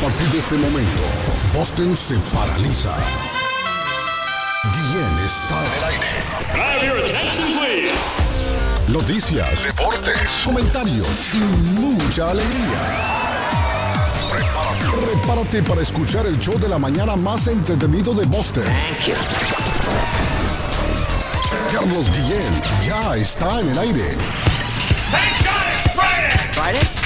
partir de este momento, Boston se paraliza. Guillén está en el aire. Noticias, deportes, comentarios y mucha alegría. Prepárate, prepárate para escuchar el show de la mañana más entretenido de Boston. Carlos Guillén ya está en el aire. Friday?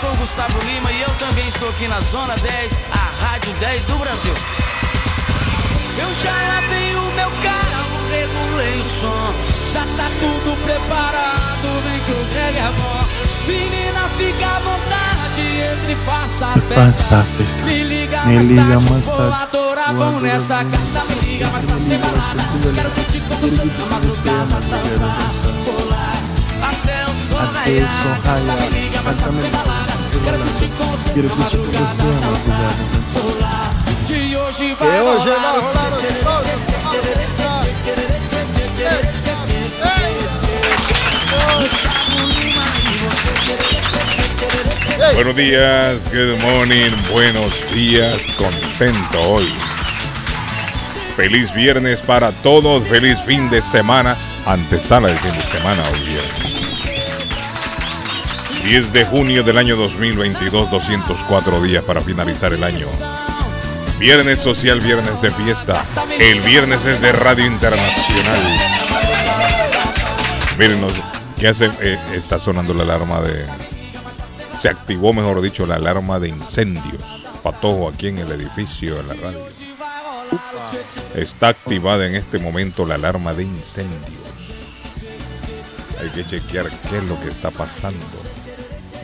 sou Gustavo Lima e eu também estou aqui na Zona 10, a Rádio 10 do Brasil. Eu já lavei o meu carro, regulei o som, já tá tudo preparado, vem que o Greg é bom. Menina, fica à vontade, entre e faça a festa. Me liga Me mais liga tarde, mais vou adorar, Vou vamos nessa carta. Me liga mais tarde, tem balada. Quero curtir com você na madrugada, dançar, pular. Até o sol raiar, raiar. me liga mais tarde, tem balada. Quero curtir com você madrugada Que hoje vai rolar Buenos días, good morning, buenos días, contento hoy. Feliz viernes para todos, feliz fin de semana, antesala del fin de semana hoy. 10 de junio del año 2022, 204 días para finalizar el año. Viernes social, viernes de fiesta. El viernes es de Radio Internacional. Miren, ¿qué hace? Eh, está sonando la alarma de, se activó, mejor dicho, la alarma de incendios. Patojo aquí en el edificio de la radio. Está activada en este momento la alarma de incendios. Hay que chequear qué es lo que está pasando.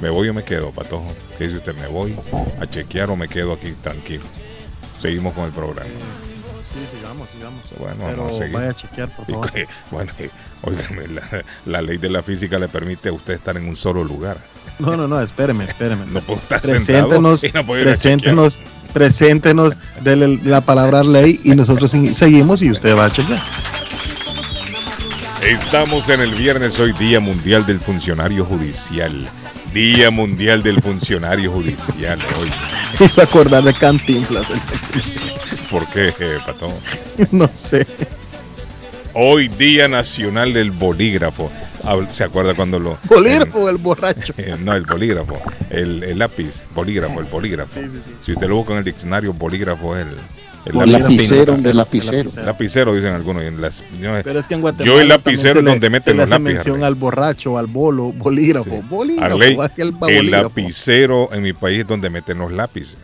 ¿Me voy o me quedo, Patojo? ¿Qué dice usted? ¿Me voy a chequear o me quedo aquí tranquilo? Seguimos con el programa. Sí, sigamos, sigamos. Bueno, Pero vamos a seguir. vaya a chequear, por Y favor. que- bueno, óigame, la, la ley de la física le permite a usted estar en un solo lugar. No, no, no, espéreme, espéreme. No puedo estar preséntenos, sentado y no preséntenos, preséntenos dele la palabra ley y nosotros seguimos y usted va a chequear. Estamos en el viernes, hoy Día Mundial del Funcionario Judicial. Día Mundial del Funcionario Judicial hoy. Hizo acordar de Cantinflas. ¿Por qué, eh, Patón? no sé. Hoy Día Nacional del Bolígrafo. ¿Se acuerda cuando lo... Bolígrafo el borracho. Eh, no, el bolígrafo, el, el lápiz, bolígrafo, el bolígrafo. Sí, sí, sí. Si usted lo busca en el diccionario, bolígrafo es el, el lapicero, tinta. de lapicero. Lapicero, dicen algunos. en las- yo- Pero es que en Guatemala yo el lapicero es donde meten los lápices. mención Arley. al borracho, al bolo, bolígrafo, Sí. bolígrafo, Arley, el el bolígrafo. lapicero en mi país es donde meten los lápices.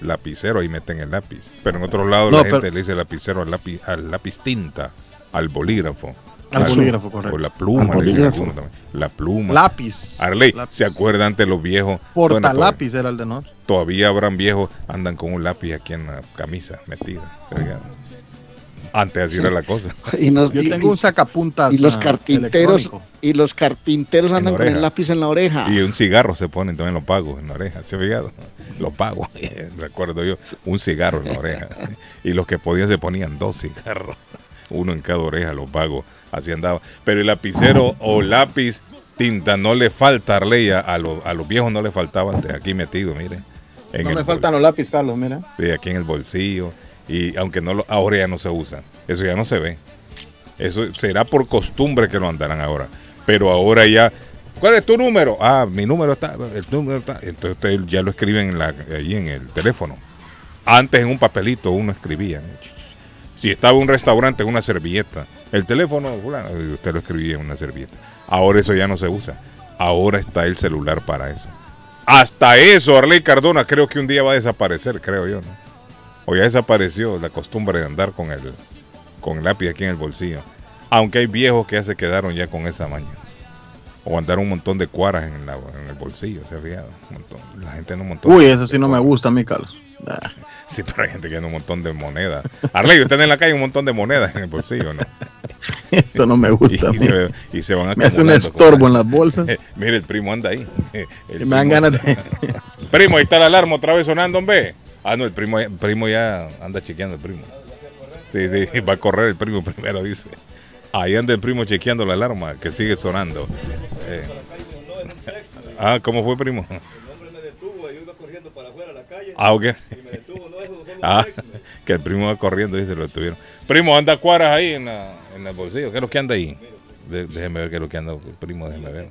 Lapicero, ahí meten el lápiz. Pero en otros lados No, la pero- gente le dice lapicero al lápiz, al lápiz tinta, al bolígrafo. Al bolígrafo, correcto. O la pluma, Al le dicen bolígrafo. algunos también. La pluma. Lápiz. Arley, Lápiz. ¿se acuerdan antes los viejos? Bueno, Porta todavía- lápiz era el de nosotros. todavía habrán viejos andan con un lápiz aquí en la camisa metida. Antes así era la cosa. Y, nos- Yo y- tengo un sacapuntas. y los ah, carpinteros y los carpinteros andan con el lápiz en la oreja. Y un cigarro se ponen también los pagos en la oreja. ¿Se ha fijado? Los pagos. Recuerdo yo, un cigarro en la oreja. Y los que podían se ponían dos cigarros. Uno en cada oreja, los pagos. Así andaba. Pero el lapicero o lápiz tinta no le falta, Arley, a, a los, a los viejos no le faltaba antes aquí metido, mire. En No me faltan los lápices, Carlos, mira. Sí, aquí en el bolsillo. Y aunque no lo, ahora ya no se usa. Eso ya no se ve. Eso será por costumbre que lo andarán ahora. Pero ahora ya. ¿Cuál es tu número? Ah, mi número está. El número está. Entonces ustedes ya lo escriben en la, ahí en el teléfono. Antes en un papelito uno escribía. Si estaba en un restaurante en una servilleta, el teléfono, fulano, usted lo escribía en una servilleta. Ahora eso ya no se usa. Ahora está el celular para eso. Hasta eso, Arley Cardona, creo que un día va a desaparecer, creo yo, ¿no? O ya desapareció la costumbre de andar con el, con el lápiz aquí en el bolsillo. Aunque hay viejos que ya se quedaron ya con esa maña. O andar un montón de cuaras en, la- en el bolsillo, ¿se ha fijado? La gente en un montón. Uy, eso sí no me gusta a mí, Carlos. Sí, pero hay gente que tiene un montón de monedas. Arley, usted en la calle un montón de monedas en el bolsillo, ¿no? Eso no me Y, gusta a se, y se van Me hace un estorbo en las bolsas. Mire, el primo anda ahí. El Y me dan primo ganas de... Primo, ahí está la alarma otra vez sonando, hombre. Ah, no, el primo, el primo ya anda chequeando el primo. Sí, sí, va a correr el primo primero, dice. Ahí anda el primo chequeando la alarma que sigue sonando. Eh. Ah, ¿cómo fue, primo? Ah, ok. Ah, que el primo va corriendo y se lo detuvieron. Primo, anda cuaras ahí en, la, en el bolsillo. ¿Qué es lo que anda ahí? De- déjeme ver qué es lo que anda el primo, déjeme ver.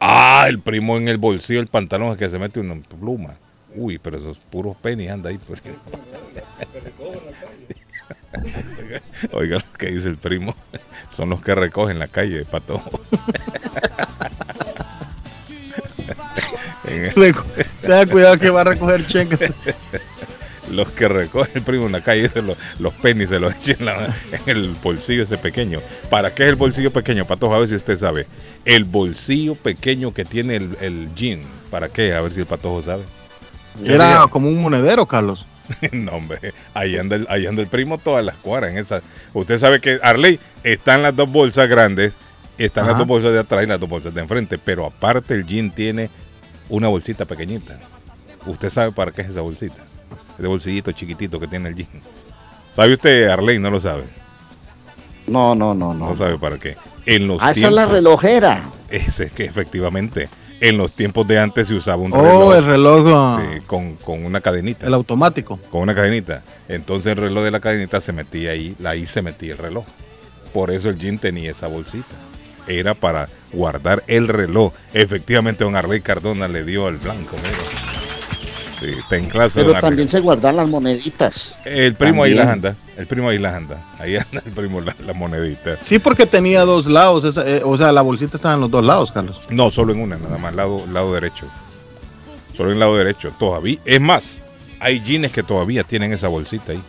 Ah, el primo en el bolsillo del pantalón es que se mete una pluma. Uy, pero esos puros pennies anda ahí. pues. Oiga lo que dice el primo. Son los que recogen la calle, pato. En el- Tenga cuidado que va a recoger cheques. los que recogen el primo en la calle, se lo- los pennies se los echan en, la- en el bolsillo ese pequeño. ¿Para qué es el bolsillo pequeño, Pato? A ver si usted sabe. El bolsillo pequeño que tiene el, el jean. ¿Para qué? A ver si el patojo sabe. Era como un monedero, Carlos. no, hombre. Ahí anda, el, ahí anda el primo todas las cuadras. En esa. Usted sabe que Arley están las dos bolsas grandes, están las dos bolsas de atrás y las dos bolsas de enfrente. Pero aparte el jean tiene una bolsita pequeñita. ¿Usted sabe para qué es esa bolsita? Ese bolsillito chiquitito que tiene el jean. ¿Sabe usted, Arley? No lo sabe. No, no, no, no. No sabe para qué. En los Ah, esa es la tiempos- relojera. Ese es que efectivamente. En los tiempos de antes se usaba un Oh, reloj el reloj, ah, sí, con, con una cadenita. el automático. con una cadenita. Entonces el reloj de la cadenita se metía ahí, ahí se metía el reloj. Por eso el jean tenía esa bolsita. Era para guardar el reloj. Efectivamente, don Arley Cardona le dio al blanco. mira. Sí, está en clase. Pero también se guardan las moneditas. El primo ahí las anda. El primo ahí las anda. Ahí anda el primo la, la monedita. Sí, porque tenía dos lados. esa, eh, o sea, la bolsita estaba en los dos lados, Carlos. No, solo en una, nada más, lado, lado derecho. Solo en el lado derecho. Todavía, es más, hay jeans que todavía tienen esa bolsita ahí.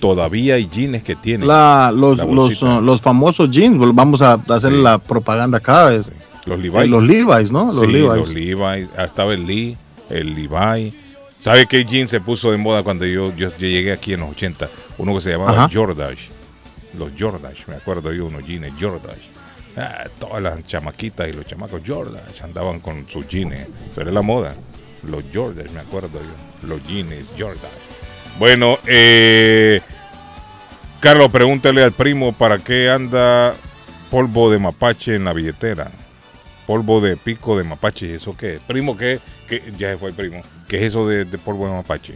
Todavía hay jeans que tienen. La, los, La los, uh, los famosos jeans, vamos a hacer Sí. la propaganda cada vez. Los Eh, Levi's. los Levi's, ¿no? Los Sí, Levi's. los Levi's. Estaba el Lee, el Levi. ¿Sabe qué jean se puso de moda cuando yo, yo, yo llegué aquí en los 80? Uno que se llamaba Ajá. Jordache. Los Jordache, me acuerdo yo, unos jeans Jordache. Ah, todas las chamaquitas y los chamacos Jordache andaban con sus jeans. Eso era la moda. Los Jordache, me acuerdo yo. Los jeans Jordache. Bueno, eh, Carlos, pregúntale al primo para qué anda polvo de mapache en la billetera. Polvo de pico de mapache, ¿eso qué? Primo, ¿qué? Qué? Ya se fue el primo. ¿Qué es eso de, de polvo de mapache?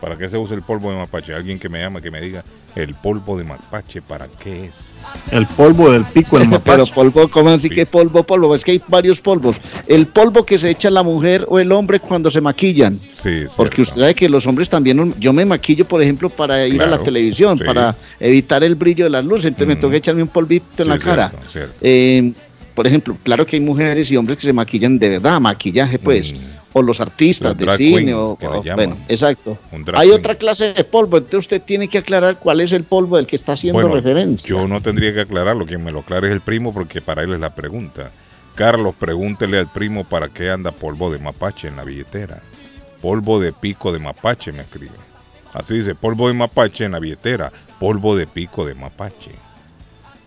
¿Para qué se usa el polvo de mapache? Alguien que me llama, que me diga, el polvo de mapache, ¿para qué es? El polvo del pico del Pero mapache. polvo, ¿cómo así Sí. que polvo, polvo? Es que hay varios polvos. El polvo que se echa la mujer o el hombre cuando se maquillan. Sí, Porque usted sabe que los hombres también, yo me maquillo, por ejemplo, para ir a la televisión, sí. para evitar el brillo de las luces, entonces me Mm. toca echarme un polvito en Sí, la cara. cierto, cierto. Eh, por ejemplo, claro que hay mujeres y hombres que se maquillan de verdad, maquillaje pues, Mm. o los artistas Los de cine, queen, o, o- bueno, exacto. Hay queen. otra clase de polvo, entonces usted tiene que aclarar cuál es el polvo del que está haciendo Bueno, referencia. Yo no tendría que aclararlo, quien me lo aclare es el primo porque para él es la pregunta. Carlos, pregúntele al primo para qué anda polvo de mapache en la billetera. Polvo de pico de mapache, me escribe. Así dice, polvo de mapache en la billetera. Polvo de pico de mapache.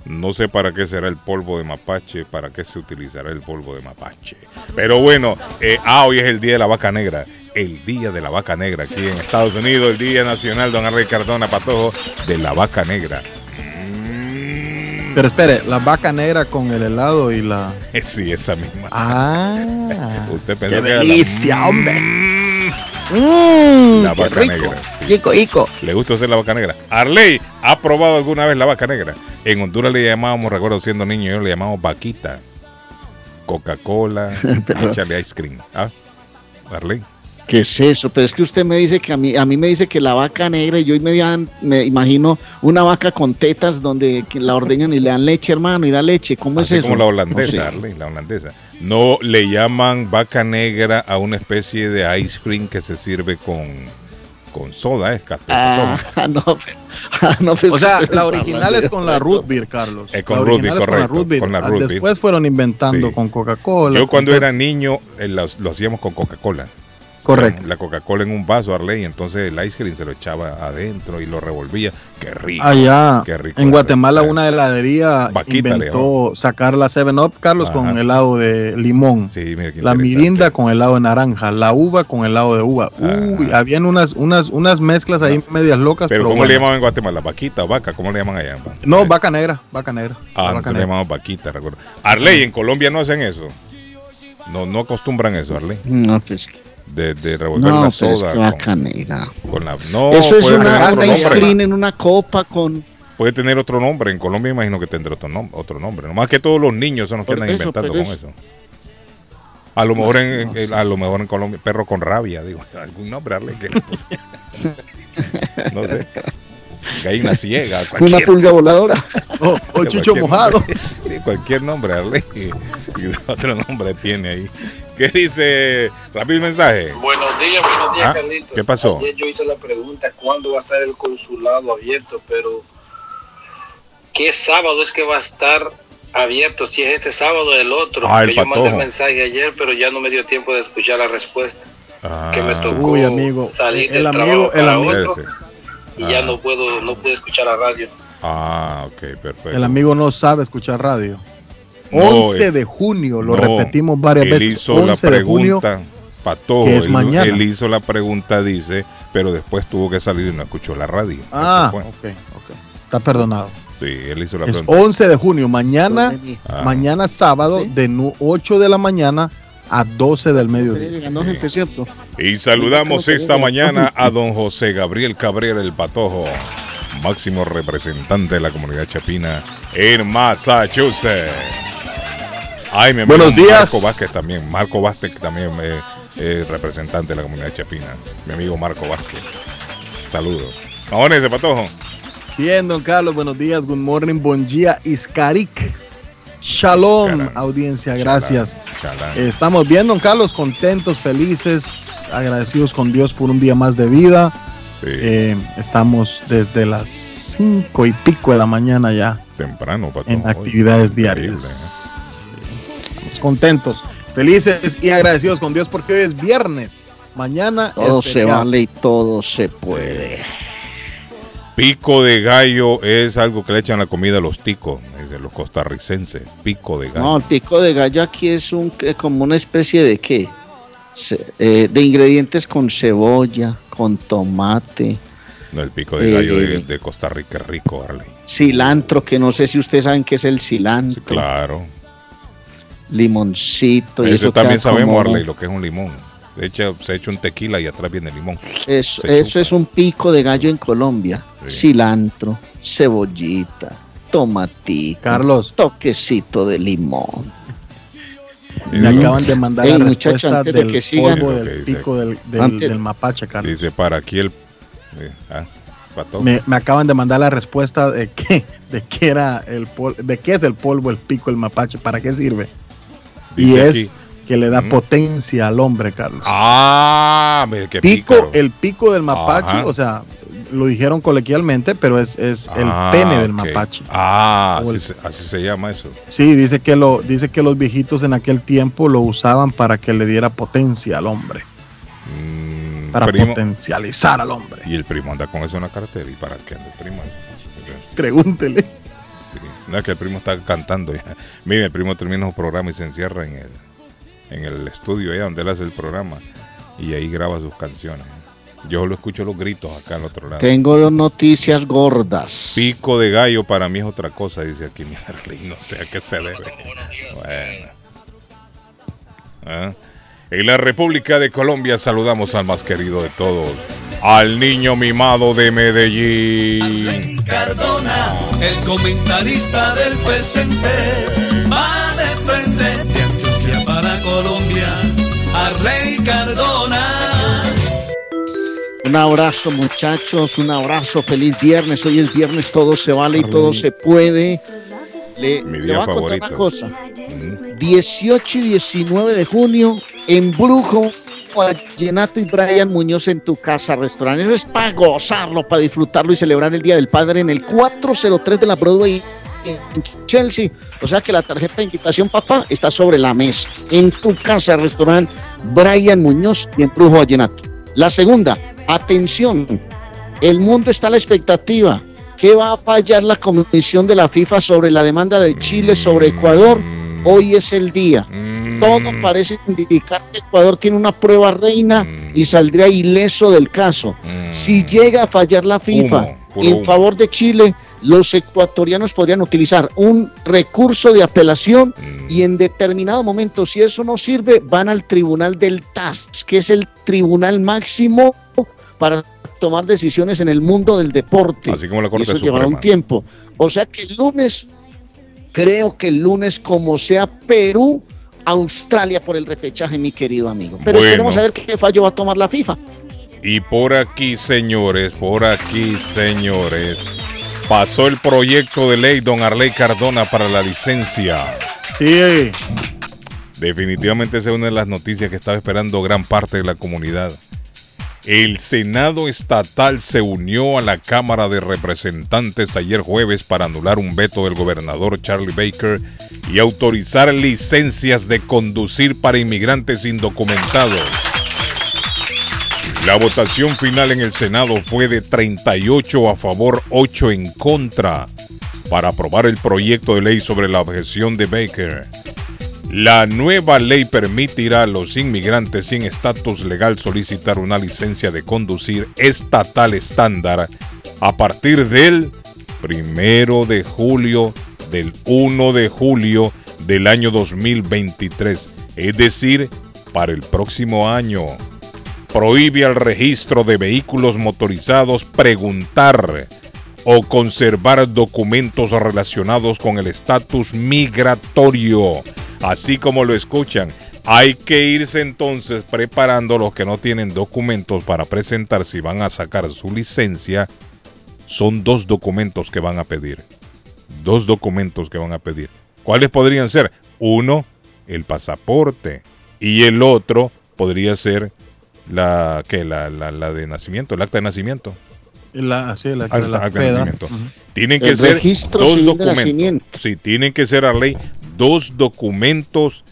No sé para qué será el polvo de mapache, para qué se utilizará el polvo de mapache. Pero bueno, eh, ah, hoy es el Día de la Vaca Negra. El Día de la Vaca Negra aquí en Estados Unidos, el Día Nacional, don Arley Cardona Patojo, de la Vaca Negra. Mm, Pero espere, la vaca negra con el helado y la. Sí, esa misma. Ah. Usted pensó qué que era la- delicia, hombre. Mm, La vaca rico. negra, sí. Rico. ¿Le gusta usted la vaca negra? Arley, ¿ha probado alguna vez la vaca negra? En Honduras le llamábamos, recuerdo siendo niño, yo le llamamos vaquita. Coca-Cola, échale ice cream. ¿Ah? Arley. ¿Qué es eso? Pero es que usted me dice que a mí, a mí me dice que la vaca negra, y yo inmediatamente me imagino una vaca con tetas donde la ordeñan y le dan leche, hermano, y da leche. ¿Cómo Así es eso? como la holandesa, No sé. Arley, la holandesa. No le llaman vaca negra a una especie de ice cream que se sirve con, Con soda es café. Ah, no, pero- ah, no, pero O sea, la hablan original es con la root beer, Carlos. Es con La root beer, es con la correcto, root beer. con la root beer. Después fueron inventando Sí. con Coca-Cola. Yo cuando era niño eh, lo, lo hacíamos con Coca-Cola. Correcto. La Coca-Cola en un vaso, Arley, entonces el ice cream se lo echaba adentro y lo revolvía. Qué rico. Allá, Qué rico en. Guatemala, Eh, una heladería Vaquita inventó sacar la 7-Up, Carlos, con Ajá. helado de limón. Sí, mira La mirinda con helado de naranja, la uva con helado de uva. Uy, habían unas, unas, unas mezclas ahí medias locas. Pero Pero, ¿cómo le llamaban en Guatemala? ¿Vaquita o vaca? ¿Cómo le llaman allá? No, vaca negra, vaca negra. Ah, vaca nosotros le negra. llamamos vaquita, recuerdo. Arley, en Colombia no hacen eso. No, no acostumbran eso, Arley. No, pues, De, de revolver no, la pero es soda. que con- bacanera. con la- no, Eso es una, una ice nombre. cream en una copa con... Puede tener otro nombre. En Colombia imagino que tendrá otro, nom- otro nombre. Nomás que todos los niños son los que Por andan eso, inventando con es- eso. A lo mejor en, en- a lo mejor en Colombia, perro con rabia, digo, algún nombre, que le. No sé. Gallina ciega, Una pulga voladora. Oh, oh, chucho cualquier mojado. nombre. Sí, cualquier nombre, Arley. Y, y otro nombre tiene ahí. ¿Qué dice? Rápido el mensaje. Buenos días, buenos días, Ah, Carlitos. ¿qué pasó? Ayer yo hice la pregunta, ¿cuándo va a estar el consulado abierto? Pero, ¿qué sábado es que va a estar abierto? Si es este sábado o el otro. Ah, el Que yo mandé el mensaje ayer, pero ya no me dio tiempo de escuchar la respuesta. Ah, que me tocó Uy, amigo. salir El del amigo, trabajo el amigo, otro ese. y ya Ah. no puedo, no pude escuchar la radio. Ah, ok, perfecto. el amigo no sabe escuchar radio. No, 11 eh, de junio, lo No, repetimos varias él veces. hizo la 11 de junio. pregunta, Patojo, que es él, mañana. él hizo la pregunta, dice, pero después tuvo que salir y no escuchó la radio. Ah, Eso ok, fue. ok. Está perdonado. Sí, él hizo la Es pregunta. 11 de junio, mañana, Ah. mañana sábado, Sí. de nu- 8 de la mañana a 12 del mediodía. Cierto. Y saludamos esta mañana a don José Gabriel Cabrera el Patojo, máximo representante de la comunidad chapina en Massachusetts. Ay, mi amigo Buenos días. Marco Vázquez también. Marco Vázquez también es es representante de la comunidad chapina. Mi amigo Marco Vázquez. Saludos. Ahora ese Patojo. Bien, don Carlos, buenos días, good morning, bon día, Iskarik. Shalom, audiencia, gracias. Chalán. Eh, Estamos bien, don Carlos, contentos, felices, agradecidos con Dios por un día más de vida. Sí, Eh, estamos desde las cinco y pico de la mañana ya temprano, Patojo. en actividades Increíble, diarias. Contentos, felices y agradecidos con Dios porque hoy es viernes. Mañana Todo es se vale y todo se puede. Pico de gallo es algo que le echan a la comida a los ticos, es de los costarricenses. Pico de gallo. No, el pico de gallo aquí es un que- como una especie de qué? Eh, de ingredientes con cebolla, con tomate, No, el pico de gallo Eh, de, de Costa Rica es rico, Arley. cilantro, que no sé si ustedes saben qué es el cilantro, Claro. Limoncito y Eso eso también sabemos, como- Arley, lo que es un limón. De hecho, se echa un tequila y atrás viene el limón. Eso, se eso chupa. es un pico de gallo en Colombia. Sí. Cilantro, cebollita, tomatito, Carlos, toquecito de limón. me Mm. acaban de mandar Ey, la muchacho, respuesta antes de del que sigan- polvo del dice. pico del, del- Antes- del mapache, Carlos. Dice, para aquí el... eh, ah, Pato. Me, me acaban de mandar la respuesta de qué, de qué era el pol- de qué es el polvo, el pico, el mapache, para qué sirve. Y es aquí. que le da Mm. potencia al hombre, Carlos. Ah, mire qué pico, pícaro. el pico del mapache, Ajá. o sea, lo dijeron coloquialmente, pero es, es el Ah, pene del mapache. Ah, así el- se, así se llama eso. Sí, dice que lo, dice que los viejitos en aquel tiempo lo usaban para que le diera potencia al hombre, Mm, para primo. potencializar al hombre. Y el primo anda con eso en la cartera. ¿Y para qué anda el primo? Pregúntele. No es que el primo está cantando ya. Mire, el primo termina su programa y se encierra en el, en el estudio allá donde él hace el programa. Y ahí graba sus canciones. Yo lo escucho los gritos acá al otro lado. Tengo dos noticias gordas. Pico de gallo para mí es otra cosa, dice aquí mi Arley, no sé a qué se debe. Bueno. Ah. En la República de Colombia saludamos al más querido de todos, al niño mimado de Medellín. Cardona, el comentarista del presente, va de frente de Antioquia para Colombia. Arley Cardona. Un abrazo muchachos, un abrazo, feliz viernes. Hoy es viernes, todo se vale y todo se puede. Le, Mi le día voy a contar favorito. una cosa. Mm. 18 y 19 de junio en Brujo Vallenato y Brian Muñoz en tu casa, restaurante. Eso es para gozarlo, para disfrutarlo y celebrar el Día del Padre en el 403 de la Broadway en Chelsea. O sea que la tarjeta de invitación, papá, está sobre la mesa. En tu casa, restaurante Brian Muñoz y en Brujo Vallenato. La segunda, atención, el mundo está a la expectativa. ¿Qué va a fallar la comisión de la FIFA sobre la demanda de Chile sobre Ecuador? Hoy es el día. Todo parece indicar que Ecuador tiene una prueba reina y saldría ileso del caso. Si llega a fallar la FIFA Humo, en humo. favor de Chile, los ecuatorianos podrían utilizar un recurso de apelación y en determinado momento, si eso no sirve, van al tribunal del TAS, que es el tribunal máximo para tomar decisiones en el mundo del deporte. Así como la Y Corte eso llevará un tiempo. O sea que el lunes, creo que el lunes, como sea Perú, Australia por el repechaje, mi querido amigo. Pero Bueno. esperemos a ver qué fallo va a tomar la FIFA. Y por aquí, señores, por aquí, señores, pasó el proyecto de ley Don Arley Cardona para la licencia. Sí, Definitivamente esa es una de las noticias que estaba esperando gran parte de la comunidad. El Senado Estatal se unió a la Cámara de Representantes ayer jueves para anular un veto del gobernador Charlie Baker y autorizar licencias de conducir para inmigrantes indocumentados. La votación final en el Senado fue de 38 a favor, 8 en contra, para aprobar el proyecto de ley sobre la objeción de Baker. La nueva ley permitirá a los inmigrantes sin estatus legal solicitar una licencia de conducir estatal estándar a partir del primero de julio del 1 de julio del año 2023, es decir, para el próximo año. Prohíbe al registro de vehículos motorizados preguntar o conservar documentos relacionados con el estatus migratorio, así como lo escuchan. Hay que irse entonces preparando los que no tienen documentos para presentar si van a sacar su licencia. Son dos documentos que van a pedir. Dos documentos que van a pedir. ¿Cuáles podrían ser? Uno, el pasaporte. Y el otro podría ser la, que la, la, la de nacimiento, el acta de nacimiento. la, sí, la, Acta- la acta de nacimiento. Tienen que El ser registro dos documentos. nacimiento. Sí, tienen que ser a ley dos documentos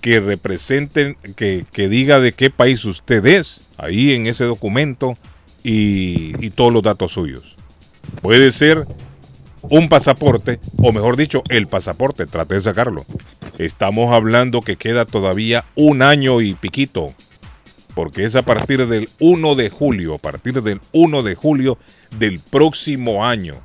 que representen, que, que diga de qué país usted es, ahí en ese documento y, todos los datos suyos. Puede ser un pasaporte, o mejor dicho, el pasaporte, trate de sacarlo. Estamos hablando que queda todavía un año y piquito, porque es a partir del 1 de julio, a partir del 1 de julio del próximo año.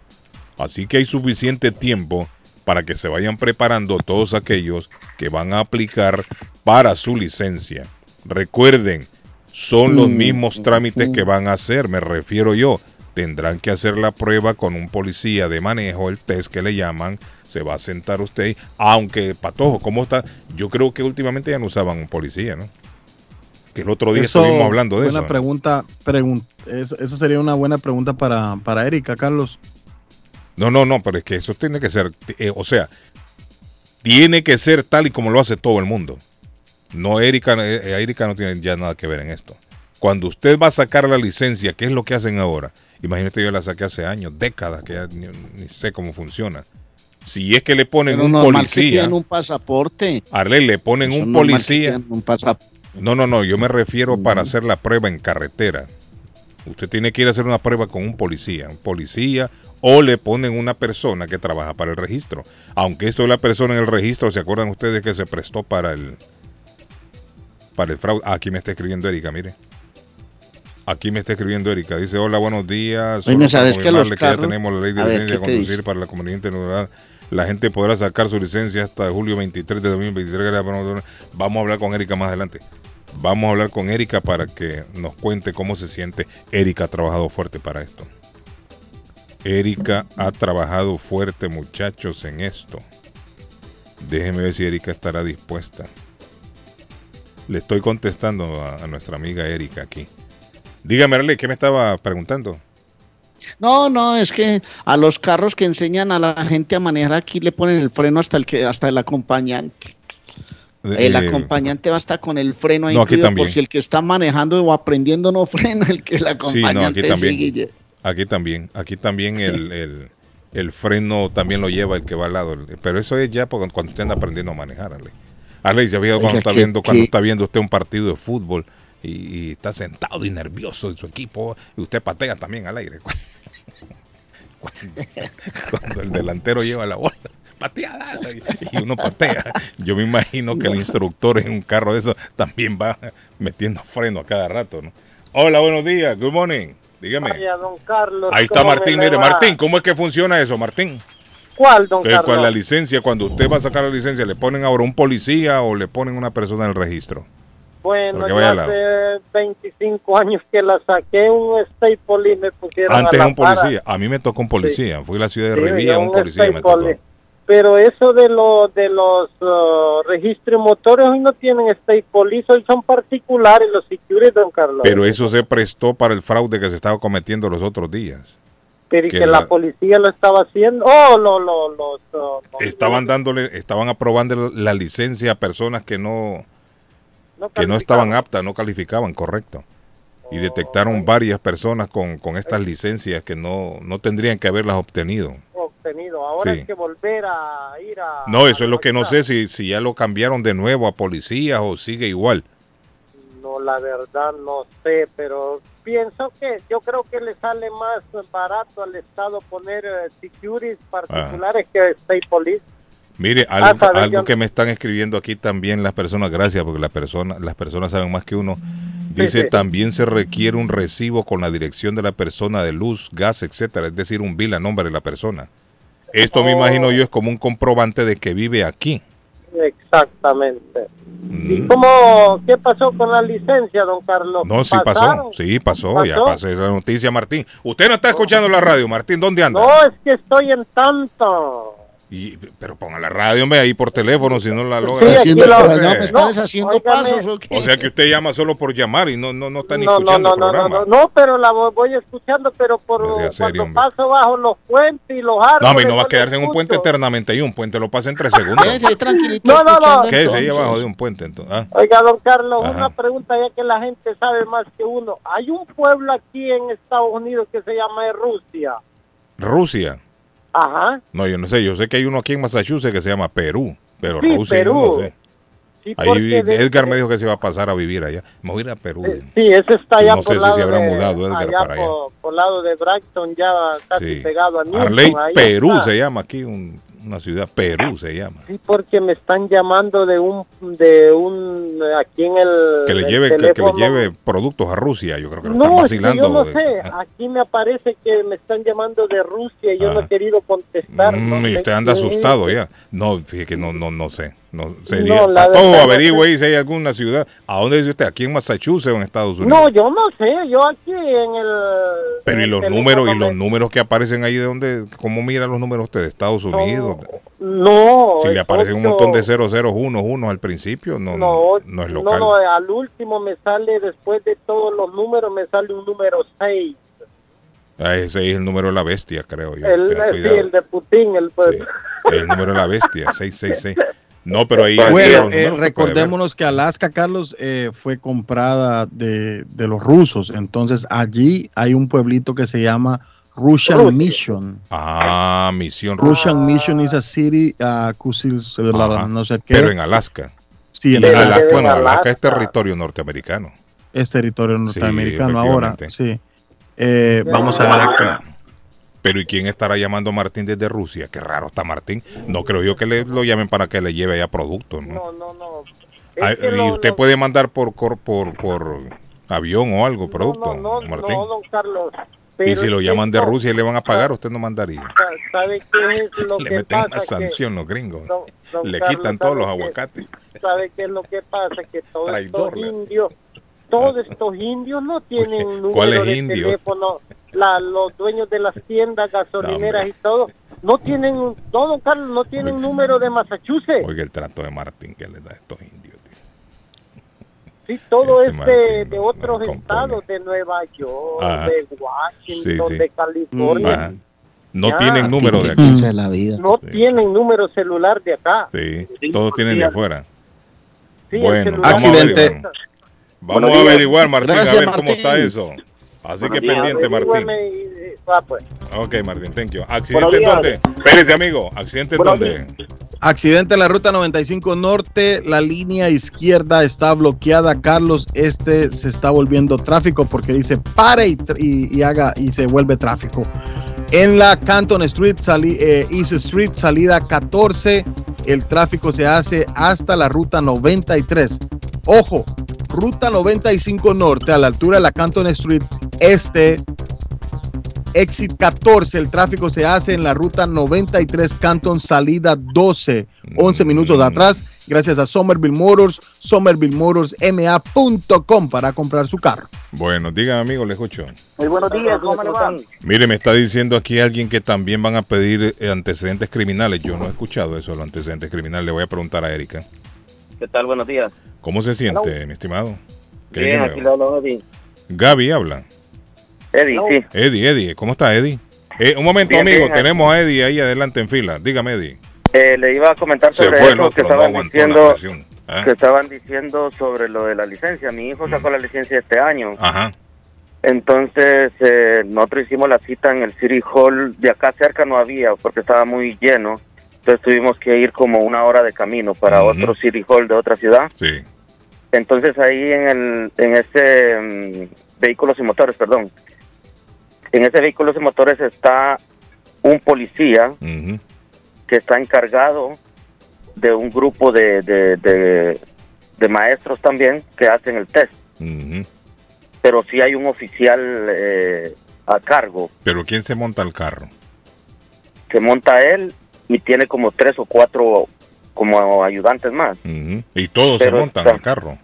Así que hay suficiente tiempo para que se vayan preparando todos aquellos que van a aplicar para su licencia. Recuerden, son los Mm, mismos trámites que van a hacer, me refiero yo. Tendrán que hacer la prueba con un policía de manejo, el test que le llaman. Se va a sentar usted, aunque Patojo, ¿cómo está? Yo creo que últimamente ya no usaban un policía, ¿no? Que el otro día Eso, estuvimos hablando de buena eso. pregunta, pregun- eso, eso sería una buena pregunta para, para Erika, Carlos. No, no, no, pero es que eso tiene que ser, eh, o sea, tiene que ser tal y como lo hace todo el mundo. No, Erika, eh, Erika no tiene ya nada que ver en esto. Cuando usted va a sacar la licencia, ¿qué es lo que hacen ahora? Imagínate, yo la saqué hace años, décadas, que ya ni, ni sé cómo funciona. Si es que le ponen Pero un que policía, pidan un pasaporte. Arley, le ponen Eso un que policía. un. No, no, no, yo me refiero para hacer la prueba en carretera. Usted tiene que ir a hacer una prueba con un policía, un policía, o le ponen una persona que trabaja para el registro. Aunque esto de la persona en el registro, ¿se acuerdan ustedes que se prestó para el para el fraude? Ah, aquí me está escribiendo Erika, mire. Aquí me está escribiendo Erika. Dice, hola, buenos días. Oye, Solo ¿sabes para que los confirmarle ya tenemos la ley de licencia de ¿qué te conducir para la comunidad internacional. La gente podrá sacar su licencia hasta julio 23 de 2023. Vamos a hablar con Erika más adelante. Vamos a hablar con Erika para que nos cuente cómo se siente. Erika ha trabajado fuerte para esto. Erika ha trabajado fuerte, muchachos, en esto. Déjeme ver si Erika estará dispuesta. Le estoy contestando a, nuestra amiga Erika aquí. Dígame, Arley, ¿qué me estaba preguntando? No, no, es que a los carros que enseñan a la gente a manejar aquí le ponen el freno hasta el que hasta el acompañante. El Eh, acompañante va a estar con el freno ahí no, aquí incluido también. por si el que está manejando o aprendiendo no frena, el que el Sí, no, acompañante aquí también. Aquí también, aquí también el, el, el freno también lo lleva el que va al lado. Pero eso es ya cuando usted anda aprendiendo a manejar, Ale. Ale, ¿se ha fijado cuando Oiga, está ¿qué- viendo, cuando está viendo usted un partido de fútbol y, y está sentado y nervioso en su equipo y usted patea también al aire? Cuando, cuando el delantero lleva la bola, patea, dale, y uno patea. Yo me imagino que el instructor en un carro de eso también va metiendo freno a cada rato, ¿no? Hola, buenos días, good morning. Dígame. Vaya, don Carlos. Ahí está ¿cómo Martín, mire? Martín, ¿cómo es que funciona eso, Martín? ¿Cuál, don Carlos? con la licencia, cuando usted va a sacar la licencia, ¿le ponen ahora un policía o le ponen una persona en el registro? Bueno, lado. hace 25 años que la saqué, un state police me pusieron a Antes la un para. policía, a mí me tocó un policía, fui a la ciudad de Sí, Rivilla, un un policía state me tocó. police. Pero eso de, lo, de los uh, registros motores hoy no tienen state police, hoy son particulares los security, don Carlos. Pero eso se prestó para el fraude que se estaba cometiendo los otros días. Pero y que que la, la- policía lo estaba haciendo. Oh, lo, lo, los, los- Estaban dándole, estaban aprobando la licencia a personas que no, no que no estaban aptas, no calificaban, correcto. Y detectaron varias personas con, con estas licencias que no, no tendrían que haberlas obtenido. Ahora Sí. hay que volver a ir a... No, eso es lo que no sé si, si ya lo cambiaron de nuevo a policías o sigue igual. No, la verdad no sé, pero pienso que yo creo que le sale más barato al Estado poner eh, securities particulares que state police. Mire, Ah, algo, que me están escribiendo aquí también las personas, gracias, porque las personas, las personas saben más que uno. Dice, sí. también se requiere un recibo con la dirección de la persona de luz, gas, etcétera, es decir, un bill a nombre de la persona. Esto me Oh. imagino yo es como un comprobante de que vive aquí. Exactamente. ¿Y Mm. cómo, qué pasó con la licencia, don Carlos? No, sí pasó, sí pasó, ya ¿Pasó? pasó esa noticia, Martín. Usted no está escuchando la radio, Martín, ¿dónde anda? No, es que estoy en tanto. Y- pero ponga la radio, hombre, ahí por teléfono, si no la logra. Sí, Haciendo Eh, me está No, deshaciendo óigame. pasos. ¿o qué? O sea que usted llama solo por llamar y no, no, no está ni No, no, escuchando no, el no, no, programa. no, no, pero la voy- voy escuchando, pero por serio, cuando hombre. paso bajo los puentes y los árboles. No, hombre, no va a la quedarse en un puente eternamente y un puente lo pasa en tres segundos. Quédese tranquilito No, no, no. escuchando ¿Qué es ahí entonces. abajo de un puente? Entonces? Ah, Oiga, don Carlos, Ajá. una pregunta ya que la gente sabe más que uno. Hay un pueblo aquí en Estados Unidos que se llama Rusia. Rusia. Ajá. No, yo no sé. Yo sé que hay uno aquí en Massachusetts que se llama Perú. Pero Sí, Rusia yo Perú. no sé. Sí, Ahí de- Edgar me dijo que se iba a pasar a vivir allá. Me voy a ir a Perú. Sí, ese está allá No por sé si lado se habrá de, mudado Edgar allá para allá. por, por lado de Brighton, ya casi Sí. pegado a Newton. Arley, Perú está. se llama aquí, un- una ciudad. Perú se llama. Sí, porque me están llamando de un, de un, aquí en el Que le lleve, que, que le lleve productos a Rusia. Yo creo que lo están No, es que vacilando. yo no eh. sé, aquí me aparece que me están llamando de Rusia y yo no he querido contestar. Mm, no y usted anda asustado ya. No, fíjate que no, no, no sé. No, sería, No, la a todo no averigüe si hay alguna ciudad. ¿A dónde dice usted? ¿Aquí en Massachusetts o en Estados Unidos? No, yo no sé, yo aquí en el... Pero en y los números, y los números que aparecen ahí de dónde, ¿cómo mira los números usted? ¿De Estados Unidos? No. si le aparecen un montón de 00, 1, 1 al principio, no, no, No, es no, local. no, al último me sale, después de todos los números, me sale un número 6. Ah, ese es el número de la bestia, creo yo. El, sí, el de Putin, el pues. El número de la bestia, 666. No, pero ahí... Bueno, eh, recordémonos que Alaska, Carlos, eh, fue comprada de, de los rusos. Entonces allí hay un pueblito que se llama Russian Rusia. Mission. Ah, misión Russian Mission is a city, uh, Kusil, Ajá. no sé qué. Pero en Alaska. sí, en Alaska. Alaska, en bueno, Alaska es territorio norteamericano. es territorio norteamericano ahora. Sí. Eh, vamos a ver acá. Pero ¿y quién estará llamando a Martín desde Rusia? Qué raro está Martín. No creo yo que le, lo llamen para que le lleve allá productos, ¿no? No, no, Ah, y lo- usted lo- puede mandar por, por, por avión o algo, producto, no, no, Martín. no, don Carlos. y si lo llaman de. Rusia y le van a pagar, usted no mandaría. Sa- ¿Sabe qué es lo Le que meten pasa? una sanción los gringos. Que, don- don le Carlos, quitan todos ¿sabe los aguacates. ¿Sabe qué es lo que pasa? Que todos le- indios, todos estos indios no tienen número ¿cuáles de indios? teléfono. La, los dueños de las tiendas gasolineras No, y todo, no tienen, don Carlos, no tienen número de Massachusetts. Oiga el trato de Martín que le da a estos indios. Sí, todo Este es de, Martín, de otros compone. estados, de Nueva York, Ajá. de Washington, Sí, sí. de California. Ajá. No Ya. tienen número de la vida. No Sí. tienen número celular de acá. Sí, todos tienen de afuera. Bueno, Accidente. Vamos a averiguar, Martín, Gracias, a ver cómo está eso. Así que días, pendiente, Martín. y- y- ah, pues. Ok, Martín, thank you. ¿Accidente en días. dónde? Espérese, amigo. ¿Accidente dónde? Accidente en la ruta 95 norte, la línea izquierda está bloqueada. Carlos, este se está volviendo tráfico porque dice pare y, tr- y- y haga y se vuelve tráfico. En la Canton Street, sali- eh, East Street, salida 14, el tráfico se hace hasta la ruta 93. Ojo, ruta 95 norte, a la altura de la Canton Street, este Exit 14, el tráfico se hace en la ruta 93 Canton, salida 12, 11 minutos de atrás, gracias a Somerville Motors, somervillemotorsma.com para comprar su carro. Bueno, dígame, amigo, le escucho. Muy buenos días, ¿cómo le van? Mire, me está diciendo aquí alguien que también van a pedir eh, antecedentes criminales. Yo no he escuchado eso, los antecedentes criminales. Le voy a preguntar a Erika. ¿Qué tal? Buenos días. ¿Cómo se siente, mi estimado? ¿Qué Bien, aquí le hablo Eddie. Gaby habla. Eddie, sí. Eddie, Eddie, ¿cómo está Eddie? Eh, un momento, Bien, amigo, bien, tenemos a Eddie ahí adelante en fila. Dígame, Eddie. Eh, le iba a comentar sobre eso que otro, estaban diciendo. ¿Ah? que estaban diciendo sobre lo de la licencia. Mi hijo sacó la licencia este año. Ajá. Entonces, eh, nosotros hicimos la cita en el City Hall. De acá cerca no había porque estaba muy lleno. Entonces tuvimos que ir como una hora de camino para otro City Hall de otra ciudad. Sí. Entonces ahí en el en ese mm, vehículos y motores, perdón. En ese vehículos y motores está un policía que está encargado de un grupo de, de, de- de maestros también que hacen el test. Ujú. Pero sí hay un oficial eh, a cargo Pero ¿quién se monta el carro? que monta él y tiene como tres o cuatro como ayudantes más. Y todos Pero se montan está- al carro.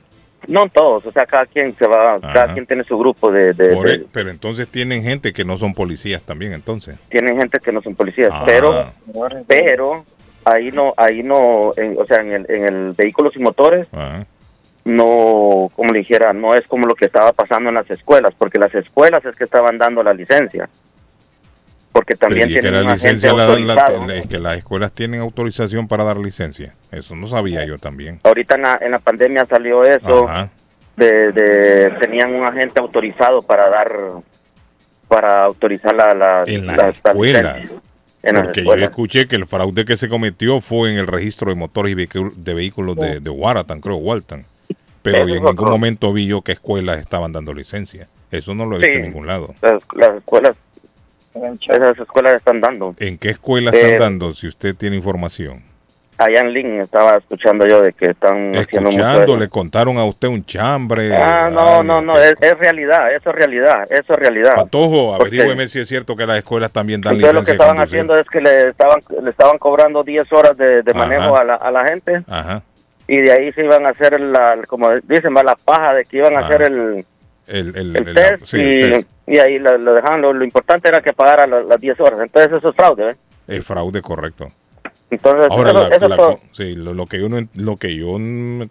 No todos, o sea, cada quien se va, cada quien tiene su grupo de, de- Por de- e- pero entonces tienen gente que no son policías también, entonces. tienen gente que no son policías, Ah. pero pero ahí no ahí no en- o sea en el, en el vehículos y motores Ajá. no como le dijera no es como lo que estaba pasando en las escuelas porque las escuelas es que estaban dando la licencia porque también Pero tienen la un agente licencia la dan la- autorizado. es que las escuelas tienen autorización para dar licencia. Eso no sabía yo también. ahorita en la, en la pandemia salió eso Ajá. de, de- tenían un agente autorizado para dar para autorizar la, la En las la- la escuelas. las Porque yo escuché que el fraude que se cometió fue en el registro de motores y de vehículos de, de Waratan, creo, Walton. Pero en ningún momento vi yo que escuelas estaban dando licencia. Eso no lo he visto Sí. en ningún lado. las, las escuelas esas escuelas están dando ¿En qué escuela Eh, están dando, si usted tiene información? allá en Lynn estaba escuchando yo de que están haciendo mucho Escuchando, eso. le contaron a usted un chambre. Ah, no, no, no, es, es realidad, eso es realidad, eso es realidad. Patojo, averígüeme si es cierto que las escuelas también dan Entonces lo que licencia estaban haciendo es que le estaban le estaban cobrando 10 horas de, manejo a la, a la gente Ajá. y de ahí se iban a hacer la, como dicen, va la paja de que iban a hacer el, El, el, el el- test, sí, y, el test. y ahí lo, lo dejaban, lo, lo importante era que pagara la- las 10 horas, entonces eso es fraude, ¿eh? El fraude, correcto. Entonces, Ahora, eso, la- eso la todo- co- sí, lo, lo que yo no, lo que yo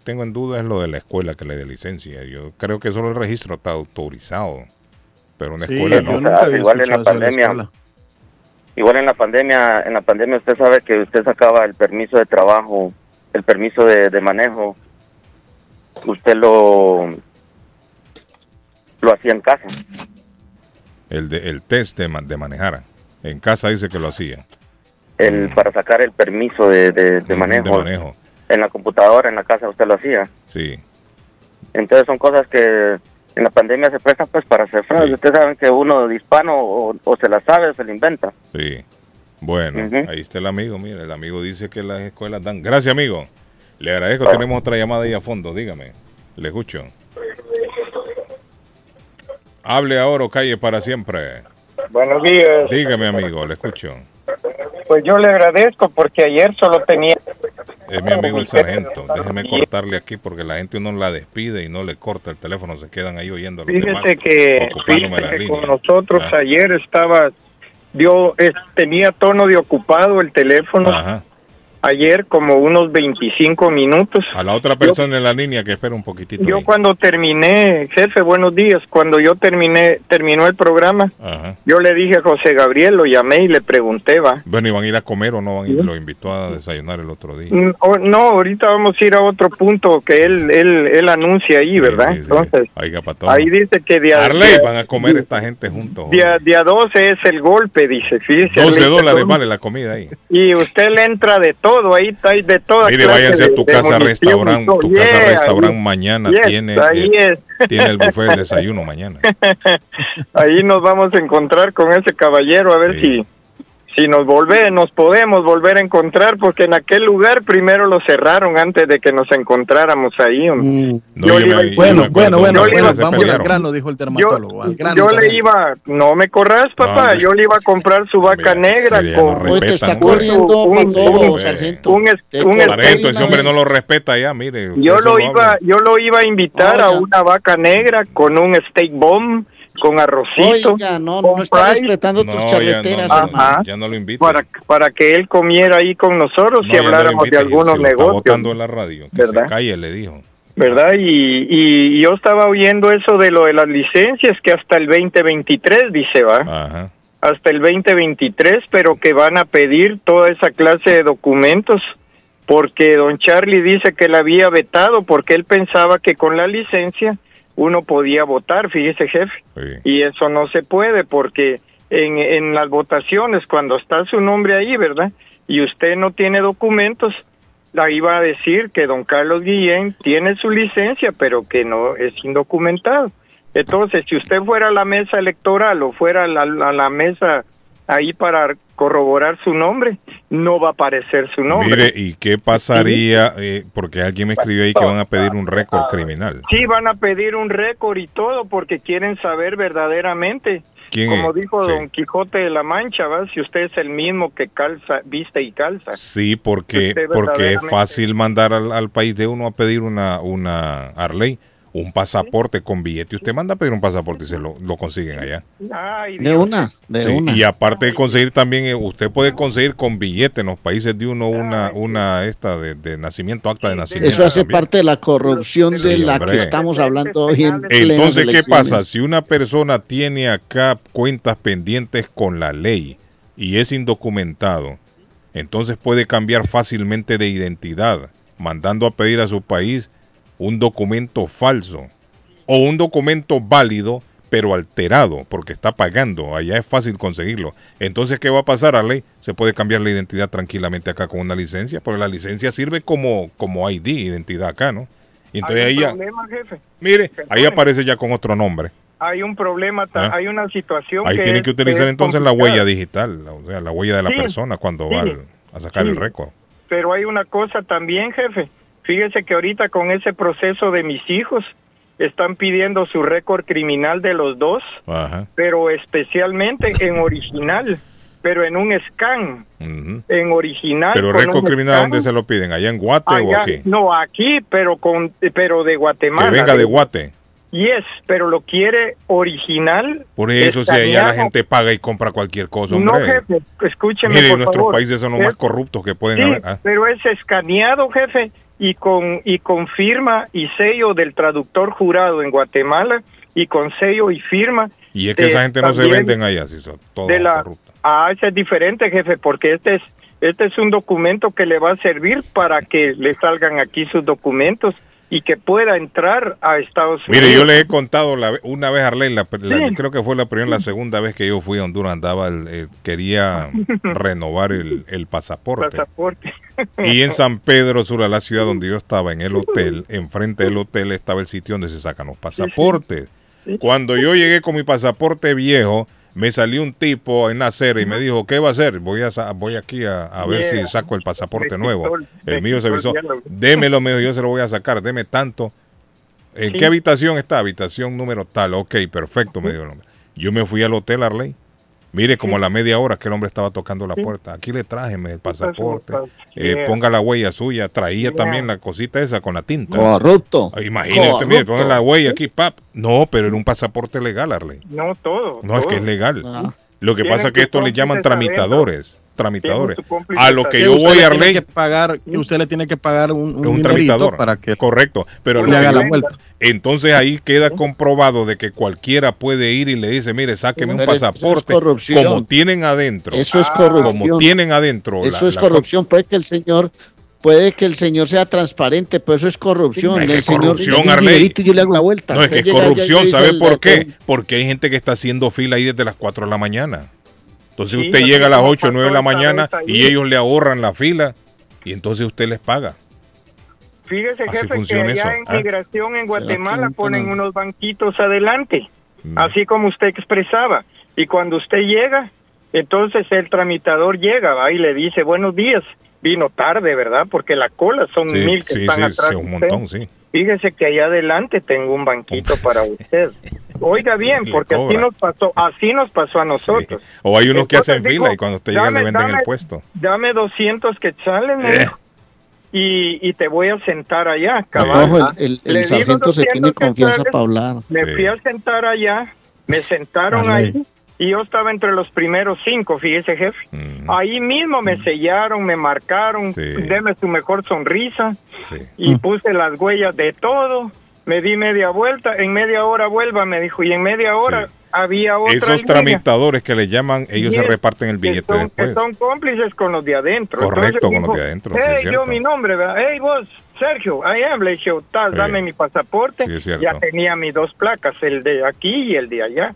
tengo en duda es lo de la escuela que le dé licencia. Yo creo que solo el registro está autorizado, pero una Sí, escuela yo no. nunca había igual en la pandemia. Igual en la pandemia, en la pandemia usted sabe que usted sacaba el permiso de trabajo, el permiso de, de manejo, usted lo lo hacía en casa. El, de, el test de, de manejar. En casa dice que lo hacía. El, para sacar el permiso de, de, de manejo, De manejo, en la computadora, en la casa usted lo hacía. sí. Entonces son cosas que en la pandemia se prestan pues para hacer fraude. Sí. Ustedes saben que uno de hispano o, o se la sabe o se la inventa. Sí. Bueno, ahí está el amigo. Mire, el amigo dice que las escuelas dan. Gracias, amigo. Le agradezco. Tenemos otra llamada ahí a fondo. Dígame. Le escucho. Hable ahora o calle para siempre. Buenos días. Dígame, amigo. Le escucho. Pues yo le agradezco porque ayer solo tenía... Es mi amigo el sargento. Déjeme cortarle aquí porque la gente uno la despide y no le corta el teléfono. Se quedan ahí oyendo los demás. Fíjese que, fíjese que con nosotros Ah. ayer estaba, dio, es- tenía tono de ocupado el teléfono Ajá. Ayer como unos 25 minutos. A la otra persona en la línea que espera un poquitito. Yo ahí. cuando terminé, jefe, buenos días, cuando yo terminé, terminó el programa, Ajá. yo le dije a José Gabriel, lo llamé y le pregunté, va. Bueno, ¿y van a ir a comer o no van a ir? Lo invitó a desayunar el otro día. Mm, o- no, ahorita vamos a ir a otro punto que él, él, él anuncia ahí, ¿verdad? Entonces, Oiga, para todo. ahí dice que día, Arley, día- van a comer esta gente juntos. día, día 12 es el golpe, dice, fíjese. 12 Arley, dólares vale la comida ahí. Y usted le entra de todo, ahí está, de toda Mire, váyanse a tu casa restaurante. todo. Tu casa restaurante mañana yes, tiene, eh, es. tiene el buffet de desayuno mañana. Ahí nos vamos a encontrar con ese caballero a ver si si nos volve, nos podemos volver a encontrar porque en aquel lugar primero lo cerraron antes de que nos encontráramos ahí. hombre. No, Yo yo me- iba- yo Bueno, me bueno, bueno, cuando yo le bueno, vamos al grano, dijo el Yo, dermatólogo. al grano, yo le iba, no me corras, papá, hombre. yo le iba a comprar su vaca negra sí, no con Hoy te está Respetan, corriendo un- para un- todo, sargento. un es- un Sargento, ese hombre no lo respeta ya, mire. Yo lo iba, yo lo iba a invitar a una vaca negra con un steak bomb, con arrocito. Oiga, no, no con está fries, respetando No, tus ya charreteras, no, no, hermano. Ajá. ya no lo invito. para, para que él comiera ahí con nosotros No, y ya no habláramos invite, de algunos está negocios. botando en la radio. Que ¿Verdad? se calle, le dijo. ¿Verdad? Y, y yo estaba oyendo eso de lo de las licencias, que hasta el 2023, dice, va. Ajá. Hasta el 2023, pero que van a pedir toda esa clase de documentos, porque don Charlie dice que la había vetado, porque él pensaba que con la licencia uno podía votar, fíjese jefe. Sí. Y eso no se puede, porque en, en las votaciones, cuando está su nombre ahí, ¿verdad? Y usted no tiene documentos, ahí va a decir que don Carlos Guillén tiene su licencia, pero que no es indocumentado. Entonces, si usted fuera a la mesa electoral o fuera a la, a la mesa ahí para corroborar su nombre, no va a aparecer su nombre. Mire, ¿y qué pasaría? eh, porque alguien me escribió ahí que van a pedir un récord criminal. Sí, van a pedir un récord y todo porque quieren saber verdaderamente. ¿Quién Como es? dijo Sí. Don Quijote de la Mancha, ¿va? si usted es el mismo que calza, viste y calza. Sí, porque, porque es fácil mandar al, al país de uno a pedir una, una Arley, un pasaporte con billete. Usted manda a pedir un pasaporte y se lo, lo consiguen allá. Ay, De una, de Sí, una. Y aparte de conseguir también, eh, usted puede conseguir con billete en los países de uno una, una esta de, de nacimiento, acta de nacimiento. Eso hace también. parte de la corrupción de Sí, la hombre. que estamos hablando hoy en Entonces, ¿qué pasa? Si una persona tiene acá cuentas pendientes con la ley y es indocumentado, entonces puede cambiar fácilmente de identidad, mandando a pedir a su país un documento falso o un documento válido pero alterado porque está pagando, allá es fácil conseguirlo. Entonces, ¿qué va a pasar, ley? Se puede cambiar la identidad tranquilamente acá con una licencia, porque la licencia sirve como, como ID, identidad acá, ¿no? Y entonces ahí un ya, problema, jefe. Mire, ahí aparece ya con otro nombre. Hay un problema, Ah. hay una situación Ahí que tienen es- que utilizar es entonces la huella digital, o sea, la huella de la Sí, persona cuando va al- a sacar sí. el récord. Pero hay una cosa también, jefe. Fíjese que ahorita con ese proceso de mis hijos están pidiendo su récord criminal de los dos, Ajá. pero especialmente en original, pero en un scan, ujú. en original. Pero récord criminal, scan. ¿dónde se lo piden? ¿Allá en Guate o Allá- aquí? No, aquí, pero con pero de Guatemala. Que venga de Guate. Yes, pero lo quiere original. Por eso, si allá la gente paga y compra cualquier cosa, No, hombre. jefe, escúcheme, Mire, por nuestros favor. países son los Es- más corruptos que pueden Sí, haber. ah. pero es escaneado, jefe, y con y con firma y sello del traductor jurado en Guatemala y con sello y firma. Y es que eh, esa gente no se venden allá, si son todos de la corruptos. Ah, ese es diferente, jefe, porque este es este es un documento que le va a servir para que le salgan aquí sus documentos y que pueda entrar a Estados Unidos. Mire, yo le he contado la una vez a Arley, la, la- Sí. creo que fue la primera, la segunda vez que yo fui a Honduras, andaba, el- eh, quería renovar el, el pasaporte. pasaporte. Y en San Pedro Sula, la ciudad donde yo estaba, en el hotel, enfrente del hotel estaba el sitio donde se sacan los pasaportes. Cuando yo llegué con mi pasaporte viejo, me salió un tipo en la acera y me dijo, ¿qué va a hacer? Voy a voy aquí a, a ver Yeah. si saco el pasaporte nuevo. el- mío se avisó, démelo, me dijo, yo se lo voy a sacar, deme tanto. ¿En Sí. qué habitación está? Habitación número tal. Ok, perfecto, me dijo el hombre. Yo me fui al hotel Arley. Mire, como a la media hora que el hombre estaba tocando la puerta. Aquí le traje el pasaporte. Eh, ponga la huella suya. Traía también la cosita esa con la tinta. Corrupto. Ah, Imagínate, usted, mire, ponga la huella aquí, pap. No, pero era un pasaporte legal, Arley. No todo. No, es todo. que es legal. Ah. Lo que Tienen pasa es que que esto le llaman tramitadores. Tramitadores. A lo que Que yo voy le a tiene ley que pagar, que usted le tiene que pagar un, tramitador para que correcto pero le haga la vuelta. entonces ahí queda comprobado de que cualquiera puede ir y le dice mire sáqueme un Pero eso es pasaporte corrupción. como tienen adentro Eso es Ah, corrupción. como tienen adentro Eso la- es la- corrupción. Puede que el señor, puede que el señor sea transparente, pero eso es corrupción. No, es que el señor corrupción, Arley. dinerito y yo le hago la vuelta. no es que es corrupción ¿sabe por qué? porque hay gente que está haciendo fila ahí desde las 4 de la mañana entonces Sí, usted llega a las como 8 o 9 de la mañana y ellos le ahorran la fila y entonces usted les paga Fíjese, Así jefe, que funciona allá eso, en ¿ah? migración en Guatemala ponen unos banquitos adelante, Mm. así como usted expresaba. Y cuando usted llega, entonces el tramitador llega ¿va? y le dice, buenos días. Vino tarde, ¿verdad? Porque la cola son sí, mil que sí, están sí, atrás. sí, un usted. montón sí Fíjese que allá adelante tengo un banquito para usted. Oiga bien, porque así nos pasó, así nos pasó a nosotros. o hay unos que Entonces hacen dijo, fila y cuando usted llega le "Dame, venden el dame, puesto Dame 200 quetzales, me Eh. y, y te voy a sentar allá, cabal. Ojo, el, el- el di sargento se 200 tiene confianza para hablar. Me Sí. fui a sentar allá, me sentaron Arley. ahí y yo estaba entre los primeros cinco, fíjese jefe. Mm, Ahí mismo me sellaron, me marcaron, Sí. deme su mejor sonrisa sí. y puse las huellas de todo. Me di media vuelta, en media hora vuelva, me dijo, y en media hora Sí. había otra Esos línea tramitadores que le llaman, ellos se reparten el que billete son, después. que son cómplices con los de adentro. Correcto, Entonces con los de adentro, Hey, yo mi nombre, ¿verdad? Hey, vos, Sergio, I am, le dije, tal, Sí. dame mi pasaporte. Sí, es cierto. ya tenía mis dos placas, el de aquí y el de allá.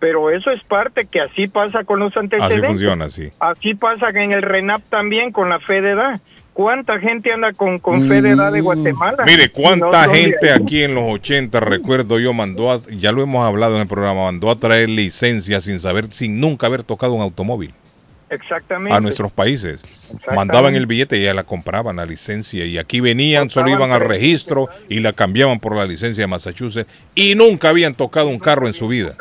Pero eso es parte que así pasa con los Así antecedentes. funciona, sí. Así pasa en el RENAP también con la fe de edad. ¿Cuánta gente anda con, con fe de edad de Mm. Guatemala? Mire, cuánta de gente aquí en los 80, recuerdo yo, mandó, a- ya lo hemos hablado en el programa, mandó a traer licencia sin saber, sin nunca haber tocado un automóvil Exactamente. a nuestros países. Mandaban el billete y ya la compraban, la licencia, y aquí venían, solo iban al registro y la cambiaban por la licencia de Massachusetts y nunca habían tocado un carro en su vida.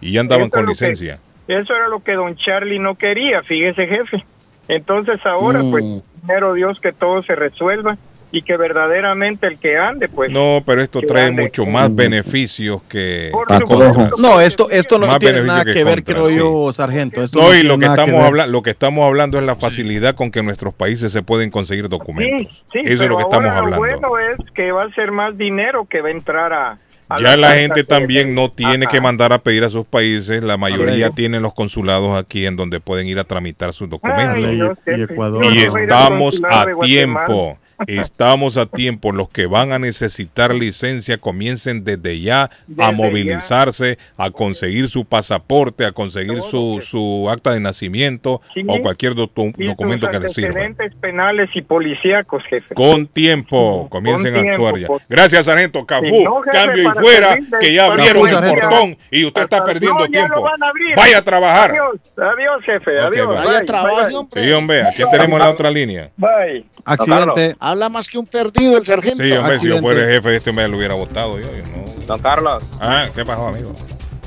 Y ya andaban con que- licencia. Eso era lo que don Charlie no quería, fíjese jefe. Entonces ahora, Mm. pues, primero Dios que todo se resuelva y que verdaderamente el que ande, pues... No, pero esto trae ande. mucho más beneficios que... Supuesto. No, esto, esto no Más tiene nada que que ver, contra, creo sí. yo, sargento. Esto No, y lo que estamos hablando, lo que estamos hablando es la facilidad con que nuestros países se pueden conseguir documentos. Sí, sí, Eso es lo que estamos hablando. Lo bueno es que va a ser más dinero que va a entrar a... Ya la gente también no tiene Ajá. que mandar a pedir a sus países, la mayoría tienen los consulados aquí en donde pueden ir a tramitar sus Ay, documentos. Dios, y. Ecuador. Y al estamos a tiempo, estamos a tiempo. Los que van a necesitar licencia comiencen desde ya a movilizarse, a conseguir su pasaporte, a conseguir su, su acta de nacimiento Sí. o cualquier documento que les sirva. penales y policíacos, jefe. Con tiempo, comiencen a tiempo, actuar ya. Gracias, Sargento Cafú. Sí, no, jefe, Cambio y fuera, que ya abrieron el portón y usted está perdiendo No, tiempo. a. Vaya a trabajar. Adiós, adiós, jefe, Ok, adiós. Vaya, trabaje, bye, hombre. Sí, hombre, aquí tenemos la otra línea. Bye. Accidente. Habla más que un perdido el sargento. Sí, hombre, si yo fuera el jefe de este hombre lo hubiera votado yo. yo no. Don Carlos, Ah, ¿qué pasó, amigo?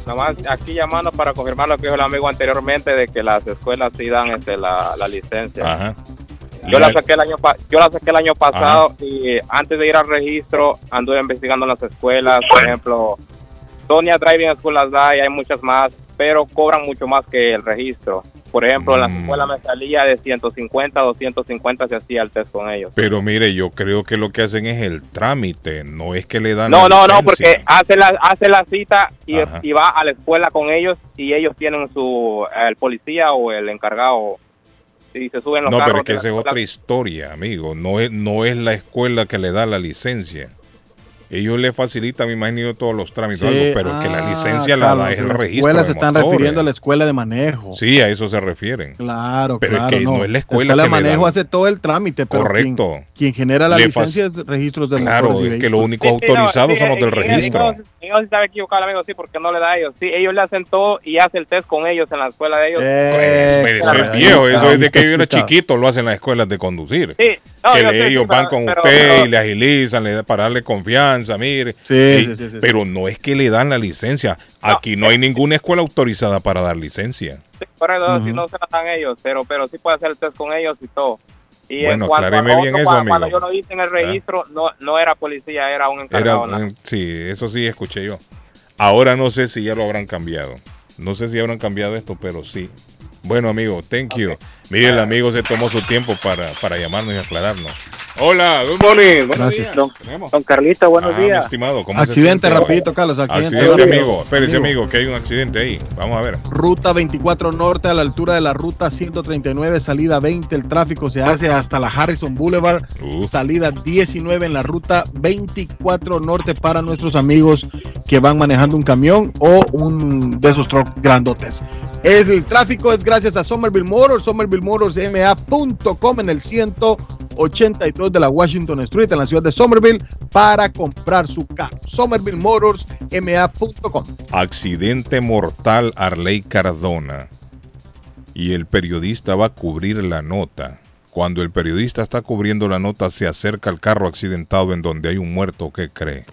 nomás aquí llamando para confirmar lo que dijo el amigo anteriormente de que las escuelas sí dan este, la, la licencia. Ajá. Yo la saqué el año pa- yo la saqué el año pasado y antes de ir al registro anduve investigando en las escuelas, por ejemplo, Sonia Driving School las da y hay muchas más, pero cobran mucho más que el registro. Por ejemplo, en Mm. las escuelas me salía de 150 a 250 se hacía el test con ellos. Pero mire, yo creo que lo que hacen es el trámite, no es que le dan No, la no, no, porque hace la, hace la cita y, y va a la escuela con ellos y ellos tienen su, el policía o el encargado y se suben los No, pero es que la esa es escuela. otra historia, amigo. No es, no es la escuela que le da la licencia. Ellos le facilitan, me imagino, todos los trámites, Sí, algo, pero que la ah, licencia la da es el las registro. escuelas de se están motores. refiriendo a la escuela de manejo. Sí, a eso se refieren. Claro, Pero es claro. que no es la escuela de que le manejo hace todo el trámite, pero Correcto. Quien, quien genera la Le licencia es registros de Claro, motores y es que los únicos Sí, sí, no, autorizados sí, son los del registro. Ellos, están equivocados, amigo, sí, porque no le da a ellos. Sí, ellos le hacen todo y hace el test con ellos en la escuela de ellos. Eh, Pero eso claro, es viejo, eso es de que yo era chiquito, lo hacen en las escuelas de conducir. Sí, no, que ellos van pero- con pero- usted pero- y le agilizan, le da para darle confianza, mire. Sí, Y- sí, sí, sí, pero no es que le dan la licencia. Aquí no hay ninguna escuela autorizada para dar licencia. Si no se la dan ellos, pero, pero sí puede hacer el test con ellos y todo. Y Bueno, cuanto acláreme bien eso, cuando, cuando amigo. yo lo hice en el registro, no, no era policía, era un Era, encargado. un- sí, eso sí escuché yo. Ahora no sé si ya lo habrán cambiado. No sé si habrán cambiado esto, pero sí. Bueno, amigo, thank you. Mire, el amigo se tomó su tiempo para, para llamarnos y aclararnos. Hola, good morning. Buenos Gracias. días. Don, don Carlito, buenos Ah, mi días. estimado, ¿cómo se Accidente siente? rapidito, Carlos. Accidente, Accidente, amigo. Espérese, amigo, que hay un accidente ahí. Vamos a ver. Ruta 24 Norte a la altura de la ruta 139, salida 20. El tráfico se hace hasta la Harrison Boulevard. Uh. Salida 19 en la ruta 24 Norte para nuestros amigos que van manejando un camión o un de esos trucks grandotes. El tráfico es gracias a Somerville Motors, somervillemotorsma.com en el 182 de la Washington Street en la ciudad de Somerville para comprar su carro. somervillemotorsma.com. Accidente mortal Arley Cardona. Y el periodista va a cubrir la nota. Cuando el periodista está cubriendo la nota, se acerca al carro accidentado en donde hay un muerto. ¿Qué cree?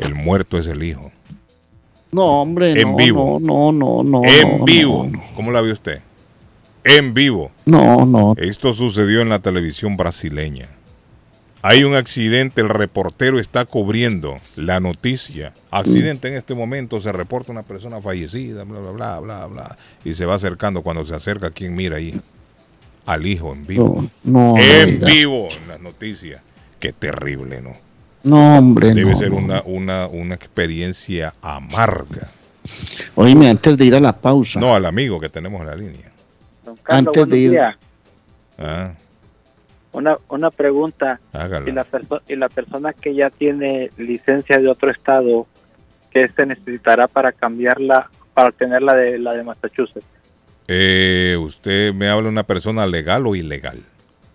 El muerto es el hijo. No, hombre, En no, vivo. no, no, no, no. en no, vivo. ¿Cómo la vio usted? En vivo. No, no. Esto sucedió en la televisión brasileña. Hay un accidente, el reportero está cubriendo la noticia. Accidente en este momento, se reporta una persona fallecida, bla, bla, bla, bla, bla. Y se va acercando. Cuando se acerca, ¿quién mira ahí? Al hijo en vivo. No, no en vivo en las noticias. Qué terrible, ¿no? No, hombre, Debe no, ser una, una, una experiencia amarga. Oíme, antes de ir a la pausa, No, al amigo que tenemos en la línea. Don Carlos, Antes de ir-. Ah, Una, una pregunta. hágala. Y la, perso- y la persona que ya tiene licencia de otro estado, ¿qué se necesitará para cambiarla, para obtener la de, la de Massachusetts? Eh, ¿Usted me habla de una persona legal o ilegal?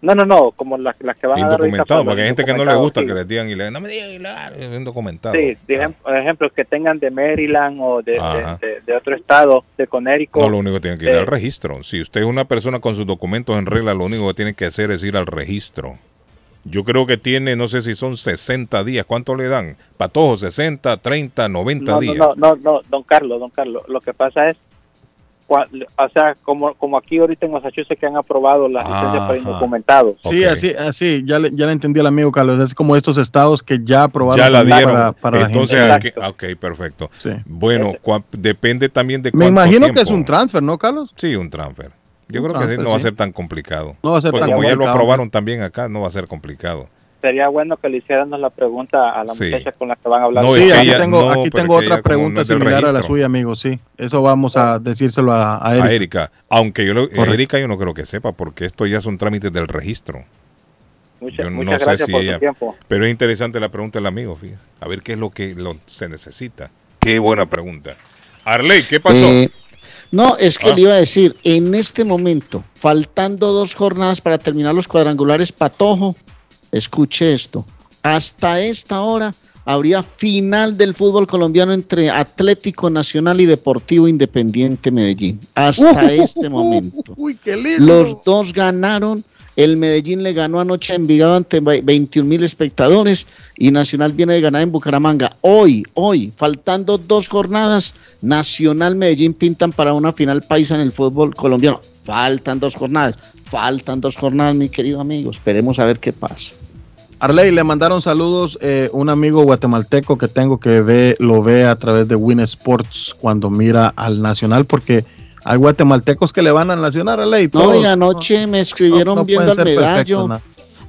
No, no, no, como las las que van a dar Indocumentado, porque hay gente que no le gusta que indocumentados, le digan ilegal. No me digan ilegal, es indocumentado. Sí, sí, de ejem- por ejemplo, que tengan de Maryland o de, de- de- de otro estado, de Connecticut. No, lo único que tiene que ir Eh, al registro. Si usted es una persona con sus documentos en regla, lo único que tiene que hacer es ir al registro. Yo creo que tiene, no sé si son 60 días. ¿Cuánto le dan? Patojo, 60, 30, 90 no, días. no, no, no, no, don Carlos, don Carlos, lo que pasa es, o sea, como, como aquí ahorita en Massachusetts que han aprobado las licencias para Ajá. indocumentados. Sí, así, así, ya le, ya le entendí al amigo Carlos. Es como estos estados que ya aprobaron Ya la dieron. para, para la Entonces, gente. ah, ok, perfecto. Bueno, cua- depende también de Me imagino que es un transfer, ¿no, Carlos? Sí, un transfer. Yo Un creo que sí, no va a ser tan complicado. No va a ser Porque tan como ya lo aprobaron también acá, no va a ser complicado. Sería bueno que le hiciéramos la pregunta a la Sí. muchacha con la que van a hablar. No, sí, aquí ella- tengo, no, aquí tengo otra no pregunta similar a la suya, amigo. Sí, eso vamos a decírselo a, a. Erika. Aunque yo lo, Correcto. Erika yo no creo que sepa, porque esto ya son trámites del registro. Muchas, Yo no muchas sé gracias si por ella- su tiempo. Pero es interesante la pregunta del amigo, fíjese. A ver qué es lo que lo- se necesita. Qué buena pregunta. Arley, ¿qué pasó? Eh, no, es que Ah. le iba a decir, en este momento, faltando dos jornadas para terminar los cuadrangulares, Patojo, escuche esto, hasta esta hora habría final del fútbol colombiano entre Atlético Nacional y Deportivo Independiente Medellín. Hasta este momento. Uy, qué lindo. Los dos ganaron. El Medellín le ganó anoche a Envigado ante 21 mil espectadores y Nacional viene de ganar en Bucaramanga. Hoy, hoy, faltando dos jornadas, Nacional Medellín pintan para una final paisa en el fútbol colombiano. Faltan dos jornadas, faltan dos jornadas, mi querido amigo. Esperemos a ver qué pasa. Arley, le mandaron saludos eh, un amigo guatemalteco que tengo que ve, lo ve a través de Win Sports cuando mira al Nacional, porque hay guatemaltecos que le van al Nacional, Arley. No, todos. y anoche me escribieron no- no viendo al ser medallo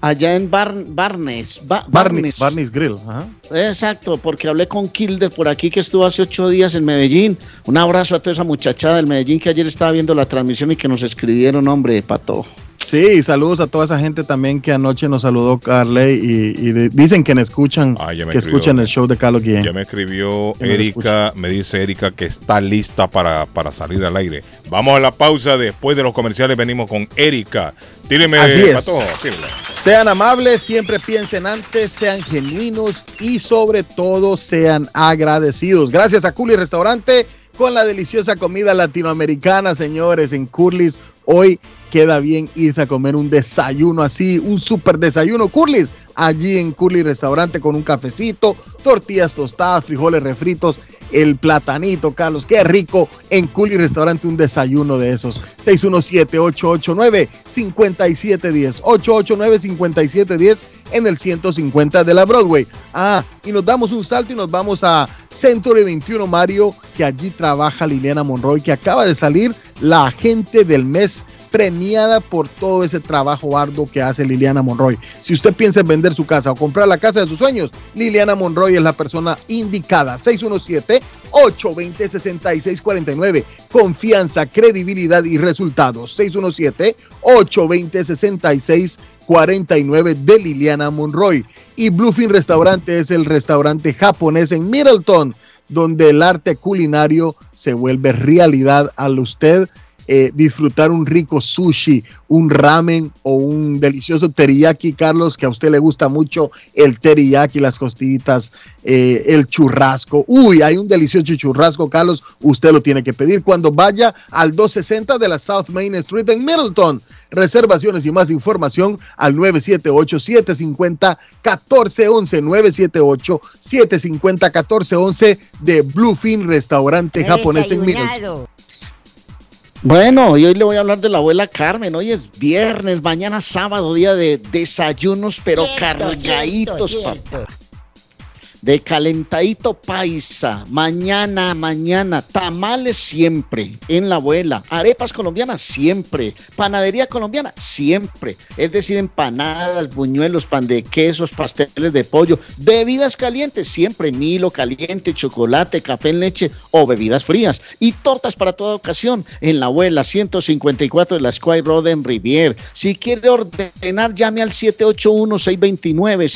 allá en Bar- Barnes. Ba- Barney's, Barney's Grill. ajá. Exacto, porque hablé con Kilder por aquí que estuvo hace ocho días en Medellín. Un abrazo a toda esa muchachada del Medellín que ayer estaba viendo la transmisión y que nos escribieron, hombre, pato. Sí, saludos a toda esa gente también que anoche nos saludó Carley y, y de- dicen que nos escuchan, Ah, me que escribió. escuchan el show de Carlos Guillén. Ya me escribió me Erika, me dice Erika que está lista para, para salir al aire. Vamos a la pausa, después de los comerciales venimos con Erika. Tíreme, Así es. Sean amables, siempre piensen antes, sean genuinos y sobre todo sean agradecidos. Gracias a Curly Restaurante con la deliciosa comida latinoamericana, señores, en Curly's. Hoy queda bien irse a comer un desayuno así, un super desayuno Curly's, allí en Curly Restaurante con un cafecito, tortillas tostadas, frijoles refritos, el platanito, Carlos, qué rico en Curly Restaurante un desayuno de esos. 617-889-5710, 889-5710 en el 150 de la Broadway. Ah, y nos damos un salto y nos vamos a Century 21 Mario, que allí trabaja Liliana Monroy, que acaba de salir la agente del mes premiada por todo ese trabajo arduo que hace Liliana Monroy. Si usted piensa en vender su casa o comprar la casa de sus sueños, Liliana Monroy es la persona indicada. 617-820-6649. Confianza, credibilidad y resultados. 617-820-6649 de Liliana Monroy. Y Bluefin Restaurante es el restaurante japonés en Middleton, donde el arte culinario se vuelve realidad al usted eh, disfrutar un rico sushi, un ramen o un delicioso teriyaki, Carlos, que a usted le gusta mucho el teriyaki, las costillitas, eh, el churrasco. Uy, hay un delicioso churrasco, Carlos, usted lo tiene que pedir cuando vaya al 260 de la South Main Street en Middleton. Reservaciones y más información al 978-750-1411. 978-750-1411 de Bluefin Restaurante Japonés en Middleton. Bueno, y hoy le voy a hablar de la abuela Carmen. Hoy es viernes, mañana sábado, día de desayunos, pero cargaditos, papá de calentadito paisa, mañana, mañana, tamales siempre en la abuela, arepas colombianas siempre, panadería colombiana siempre, es decir, empanadas, buñuelos, pan de quesos, pasteles de pollo, bebidas calientes siempre, Milo caliente, chocolate, café en leche o bebidas frías. Y tortas para toda ocasión en la abuela 154 de la Square Road en Rivier. Si quiere ordenar, llame al 781 629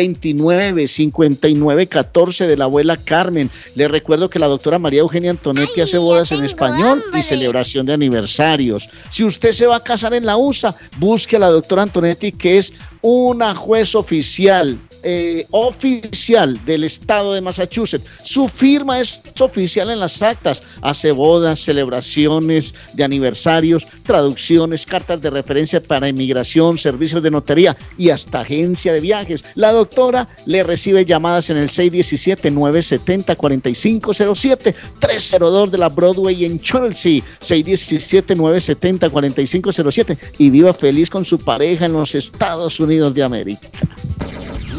5914 629 29 59 14 de la abuela Carmen. Le recuerdo que la doctora María Eugenia Antonetti hace bodas en español y celebración de aniversarios. Si usted se va a casar en la USA, busque a la doctora Antonetti, que es una juez oficial eh, oficial del estado de Massachusetts. Su firma es oficial en las actas. Hace bodas, celebraciones de aniversarios, traducciones, cartas de referencia para inmigración, servicios de notaría y hasta agencia de viajes. La doctora le recibe llamadas en el 617-970-4507, 302 de la Broadway en Chelsea, 617-970-4507 y viva feliz con su pareja en los Estados Unidos de América.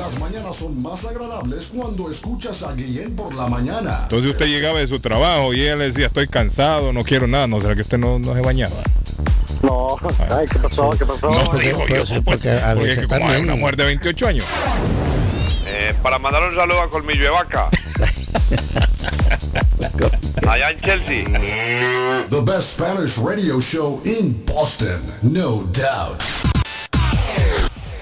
Las mañanas son más agradables cuando escuchas a Guillén por la mañana. Entonces usted llegaba de su trabajo y ella le decía, estoy cansado, no quiero nada. ¿No será que usted no, no se bañaba? No, ay, ¿qué pasó? ¿Qué pasó? No, digo yo, porque porque, porque es que como hay una mujer de 28 años. Eh, para mandar un saludo a Colmillo de Vaca. Allá en Chelsea. The best Spanish radio show in Boston, no doubt.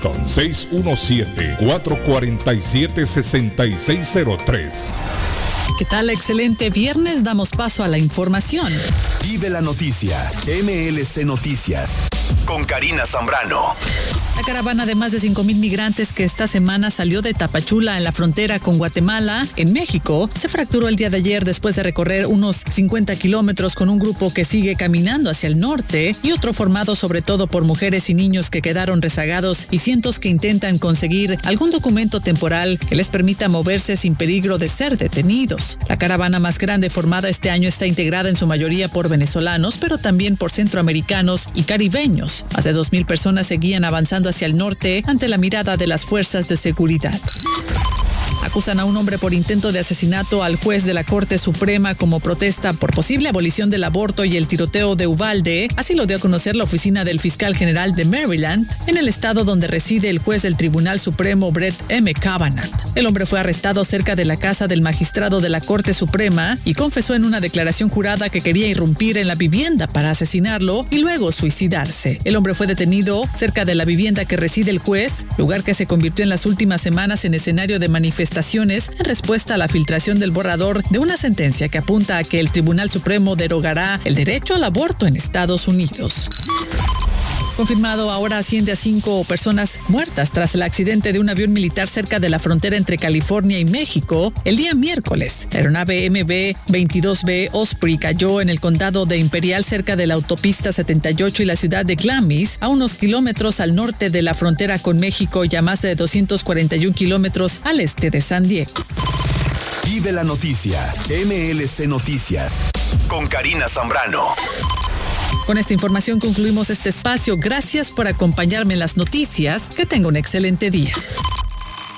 617-447-6603. ¿Qué tal? Excelente viernes. Damos paso a la información. Vive la noticia. MLC Noticias. Con Karina Zambrano. La caravana de más de 5.000 migrantes que esta semana salió de Tapachula en la frontera con Guatemala, en México, se fracturó el día de ayer después de recorrer unos 50 kilómetros con un grupo que sigue caminando hacia el norte y otro formado sobre todo por mujeres y niños que quedaron rezagados y cientos que intentan conseguir algún documento temporal que les permita moverse sin peligro de ser detenidos. La caravana más grande formada este año está integrada en su mayoría por venezolanos, pero también por centroamericanos y caribeños. Más de 2.000 personas seguían avanzando hacia el norte ante la mirada de las fuerzas de seguridad. Acusan a un hombre por intento de asesinato al juez de la Corte Suprema como protesta por posible abolición del aborto y el tiroteo de Uvalde. Así lo dio a conocer la oficina del fiscal general de Maryland, en el estado donde reside el juez del Tribunal Supremo Brett M. Kavanaugh. El hombre fue arrestado cerca de la casa del magistrado de la Corte Suprema y confesó en una declaración jurada que quería irrumpir en la vivienda para asesinarlo y luego suicidarse. El hombre fue detenido cerca de la vivienda que reside el juez, lugar que se convirtió en las últimas semanas en escenario de manifestaciones en respuesta a la filtración del borrador de una sentencia que apunta a que el Tribunal Supremo derogará el derecho al aborto en Estados Unidos. Confirmado ahora asciende a cinco personas muertas tras el accidente de un avión militar cerca de la frontera entre California y México el día miércoles. La aeronave MB-22B Osprey cayó en el condado de Imperial cerca de la autopista 78 y la ciudad de Glamis, a unos kilómetros al norte de la frontera con México y a más de 241 kilómetros al este de San Diego. Vive la noticia, MLC Noticias, con Karina Zambrano. Con esta información concluimos este espacio. Gracias por acompañarme en las noticias. Que tenga un excelente día.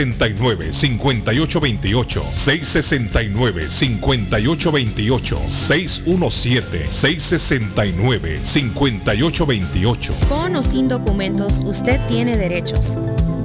669-5828, 669-5828, 617-669-5828. Con o sin documentos, usted tiene derechos.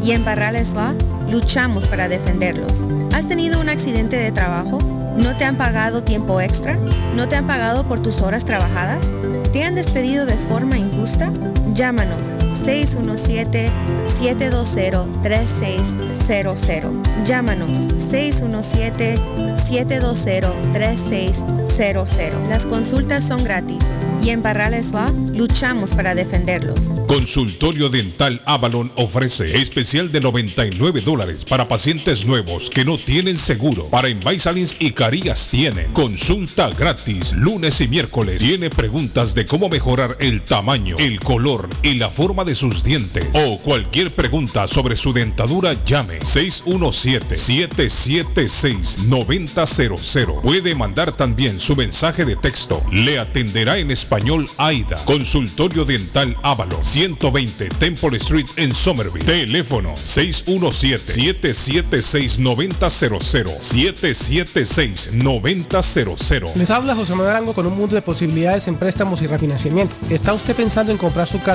Y en Barrales Law luchamos para defenderlos. ¿Has tenido un accidente de trabajo? ¿No te han pagado tiempo extra? ¿No te han pagado por tus horas trabajadas? ¿Te han despedido de forma injusta? Llámanos 617-720-3600. Llámanos 617-720-3600. Las consultas son gratis y en Barrales Law luchamos para defenderlos. Consultorio Dental Avalon ofrece especial de 99 dólares para pacientes nuevos que no tienen seguro. Para Invisalins y Carías tiene consulta gratis lunes y miércoles. Tiene preguntas de cómo mejorar el tamaño, el color y la forma de sus dientes o cualquier pregunta sobre su dentadura llame 617-776-9000. Puede mandar también su mensaje de texto. Le atenderá en español AIDA. Consultorio Dental Ávalo 120 Temple Street en Somerville. Teléfono 617-776-9000. 776-9000. Les habla José Manuel Arango con un mundo de posibilidades en préstamos y refinanciamiento. ¿Está usted pensando en comprar su casa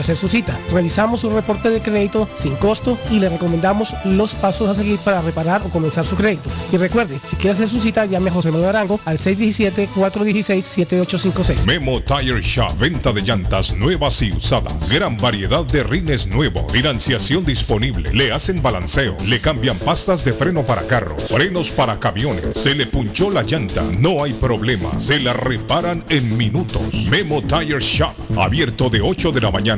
hacer su cita. Revisamos su reporte de crédito sin costo y le recomendamos los pasos a seguir para reparar o comenzar su crédito. Y recuerde, si quiere hacer su cita, llame a José Manuel Arango al 617-416-7856. Memo Tire Shop, venta de llantas nuevas y usadas. Gran variedad de rines nuevos, financiación disponible. Le hacen balanceo, le cambian pastas de freno para carros, frenos para camiones. Se le punchó la llanta, no hay problema. Se la reparan en minutos. Memo Tire Shop, abierto de 8 de la mañana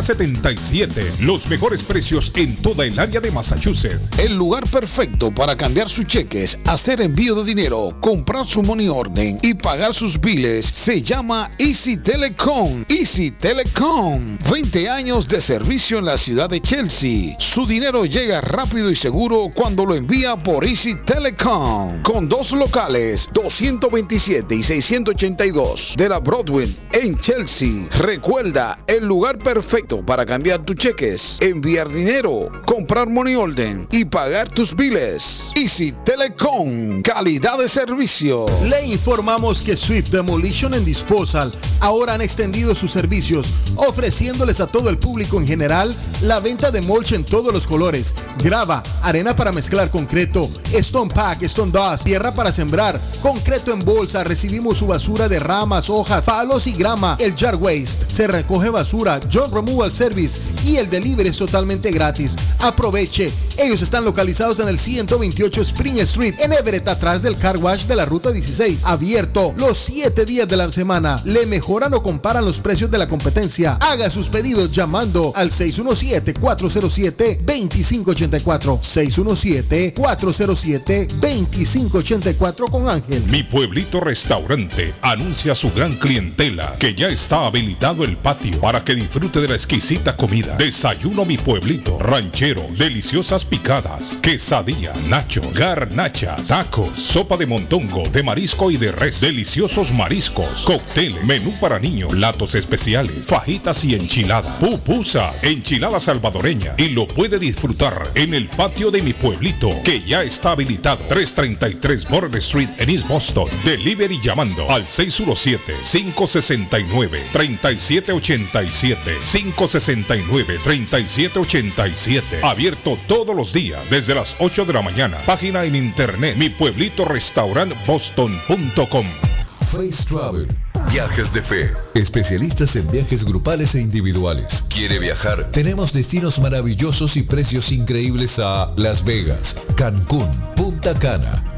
381-7077. Los mejores precios en toda el área de Massachusetts. El lugar perfecto para cambiar sus cheques, hacer envío de dinero, comprar su money orden y pagar sus biles se llama Easy Telecom. Easy Telecom. 20 años de servicio en la ciudad de Chelsea. Su dinero llega rápido y seguro cuando lo envía por Easy Telecom. Con dos locales, 227 y 682 de la Broadway en Chelsea. Recuerda, el lugar perfecto para cambiar tus cheques, enviar dinero, comprar money order y pagar tus biles. Easy Telecom, calidad de servicio. Le informamos que Swift Demolition and Disposal ahora han extendido sus servicios, ofreciéndoles a todo el público en general la venta de mulch en todos los colores, grava, arena para mezclar concreto, stone pack, stone dust, tierra para sembrar, concreto en bolsa, recibimos su basura de ramas, hojas, palos y grama, el jar waste, se recoge basura, John Removal Service y el delivery es totalmente gratis. Aproveche, ellos están localizados en el 128 Spring Street en Everett, atrás del car wash de la ruta 16, abierto los 7 días de la semana. Le mejoran o comparan los precios de la competencia. Haga sus pedidos llamando al 617-407-2584. 617-407-2584 con Ángel. Mi pueblito restaurante anuncia su gran clientela que ya está habilitado el patio para que disfrute de la exquisita comida. Desayuno mi pueblito, ranchero, deliciosas picadas, quesadillas, nacho, garnachas, tacos, sopa de montongo, de marisco y de res, deliciosos mariscos, cócteles, menú para niños, platos especiales, fajitas y enchiladas, pupusas, enchilada salvadoreña. Y lo puede disfrutar en el patio de mi pueblito que ya está habilitado. 333 Border Street en East Boston. Delivery llamando al 617-569-3787. 569-3787. Abierto todos los días desde las 8 de la mañana. Página en internet mi pueblito boston.com. Face Travel. Viajes de fe. Especialistas en viajes grupales e individuales. ¿Quiere viajar? Tenemos destinos maravillosos y precios increíbles a Las Vegas, Cancún, Punta Cana,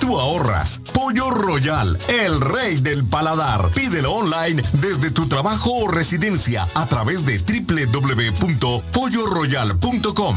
tú ahorras. Pollo Royal, el rey del paladar. Pídelo online desde tu trabajo o residencia a través de www.polloroyal.com.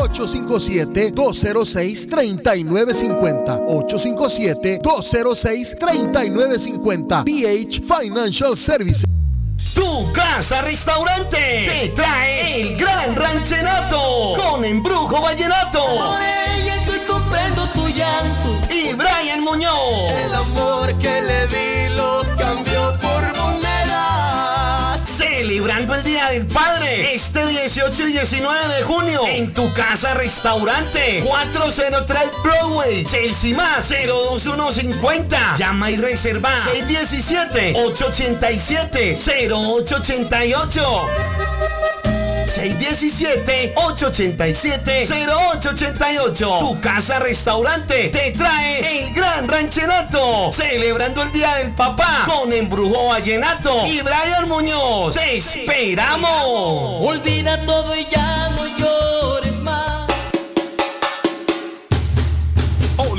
857-206-3950. 857-206-3950. BH Financial Services. Tu casa restaurante te trae el gran ranchenato con embrujo vallenato. Por ella estoy comprendo tu llanto. Y Brian Muñoz. El amor que le di celebrando el Día del Padre. Este 18 y 19 de junio. En tu casa restaurante. 403 Broadway, Chelsea más 02150. Llama y reserva. 617 887 0888. 617-887-0888. Tu casa restaurante te trae el gran ranchenato. Celebrando el Día del Papá con Embrujo Vallenato y Brian Muñoz. ¡Te esperamos! Olvida todo y ya no llores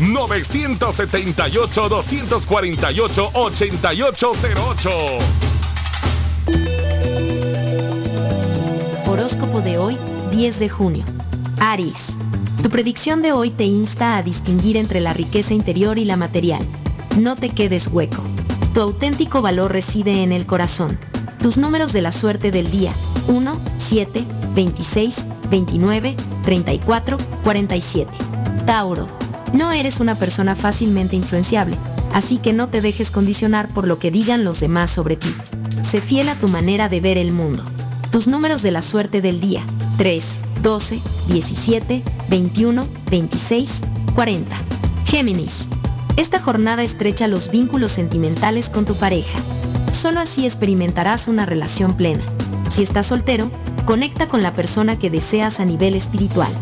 978 248 8808 Horóscopo de hoy, 10 de junio. Aries. Tu predicción de hoy te insta a distinguir entre la riqueza interior y la material. No te quedes hueco. Tu auténtico valor reside en el corazón. Tus números de la suerte del día. 1, 7, 26, 29, 34, 47. Tauro. No eres una persona fácilmente influenciable, así que no te dejes condicionar por lo que digan los demás sobre ti. Sé fiel a tu manera de ver el mundo. Tus números de la suerte del día. 3, 12, 17, 21, 26, 40. Géminis. Esta jornada estrecha los vínculos sentimentales con tu pareja. Solo así experimentarás una relación plena. Si estás soltero, conecta con la persona que deseas a nivel espiritual.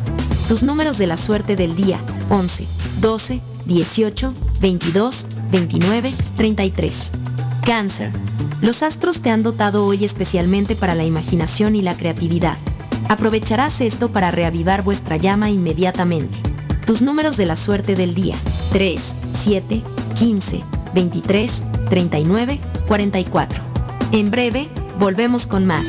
Tus números de la suerte del día. 11, 12, 18, 22, 29, 33. Cáncer. Los astros te han dotado hoy especialmente para la imaginación y la creatividad. Aprovecharás esto para reavivar vuestra llama inmediatamente. Tus números de la suerte del día. 3, 7, 15, 23, 39, 44. En breve, volvemos con más.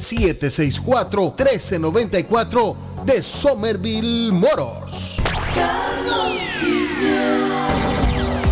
617-764-1394 de Somerville Motors.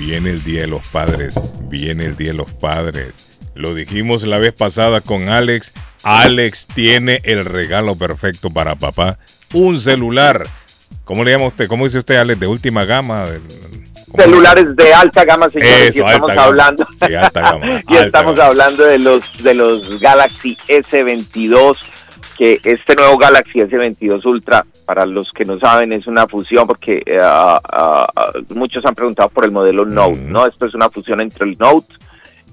viene el día de los padres, viene el día de los padres. Lo dijimos la vez pasada con Alex. Alex tiene el regalo perfecto para papá. Un celular. ¿Cómo le llama usted? ¿Cómo dice usted, Alex? De última gama. ¿Cómo? Celulares de alta gama, señores, Eso, y estamos alta gama. hablando. Sí, alta gama, y alta estamos gama. hablando de los de los Galaxy S22 que este nuevo Galaxy S22 Ultra, para los que no saben, es una fusión porque ah, muchos han preguntado por el modelo Note, ¿no? Esto es una fusión entre el Note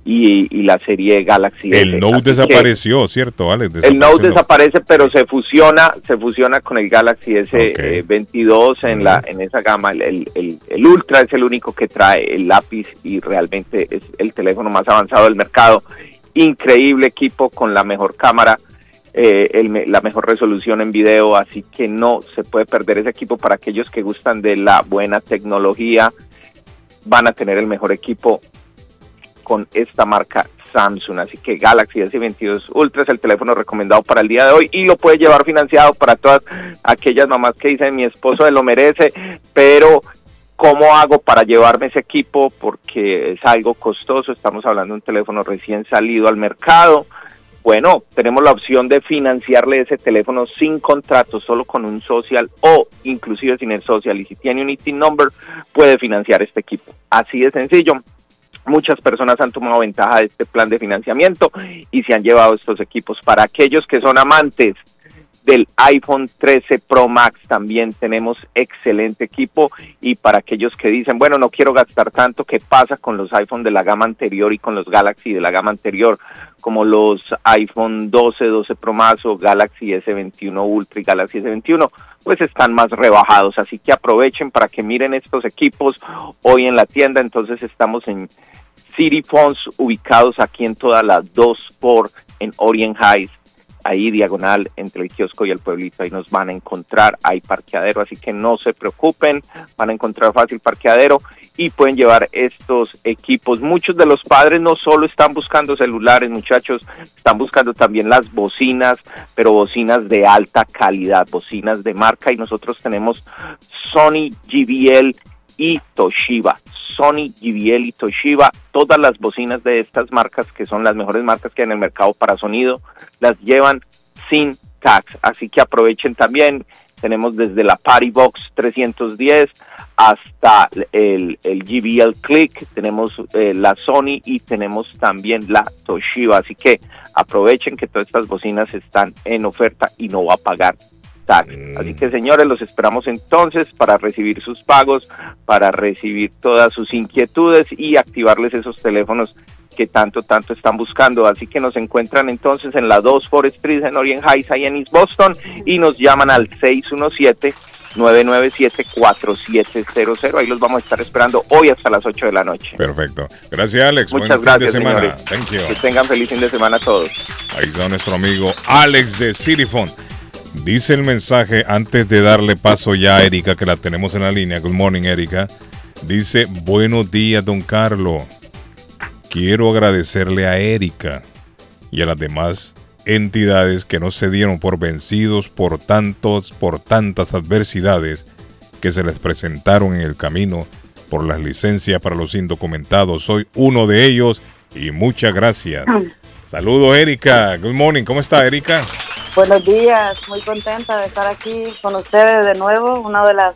y, y la serie Galaxy S. El Note Así desapareció, ¿cierto, Alex? el Note desaparece, pero se fusiona, se fusiona con el Galaxy S22 en la en esa gama. El, el- el- el Ultra es el único que trae el lápiz y realmente es el teléfono más avanzado del mercado. Increíble equipo con la mejor cámara, eh, el la mejor resolución en video, así que no se puede perder ese equipo para aquellos que gustan de la buena tecnología. Van a tener el mejor equipo con esta marca Samsung. Así que Galaxy S22 Ultra es el teléfono recomendado para el día de hoy y lo puede llevar financiado para todas aquellas mamás que dicen mi esposo se lo merece, pero ¿cómo hago para llevarme ese equipo? Porque es algo costoso, estamos hablando de un teléfono recién salido al mercado. Bueno, tenemos la opción de financiarle ese teléfono sin contrato, solo con un social o inclusive sin el social. Y si tiene un ITIN number, puede financiar este equipo. Así de sencillo. Muchas personas han tomado ventaja de este plan de financiamiento y se han llevado estos equipos. Para aquellos que son amantes del iPhone 13 Pro Max también tenemos excelente equipo y para aquellos que dicen, bueno, no quiero gastar tanto, ¿qué pasa con los iPhone de la gama anterior y con los Galaxy de la gama anterior? Como los iPhone 12, 12 Pro Max o Galaxy S21 Ultra y Galaxy S21, pues están más rebajados. Así que aprovechen para que miren estos equipos hoy en la tienda. Entonces estamos en City Phones ubicados aquí en todas las dos por en Orient Heights ahí diagonal entre el kiosco y el pueblito, ahí nos van a encontrar, hay parqueadero, así que no se preocupen, van a encontrar fácil parqueadero y pueden llevar estos equipos. Muchos de los padres no solo están buscando celulares, muchachos, están buscando también las bocinas, pero bocinas de alta calidad, bocinas de marca y nosotros tenemos Sony GBL y Toshiba. Sony, JBL y Toshiba, todas las bocinas de estas marcas, que son las mejores marcas que hay en el mercado para sonido, las llevan sin tax. Así que aprovechen también. Tenemos desde la Party Box 310 hasta el, el GBL Click, tenemos eh, la Sony y tenemos también la Toshiba. Así que aprovechen que todas estas bocinas están en oferta y no va a pagar tax. Así que señores, los esperamos entonces para recibir sus pagos, para recibir todas sus inquietudes y activarles esos teléfonos que tanto, tanto están buscando. Así que nos encuentran entonces en la 2 Forest Street en Orient Heights, ahí en East Boston, y nos llaman al 617 997-4700. Ahí los vamos a estar esperando hoy hasta las 8 de la noche. Perfecto. Gracias, Alex. Muchas Buen gracias, fin de semana. señores. Thank you. Que tengan feliz fin de semana a todos. Ahí está nuestro amigo Alex de Cityphone. Dice el mensaje antes de darle paso ya a Erika, que la tenemos en la línea. Good morning, Erika. Dice, buenos días, don Carlos. Quiero agradecerle a Erika y a las demás entidades que no se dieron por vencidos por tantos, por tantas adversidades que se les presentaron en el camino por las licencias para los indocumentados. Soy uno de ellos y muchas gracias. Saludos, Erika. Good morning. ¿Cómo está, Erika? Buenos días, muy contenta de estar aquí con ustedes de nuevo, uno de los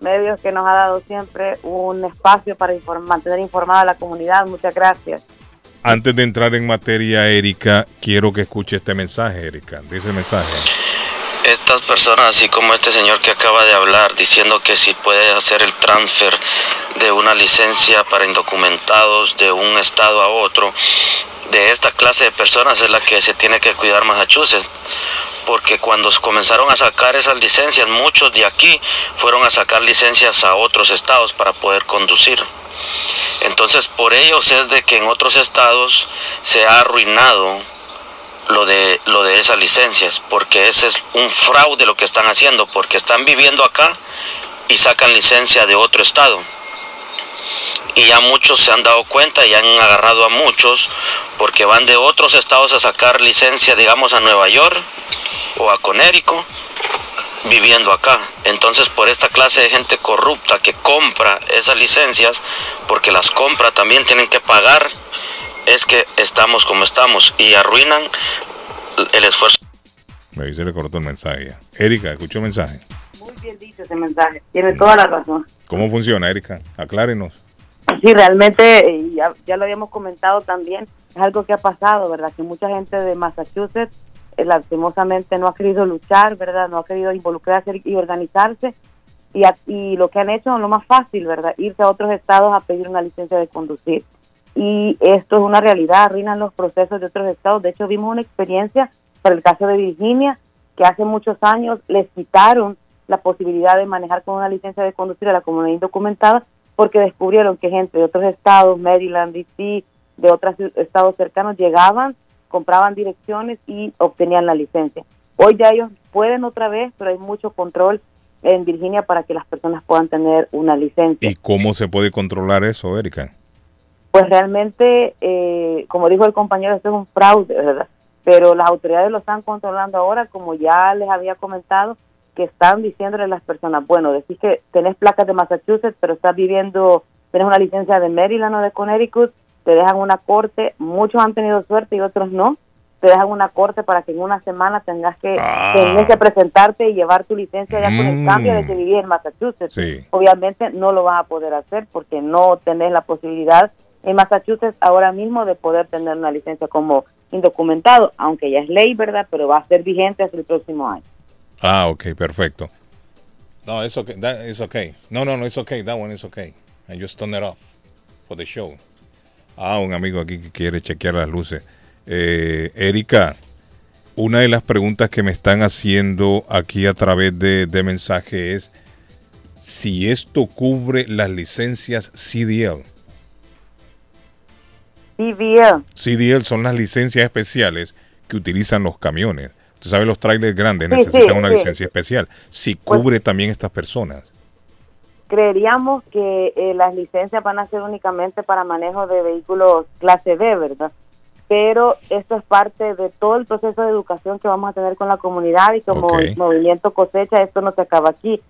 medios que nos ha dado siempre un espacio para inform- mantener informada a la comunidad. Muchas gracias. Antes de entrar en materia, Erika, quiero que escuche este mensaje, Erika. Dice el mensaje. Estas personas, así como este señor que acaba de hablar, diciendo que si puede hacer el transfer de una licencia para indocumentados de un estado a otro, de esta clase de personas es la que se tiene que cuidar Massachusetts. Porque cuando comenzaron a sacar esas licencias, muchos de aquí fueron a sacar licencias a otros estados para poder conducir. Entonces, por ellos es de que en otros estados se ha arruinado lo de, lo de esas licencias, porque ese es un fraude lo que están haciendo, porque están viviendo acá y sacan licencia de otro estado. Y ya muchos se han dado cuenta y han agarrado a muchos porque van de otros estados a sacar licencia, digamos, a Nueva York o a Conérico viviendo acá. Entonces por esta clase de gente corrupta que compra esas licencias, porque las compra también tienen que pagar, es que estamos como estamos y arruinan el esfuerzo. Me dice le cortó el mensaje ya. Erika, escuchó el mensaje. Muy bien dicho ese mensaje. Tiene toda la razón. ¿Cómo funciona, Erika? Aclárenos. Sí, realmente, eh, ya, ya lo habíamos comentado también, es algo que ha pasado, ¿verdad? Que mucha gente de Massachusetts eh, lastimosamente no ha querido luchar, ¿verdad? No ha querido involucrarse y organizarse. Y, y lo que han hecho es lo más fácil, ¿verdad? Irse a otros estados a pedir una licencia de conducir. Y esto es una realidad, arruinan los procesos de otros estados. De hecho, vimos una experiencia para el caso de Virginia, que hace muchos años les quitaron la posibilidad de manejar con una licencia de conducir a la comunidad indocumentada porque descubrieron que gente de otros estados, Maryland, D.C., de otros estados cercanos, llegaban, compraban direcciones y obtenían la licencia. Hoy ya ellos pueden otra vez, pero hay mucho control en Virginia para que las personas puedan tener una licencia. ¿Y cómo se puede controlar eso, Erika? Pues realmente, eh, como dijo el compañero, esto es un fraude, ¿verdad? Pero las autoridades lo están controlando ahora, como ya les había comentado, que están diciéndole a las personas, bueno, decís que tenés placas de Massachusetts, pero estás viviendo, tenés una licencia de Maryland o de Connecticut, te dejan una corte, muchos han tenido suerte y otros no, te dejan una corte para que en una semana tengas que, Ah. tengas que presentarte y llevar tu licencia ya con el Mm. cambio de que vivís en Massachusetts Sí. obviamente no lo vas a poder hacer porque no tenés la posibilidad en Massachusetts ahora mismo de poder tener una licencia como indocumentado, aunque ya es ley, ¿verdad? Pero va a ser vigente hasta el próximo año. Ah, ok, perfecto. No, it's okay. That is okay. No, no, no, it's okay. That one is okay. I just turned it off for the show. Ah, un amigo aquí que quiere chequear las luces. Eh, Erika, una de las preguntas que me están haciendo aquí a través de, de mensaje es si esto cubre las licencias CDL. CBL, CDL son las licencias especiales que utilizan los camiones. Tú sabes, los trailers grandes Sí, necesitan sí, una sí. licencia especial. Si cubre también estas personas. creeríamos que eh, las licencias van a ser únicamente para manejo de vehículos clase B, ¿verdad? Pero esto es parte de todo el proceso de educación que vamos a tener con la comunidad y como Ok. el movimiento cosecha, esto no se acaba aquí,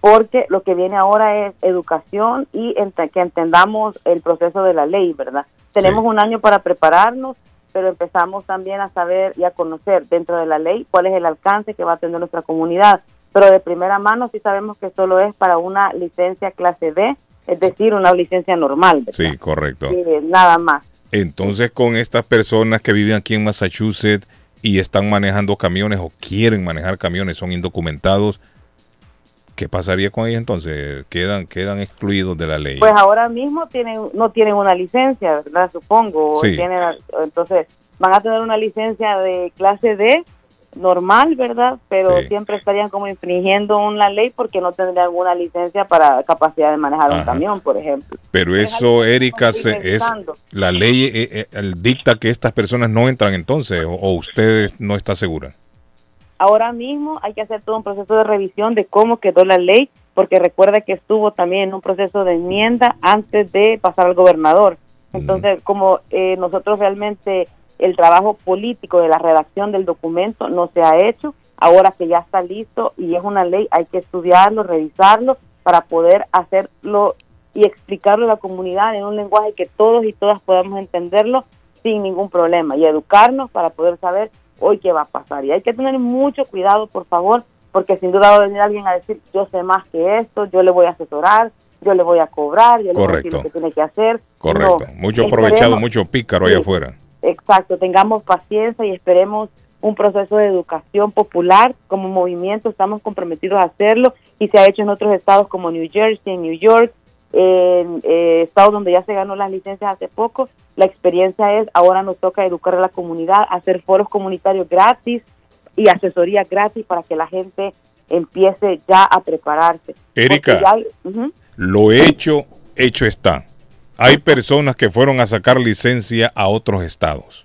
porque lo que viene ahora es educación y ent- que entendamos el proceso de la ley, ¿verdad? Tenemos un año para prepararnos, pero empezamos también a saber y a conocer dentro de la ley cuál es el alcance que va a tener nuestra comunidad. Pero de primera mano sí sabemos que solo es para una licencia clase B, es decir, una licencia normal, ¿verdad? Sí, correcto. Eh, nada más. Entonces, con estas personas que viven aquí en Massachusetts y están manejando camiones o quieren manejar camiones, son indocumentados, ¿qué pasaría con ellos entonces? ¿Quedan, quedan excluidos de la ley? Pues ahora mismo tienen, no tienen una licencia, ¿verdad? Supongo. Sí. Tienen, entonces van a tener una licencia de clase D normal, ¿verdad? Pero Sí. siempre estarían como infringiendo una ley porque no tendrían alguna licencia para capacidad de manejar un camión, por ejemplo. Pero eso, Erika, se- es la ley eh, eh, dicta que estas personas no entran entonces, o, o usted no está segura. Ahora mismo hay que hacer todo un proceso de revisión de cómo quedó la ley, porque recuerda que estuvo también en un proceso de enmienda antes de pasar al gobernador. Entonces, como eh, nosotros realmente el trabajo político de la redacción del documento no se ha hecho, ahora que ya está listo y es una ley, hay que estudiarlo, revisarlo para poder hacerlo y explicarlo a la comunidad en un lenguaje que todos y todas podamos entenderlo sin ningún problema y educarnos para poder saber hoy qué va a pasar. Y hay que tener mucho cuidado, por favor, porque sin duda va a venir alguien a decir, yo sé más que esto, yo le voy a asesorar, yo le voy a cobrar, yo le voy a decir lo que tiene que hacer. Correcto. No, mucho aprovechado, mucho pícaro allá afuera. Exacto, tengamos paciencia y esperemos un proceso de educación popular. Como movimiento estamos comprometidos a hacerlo y se ha hecho en otros estados como New Jersey, en New York, en eh, estados donde ya se ganó las licencias hace poco. La experiencia es, ahora nos toca educar a la comunidad, hacer foros comunitarios gratis y asesoría gratis para que la gente empiece ya a prepararse. Erika. Lo hecho, hecho está. hay personas que fueron a sacar licencia a otros estados.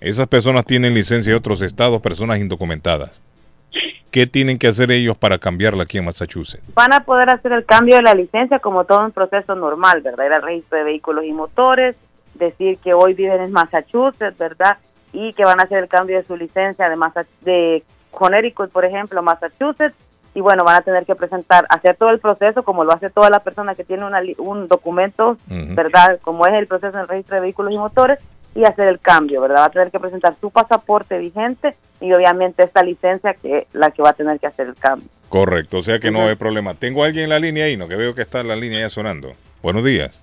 Esas personas tienen licencia de otros estados, personas indocumentadas. ¿Qué tienen que hacer ellos para cambiarla aquí en Massachusetts? Van a poder hacer el cambio de la licencia como todo un proceso normal, ¿verdad? Ir al registro de vehículos y motores, decir que hoy viven en Massachusetts, ¿verdad? Y que van a hacer el cambio de su licencia de, Massa de Connecticut, por ejemplo, Massachusetts, y bueno, van a tener que presentar, hacer todo el proceso como lo hace toda la persona que tiene una, un documento, ¿verdad? Como es el proceso en el registro de vehículos y motores, y hacer el cambio, ¿verdad? Va a tener que presentar su pasaporte vigente y obviamente esta licencia que la que va a tener que hacer el cambio. Correcto, o sea que no hay problema. Tengo a alguien en la línea ahí, ¿no? Que veo que está en la línea ya sonando. Buenos días.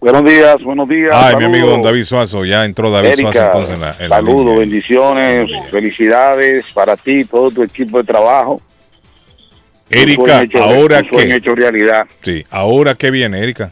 Buenos días, buenos días. Ay, mi amigo don David Suazo, ya entró David Suazo entonces en la, en la Saludos, bendiciones, felicidades para ti, todo tu equipo de trabajo. Erika, hecho- ahora qué? hecho realidad. Sí, ahora qué viene, Erika.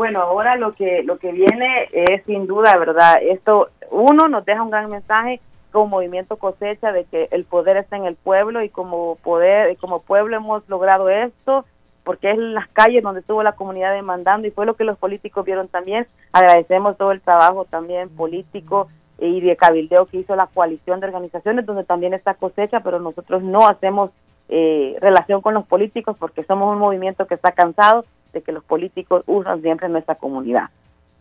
Bueno, ahora lo que lo que viene es sin duda, ¿verdad? Esto uno nos deja un gran mensaje como movimiento cosecha de que el poder está en el pueblo y como poder como pueblo hemos logrado esto porque es en las calles donde estuvo la comunidad demandando y fue lo que los políticos vieron también. Agradecemos todo el trabajo también político y de cabildeo que hizo la coalición de organizaciones donde también está cosecha, pero nosotros no hacemos eh, relación con los políticos porque somos un movimiento que está cansado de que los políticos usan siempre nuestra comunidad.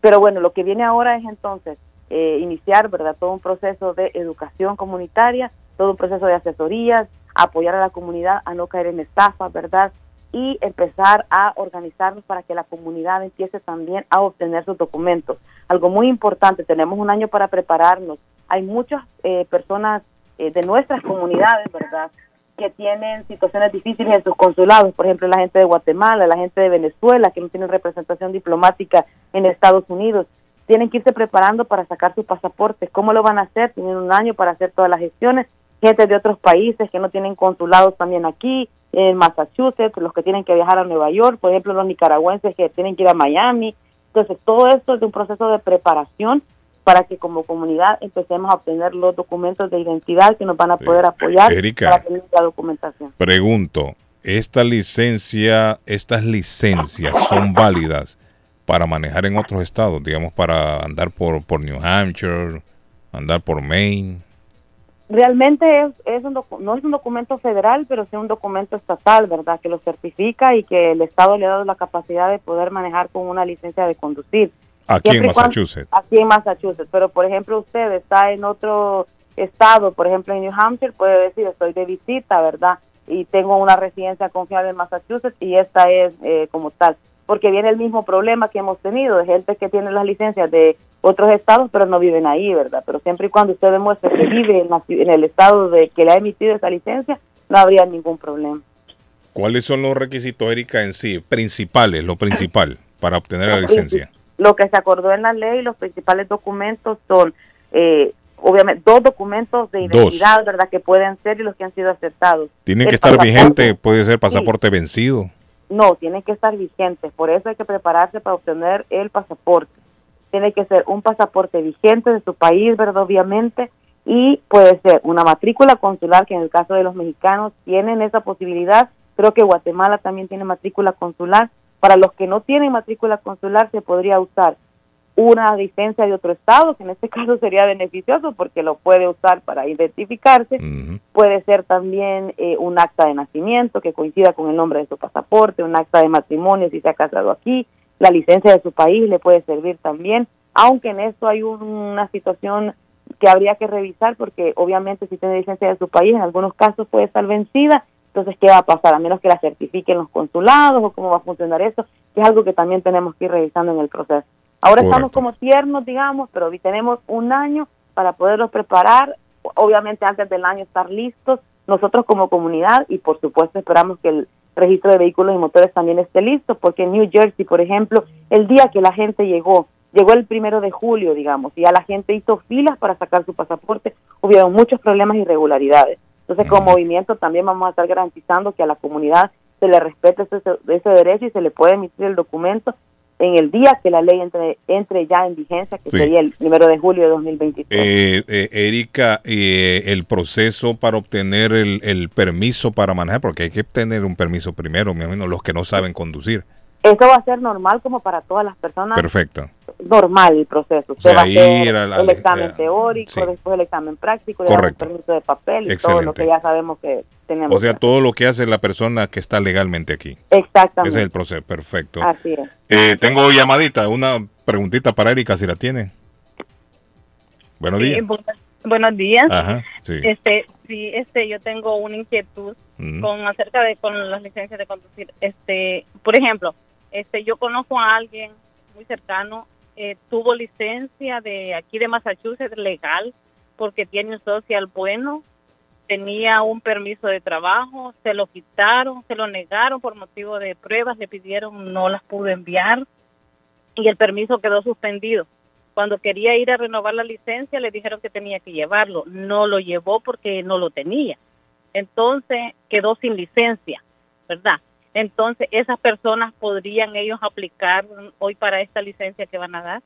Pero bueno, lo que viene ahora es entonces eh, iniciar, ¿verdad? Todo un proceso de educación comunitaria, todo un proceso de asesorías, apoyar a la comunidad a no caer en estafas, ¿verdad? Y empezar a organizarnos para que la comunidad empiece también a obtener sus documentos. Algo muy importante, tenemos un año para prepararnos. Hay muchas eh, personas eh, de nuestras comunidades, ¿verdad? Que tienen situaciones difíciles en sus consulados, por ejemplo, la gente de Guatemala, la gente de Venezuela, que no tienen representación diplomática en Estados Unidos, tienen que irse preparando para sacar sus pasaportes. ¿Cómo lo van a hacer? Tienen un año para hacer todas las gestiones. Gente de otros países que no tienen consulados también aquí, en Massachusetts, los que tienen que viajar a Nueva York, por ejemplo, los nicaragüenses que tienen que ir a Miami. Entonces, todo esto es de un proceso de preparación para que como comunidad empecemos a obtener los documentos de identidad que nos van a poder apoyar Erika. para tener la documentación. Pregunto, ¿esta licencia, estas licencias son válidas para manejar en otros estados? Digamos, para andar por, por New Hampshire, andar por Maine. Realmente es, es un no es un documento federal, pero sí un documento estatal, ¿verdad? Que lo certifica y que el Estado le ha dado la capacidad de poder manejar con una licencia de conducir. Aquí en cuando- Massachusetts. aquí en Massachusetts, pero por ejemplo usted está en otro estado, por ejemplo en New Hampshire, puede decir estoy de visita, ¿verdad? Y tengo una residencia confiable en Massachusetts y esta es eh, como tal. Porque viene el mismo problema que hemos tenido de gente que tiene las licencias de otros estados, pero no viven ahí, ¿verdad? Pero siempre y cuando usted demuestre que vive en, la en el estado de que le ha emitido esa licencia, no habría ningún problema. ¿Cuáles son los requisitos, Erika, en sí, principales, lo principal, para obtener la licencia? Lo que se acordó en la ley, los principales documentos son, eh, obviamente, dos documentos de Dos. identidad, ¿verdad? Que pueden ser y los que han sido aceptados. Tienen El que estar pasaporte- vigente, puede ser pasaporte vencido. No, tienen que estar vigentes. Por eso hay que prepararse para obtener el pasaporte. Tiene que ser un pasaporte vigente de su país, ¿verdad? Obviamente. Y puede ser una matrícula consular, que en el caso de los mexicanos tienen esa posibilidad. Creo que Guatemala también tiene matrícula consular. Para los que no tienen matrícula consular, se podría usar una licencia de otro estado, que en este caso sería beneficioso porque lo puede usar para identificarse. Puede ser también eh, un acta de nacimiento que coincida con el nombre de su pasaporte, un acta de matrimonio si se ha casado aquí, la licencia de su país le puede servir también, aunque en esto hay un- una situación que habría que revisar porque obviamente si tiene licencia de su país en algunos casos puede estar vencida, entonces ¿qué va a pasar? A menos que la certifiquen los consulados o cómo va a funcionar eso, que es algo que también tenemos que ir revisando en el proceso. Ahora estamos como tiernos, digamos, pero tenemos un año para poderlos preparar, obviamente antes del año estar listos, nosotros como comunidad y por supuesto esperamos que el registro de vehículos y motores también esté listo, porque en New Jersey, por ejemplo, el día que la gente llegó, llegó el primero de julio, digamos, y ya la gente hizo filas para sacar su pasaporte, hubieron muchos problemas y irregularidades. Entonces, como movimiento también vamos a estar garantizando que a la comunidad se le respete ese, ese derecho y se le puede emitir el documento en el día que la ley entre, entre ya en vigencia, que Sí. sería el primero de julio de 2023. Eh, eh, Erika, eh, el proceso para obtener el, el permiso para manejar, porque hay que tener un permiso primero, me imagino, los que no saben conducir. Eso va a ser normal como para todas las personas. Perfecto. Normal el proceso. O sea, va a hacer ir al- al- el examen eh, teórico, sí. después el examen práctico, le Correcto. permiso de papel y todo lo Excelente. que ya sabemos que tenemos. O sea, todo lo que hace la persona que está legalmente aquí. Exactamente. Ese es el proceso, perfecto. Así es. Eh, tengo llamadita, una preguntita para Erika, si la tiene. Buenos Sí, días. bu- buenos días. Ajá, sí. Este, sí, este, yo tengo una inquietud Mm. con acerca de con las licencias de conducir. Este, por ejemplo, este, yo conozco a alguien muy cercano, eh, tuvo licencia de aquí de Massachusetts legal porque tiene un social bueno, tenía un permiso de trabajo, se lo quitaron, se lo negaron por motivo de pruebas, le pidieron, no las pudo enviar y el permiso quedó suspendido. Cuando quería ir a renovar la licencia, le dijeron que tenía que llevarlo. No lo llevó porque no lo tenía. Entonces quedó sin licencia, ¿verdad? Entonces, esas personas podrían ellos aplicar hoy para esta licencia que van a dar.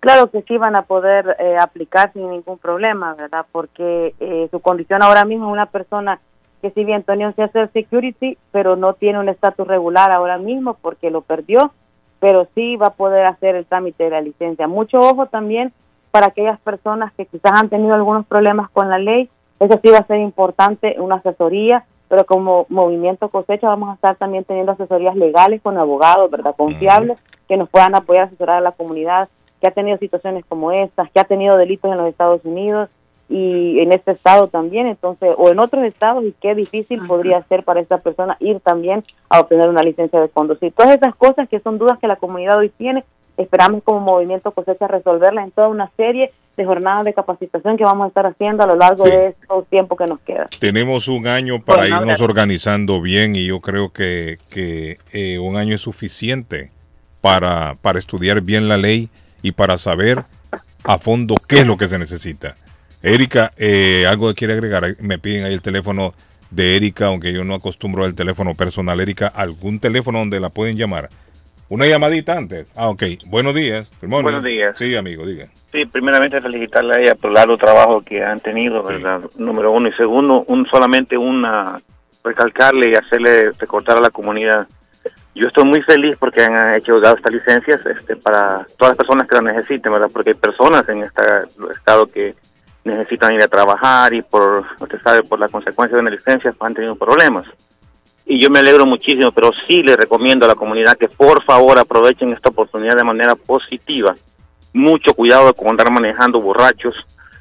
Claro que sí van a poder eh, aplicar sin ningún problema, ¿verdad? Porque eh, su condición ahora mismo es una persona que si bien tenía un Social Security, pero no tiene un estatus regular ahora mismo porque lo perdió, pero sí va a poder hacer el trámite de la licencia. Mucho ojo también para aquellas personas que quizás han tenido algunos problemas con la ley, eso sí va a ser importante, una asesoría, pero como movimiento cosecha vamos a estar también teniendo asesorías legales con abogados, ¿verdad? Confiables, que nos puedan apoyar a asesorar a la comunidad que ha tenido situaciones como estas, que ha tenido delitos en los Estados Unidos y en este estado también, entonces, o en otros estados, y qué difícil podría ser para esta persona ir también a obtener una licencia de conducir. Todas esas cosas que son dudas que la comunidad hoy tiene, esperamos como movimiento cosecha resolverlas en toda una serie de jornadas de capacitación que vamos a estar haciendo a lo largo de estos tiempos que nos queda. Tenemos un año para Bueno, irnos gracias. organizando bien y yo creo que, que eh, un año es suficiente para, para estudiar bien la ley y para saber a fondo qué es lo que se necesita. Erika, eh, algo que quiere agregar, me piden ahí el teléfono de Erika, aunque yo no acostumbro al teléfono personal. Erika, ¿algún teléfono donde la pueden llamar? Una llamadita antes. Ah, ok. Buenos días. Buenos días. Sí, amigo, diga. Sí, primeramente felicitarle a ella por el largo trabajo que han tenido, ¿verdad? Número uno. Y segundo, un solamente una recalcarle y hacerle recordar a la comunidad. Yo estoy muy feliz porque han hecho dado estas licencias este, para todas las personas que las necesiten, ¿verdad? Porque hay personas en este estado que necesitan ir a trabajar y por, usted sabe, por la consecuencia de una licencia han tenido problemas. Y yo me alegro muchísimo, pero sí le recomiendo a la comunidad que por favor aprovechen esta oportunidad de manera positiva mucho cuidado con andar manejando borrachos,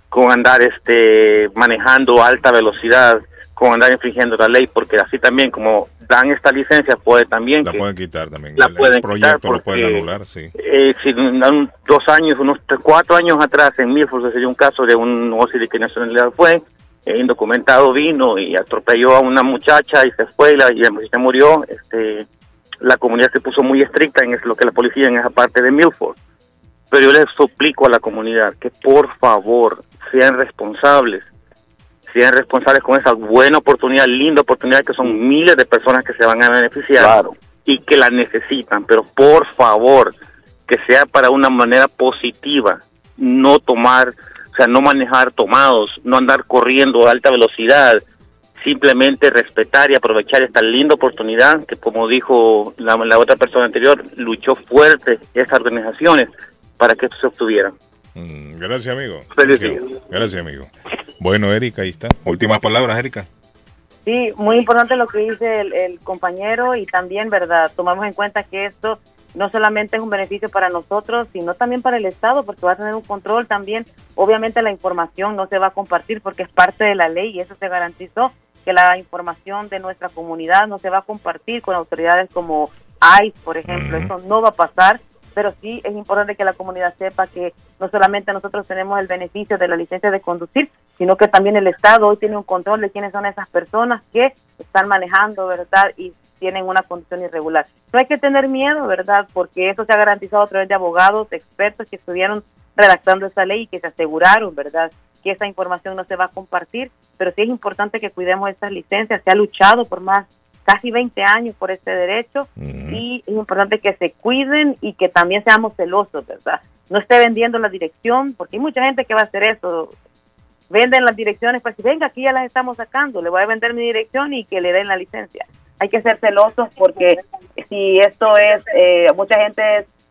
con andar este manejando a alta velocidad, con andar infringiendo la ley, porque así también como dan esta licencia puede también La que pueden quitar también. la el, el pueden proyecto quitar lo pueden anular, sí. eh, si dan dos años, unos tres- cuatro años atrás en Milford sucedió un caso de un negocio de que nacionalidad fue, eh, indocumentado vino y atropelló a una muchacha y se fue y la, y la muchacha murió. Este, la comunidad se puso muy estricta en lo que la policía en esa parte de Milford. Pero yo les suplico a la comunidad que por favor sean responsables, sean responsables con esa buena oportunidad, linda oportunidad que son miles de personas que se van a beneficiar y que la necesitan, pero por favor que sea para una manera positiva, no tomar, o sea, no manejar tomados, no andar corriendo a alta velocidad, simplemente respetar y aprovechar esta linda oportunidad que como dijo la, la otra persona anterior, luchó fuerte esas organizaciones para que esto se obtuviera. Mm, Gracias, amigo. Feliz Thank you. Gracias, amigo. Bueno, Erika, ahí está. Últimas palabras, Erika. Sí, muy importante lo que dice el, el compañero y también, ¿verdad? Tomamos en cuenta que esto no solamente es un beneficio para nosotros, sino también para el Estado, porque va a tener un control también. Obviamente la información no se va a compartir porque es parte de la ley y eso se garantizó, que la información de nuestra comunidad no se va a compartir con autoridades como ICE, por ejemplo. Eso no va a pasar, pero sí es importante que la comunidad sepa que no solamente nosotros tenemos el beneficio de la licencia de conducir, sino que también el Estado hoy tiene un control de quiénes son esas personas que están manejando, ¿verdad? Y tienen una condición irregular. No hay que tener miedo, ¿verdad? Porque eso se ha garantizado a través de abogados, expertos que estuvieron redactando esa ley y que se aseguraron, ¿verdad? Que esa información no se va a compartir, pero sí es importante que cuidemos estas licencias. Se ha luchado por más casi 20 años por este derecho y es importante que se cuiden y que también seamos celosos, ¿verdad? No esté vendiendo la dirección, porque hay mucha gente que va a hacer eso. Venden las direcciones, pues venga, aquí ya las estamos sacando, le voy a vender mi dirección y que le den la licencia. hay que ser celosos porque si esto es, eh, mucha gente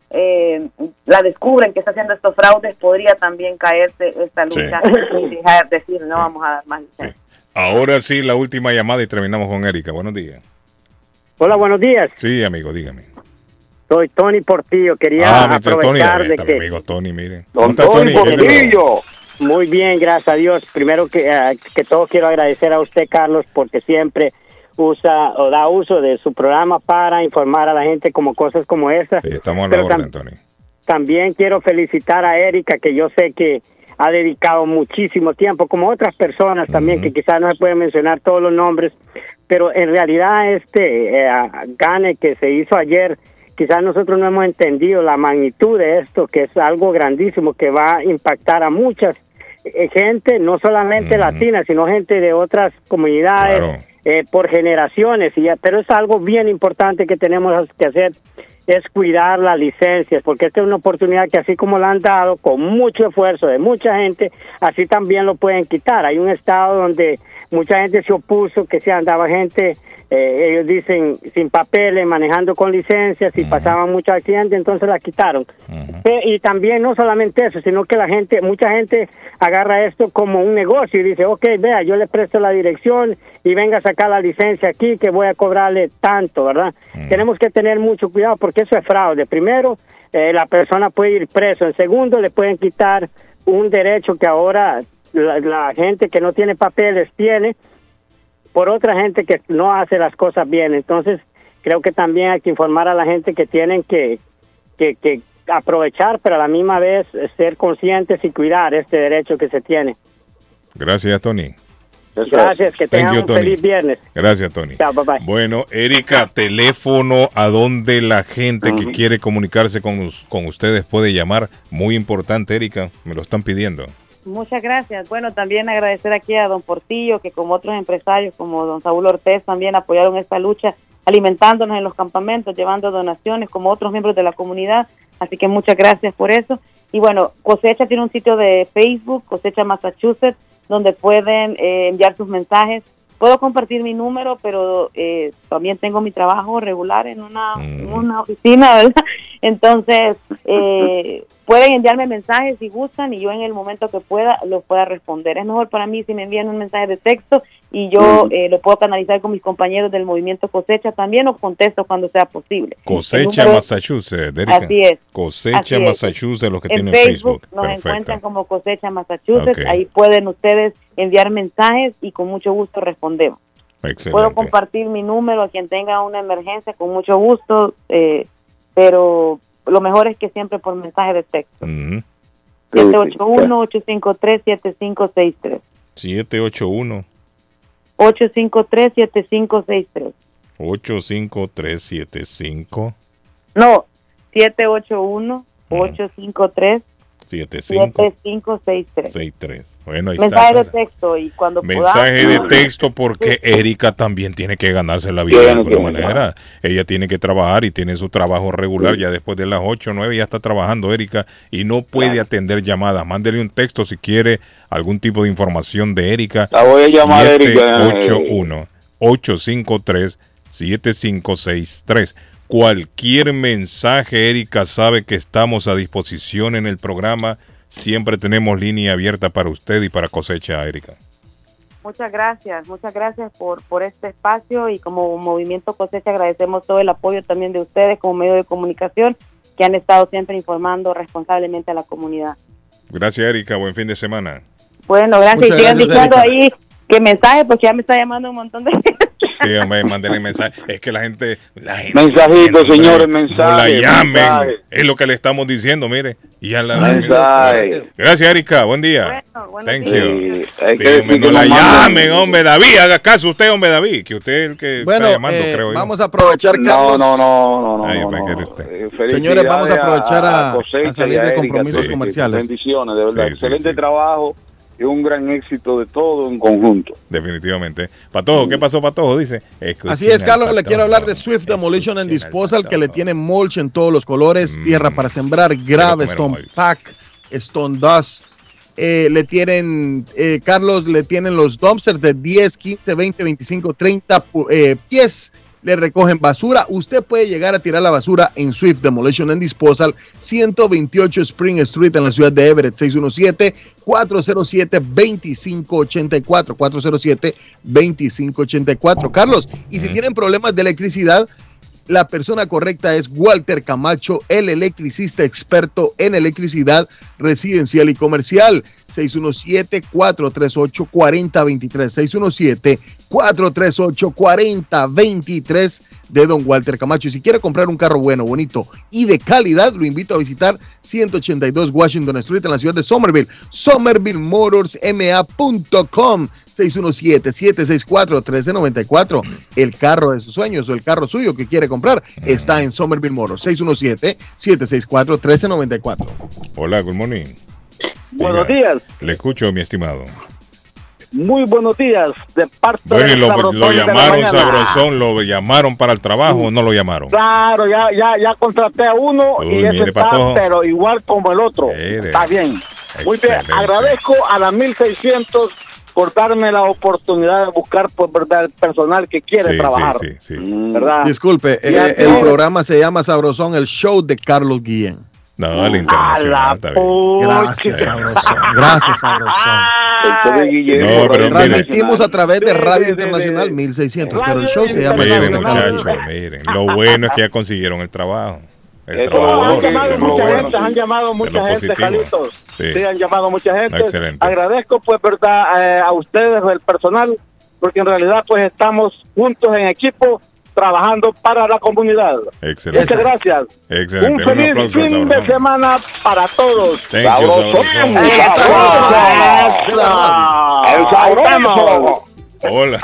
eh, la descubren que está haciendo estos fraudes, podría también caerse esta lucha y dejar de decir no vamos a dar más licencia. Ahora sí, la última llamada y terminamos con Erika. Buenos días. Hola, buenos días. Sí, amigo, dígame. Soy Tony Portillo. Quería Ah. Tony, aprovechar ahí de que... mi amigo Tony, mire. Don ¿Cómo está Tony ¿Qué le- Portillo. Muy bien, gracias a Dios. Primero que, eh, que todo quiero agradecer a usted, Carlos, porque siempre usa o da uso de su programa para informar a la gente como cosas como esas. Sí, estamos a la orden, tam- Tony. También quiero felicitar a Erika, que yo sé que ha dedicado muchísimo tiempo, como otras personas también, que quizás no se pueden mencionar todos los nombres, pero en realidad este eh, gane que se hizo ayer, quizás nosotros no hemos entendido la magnitud de esto, que es algo grandísimo, que va a impactar a muchas gente, no solamente latina, sino gente de otras comunidades, eh, por generaciones, y ya, pero es algo bien importante que tenemos que hacer, es cuidar las licencias, porque esta es una oportunidad que así como la han dado, con mucho esfuerzo de mucha gente, así también lo pueden quitar. Hay un estado donde mucha gente se opuso, que se andaba gente, eh, ellos dicen, sin papeles, manejando con licencias, y pasaban muchos accidentes, entonces la quitaron. Y también no solamente eso, sino que la gente, mucha gente agarra esto como un negocio y dice, ok, vea, yo le presto la dirección y venga a sacar la licencia aquí que voy a cobrarle tanto, ¿verdad? Tenemos que tener mucho cuidado porque eso es fraude. Primero, eh, la persona puede ir preso. En segundo, le pueden quitar un derecho que ahora la, la gente que no tiene papeles tiene por otra gente que no hace las cosas bien. Entonces, creo que también hay que informar a la gente que tienen que, que, que aprovechar, pero a la misma vez eh, ser conscientes y cuidar este derecho que se tiene. Gracias, Tony. Gracias, que Thank tengan you, un Tony. feliz viernes. Gracias, Tony. Chao, bye bye. Bueno, Erika, teléfono a donde la gente que quiere comunicarse con, con ustedes puede llamar. Muy importante, Erika, me lo están pidiendo. Muchas gracias. Bueno, también agradecer aquí a don Portillo, que como otros empresarios, como don Saúl Ortez, también apoyaron esta lucha, alimentándonos en los campamentos, llevando donaciones, como otros miembros de la comunidad. Así que muchas gracias por eso. Y bueno, Cosecha tiene un sitio de Facebook, Cosecha Massachusetts, donde pueden eh, enviar sus mensajes. Puedo compartir mi número, pero eh, también tengo mi trabajo regular en una, en una oficina, ¿verdad? Entonces, eh, pueden enviarme mensajes si gustan y yo en el momento que pueda los pueda responder. Es mejor para mí si me envían un mensaje de texto y yo eh, lo puedo canalizar con mis compañeros del movimiento cosecha también o contesto cuando sea posible. Cosecha número- Massachusetts. Así es. Cosecha Así es. Massachusetts, los que en tienen Facebook, Facebook. nos Perfecto. encuentran como Cosecha Massachusetts. Ahí pueden ustedes enviar mensajes y con mucho gusto respondemos. Puedo Excelente. compartir mi número a quien tenga una emergencia con mucho gusto, eh, pero lo mejor es que siempre por mensaje de texto. Ujú. 781-853-7563. 781 853-7563. 85375 No, 781-853-7563. 7563. Bueno, ahí Mensaje de está. texto y cuando Mensaje de podamos- texto porque Erika también tiene que ganarse la vida de Tiene alguna manera. Ella tiene que trabajar y tiene su trabajo regular. Ya después de las 8 o 9 ya está trabajando Erika y no puede atender llamadas. Mándele un texto si quiere algún tipo de información de Erika. La voy a llamar, Erika. 781 853 7563. Cualquier mensaje, Erika sabe que estamos a disposición en el programa. Siempre tenemos línea abierta para usted y para cosecha, Erika. Muchas gracias, muchas gracias por, por este espacio y como Movimiento Cosecha agradecemos todo el apoyo también de ustedes como medio de comunicación que han estado siempre informando responsablemente a la comunidad. Gracias, Erika. Buen fin de semana. Bueno, gracias Muchas y sigan diciendo ahí que mensaje porque ya me está llamando un montón de gente. Sí, hombre, mándenle mensaje. Es que la gente. La gente señores, no mensaje, la llamen. mensaje. Es lo que le estamos diciendo, mire. Y ya la. Mensaje. Gracias, Erika. Buen día. Thank you. Sí, hay Sí, que hombre, no la llamen, hombre, David. Haga caso usted, hombre, David. Que usted es el que Bueno, está llamando, eh, creo yo. vamos a aprovechar, No, Carlos. no, no, no, no. Ay, no, no. Eh, Señores, vamos a aprovechar a- salir de compromisos sí, comerciales. Bendiciones, de verdad. Sí, sí, Excelente sí. trabajo y un gran éxito de todo en conjunto. Definitivamente. Patojo, ¿qué pasó, Patojo? Dice. Así es, Carlos, le quiero hablar de Swift Demolition and Disposal, que le tiene mulch en todos los colores, tierra para sembrar, grave, stone pack, stone dust. Eh, le tienen, eh, Carlos, le tienen los dumpsters de 10, 15, 20, 25, 30 pu- eh, pies le recogen basura. Usted puede llegar a tirar la basura en Swift Demolition and Disposal, 128 Spring Street en la ciudad de Everett, 617-407-2584. 407-2584. Carlos, y si tienen problemas de electricidad, la persona correcta es Walter Camacho, el electricista experto en electricidad residencial y comercial. 617-438-4023. 617-438-4023 de Don Walter Camacho. Y si quiere comprar un carro bueno, bonito y de calidad, lo invito a visitar 182 Washington Street en la ciudad de Somerville. SomervilleMotorsMA.com. 617-764-1394. El carro de sus sueños o el carro suyo que quiere comprar está en Somerville Motors. 617-764-1394. Hola, good morning. Buenos días, Le escucho, mi estimado. muy buenos días de parte Bueno, y del lo, lo de la llamaron mañana. sabrosón, lo llamaron para el trabajo o no lo llamaron. Claro, ya, ya, ya contraté a uno Uy, y ese está, pero igual como el otro. Está bien. Muy bien. Excelente. Agradezco a la 1600 por darme la oportunidad de buscar por verdad el personal que quiere Sí, trabajar. sí, sí, sí. ¿Verdad? Disculpe, eh, el programa se llama Sabrosón, el show de Carlos Guillén. No, el internacional está bien. Gracias, Sabrosón. Gracias, Sabrosón. No, pero mire, Transmitimos a través de Radio Internacional 1600, pero el show se llama miren, muchachos, miren. Lo bueno es que ya consiguieron el trabajo. El Eso, trabajador. han llamado mucha bueno. gente, han llamado mucha gente. Carlitos. Sí. Sí. han llamado mucha gente. Excelente. Agradezco, pues, verdad, eh, a ustedes, el personal, porque en realidad, pues, estamos juntos en equipo, trabajando para la comunidad. Excelente. Muchas gracias. Excelente. Un feliz aplauso, fin de semana para todos. Thank you, sabroso. Hola.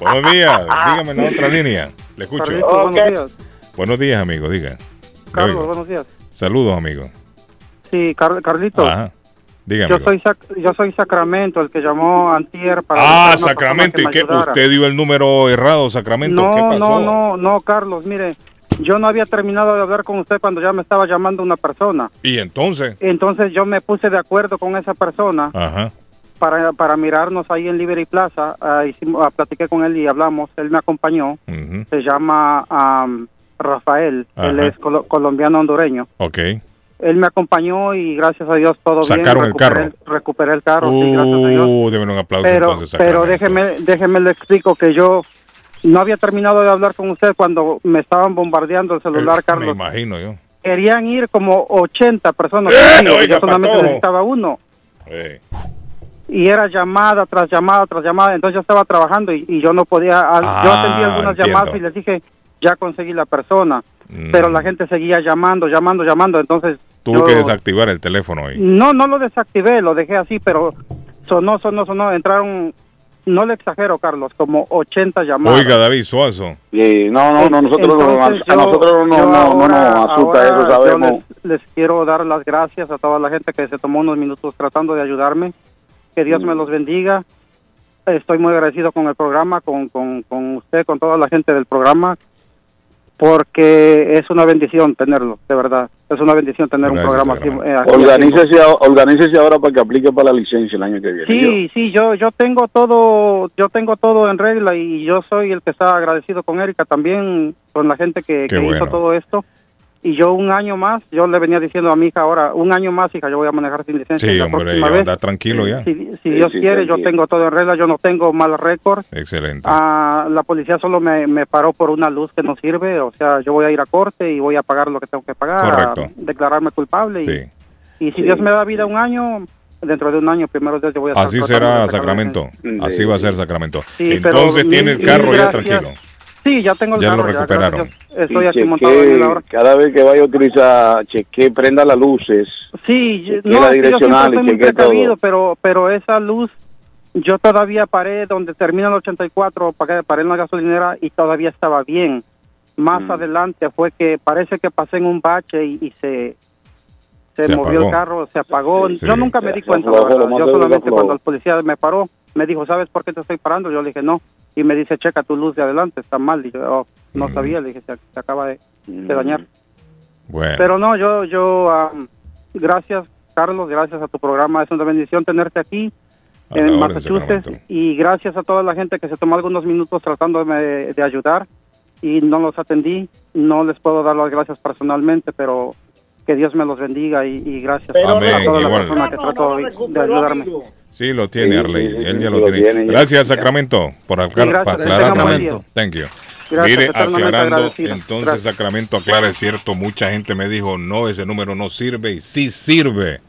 Buenos días. Dígame en la otra línea. Le escucho. Carlitos, buenos días. Buenos días, amigo. Diga. Carlos, oigo. buenos días. Saludos, amigo. Sí, Car-. Ajá. Diga, Yo soy, Sac- yo soy Sacramento, el que llamó Antier para... Ah, Sacramento. ¿Y qué? ¿Usted dio el número errado, Sacramento? No, ¿Qué pasó? no, no, no, Carlos, mire, yo no había terminado de hablar con usted cuando ya me estaba llamando una persona. ¿Y entonces? Entonces yo me puse de acuerdo con esa persona Ajá. para, para mirarnos ahí en Liberty Plaza. Hicimos, ah, platiqué con él y hablamos. Él me acompañó. Se llama am, Rafael. Él es colo- colombiano hondureño. Ok. Él me acompañó y gracias a Dios todo Sacaron bien. el carro. Recuperé- el carro, sí, gracias a Dios. Uh, deben un aplauso pero entonces, pero déjeme déjeme le explico que yo no había terminado de hablar con usted cuando me estaban bombardeando el celular, Me Carlos. imagino yo. Querían ir como 80 personas. ¡Eh, conmigo, yo solamente necesitaba uno. Eh, Y era llamada tras llamada tras llamada. Entonces yo estaba trabajando y, y yo no podía. al- yo Ah, atendí algunas entiendo. llamadas y les dije, ya conseguí la persona. Mm. Pero la gente seguía llamando, llamando, llamando. Entonces. Tuvo yo- que desactivar el teléfono hoy. no, no lo desactivé, lo dejé así, pero sonó, sonó, sonó. Entraron, no le exagero, Carlos, como 80 llamadas. Oiga, David Suazo. no, no, no, nosotros no- Entonces, a nosotros no- yo no- no ahora- nos asusta eso, yo sabemos. Les, les quiero dar las gracias a toda la gente que se tomó unos minutos tratando de ayudarme. Que Dios Mm. me los bendiga. Estoy muy agradecido con el programa, con, con, con usted, con toda la gente del programa, porque es una bendición tenerlo, de verdad. Es una bendición tener un programa así. eh, Organícese, organícese ahora para que aplique para la licencia el año que viene. Sí, sí, yo yo tengo todo, yo tengo todo en regla y yo soy el que está agradecido con Erika también, con la gente que, que bueno. hizo todo esto. Y yo un año más, yo le venía diciendo a mi hija ahora, un año más, hija, yo voy a manejar sin licencia. Sí, la hombre, próxima ya vez. anda tranquilo ya. Si, si Dios quiere, yo tengo todo en regla, yo no tengo mal récord. Excelente. Ah, la policía solo me, me paró por una luz que no sirve, o sea, yo voy a ir a corte y voy a pagar lo que tengo que pagar, Correcto. a declararme culpable. Y, Sí. y si Dios me da vida un año, dentro de un año, primero yo voy a Así será Sacramento. Así va a ser Sacramento. Entonces tiene el carro ya gracias. tranquilo. Sí, ya tengo el Ya lo recuperaron. Estoy aquí chequee, montado en él ahora. Cada vez que vaya a utilizar, cheque, prenda las luces. Sí, yo- Chequee no, la yo direccional estoy y muy chequee precavido, todo. pero, pero esa luz, yo todavía paré donde termina el 84, paré, paré en la gasolinera y todavía estaba bien. Más Mm. adelante fue que parece que pasé en un bache y, y se, se, Se movió apagó. el carro, se apagó. Sí. Yo nunca me di cuenta, la verdad. Yo solamente cuando el policía me paró, me dijo, ¿sabes por qué te estoy parando? Yo le dije, no. Y me dice, checa tu luz de adelante, está mal. Y yo, "Oh, no sabía, le dije, se, se acaba de, de dañar. Bueno. Pero no, yo, yo, am, gracias, Carlos, gracias a tu programa. Es una bendición tenerte aquí en Massachusetts y gracias a toda la gente que se tomó algunos minutos tratándome de, de ayudar. y no los atendí. No les puedo dar las gracias personalmente, pero que Dios me los bendiga y, y gracias Amén, a toda la igual. persona que trató de, de ayudarme. Sí, lo tiene Sí, Arley. sí, sí, Él ya sí, lo lo tiene. tiene ya. Gracias, Sacramento, por aclarar. día. Thank you. Gracias, Mire, aclarando, agradecido. entonces Gracias. Sacramento aclara, es cierto, mucha gente me dijo, no, ese número no sirve y sí sirve.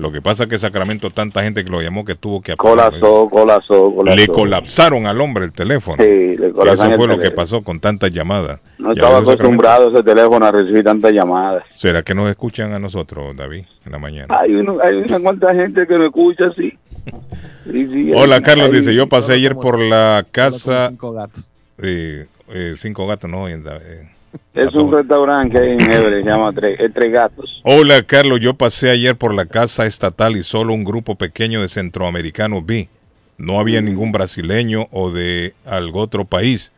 Lo que pasa es que Sacramento, tanta gente que lo llamó que tuvo que apagar. Colapsó, colapsó, colapsó. Le colapsaron al hombre el teléfono. Sí, le colapsaron Eso fue el lo que pasado con tantas llamadas. No estaba acostumbrado ese teléfono a recibir tantas llamadas. ¿Será que nos escuchan a nosotros, David, en la mañana? Hay, uno, hay una cuanta gente que me escucha. Sí, sí, Hola, Carlos hay- dice, yo pasé ayer por la casa... cinco gatos. Eh, eh, cinco gatos, no, en- eh, Es un restaurante que hay en Everett, se llama Tres, es Tres Gatos. Hola Carlos, yo pasé ayer por la casa estatal y solo un grupo pequeño de centroamericanos vi. No había ningún brasileño o de algún otro país.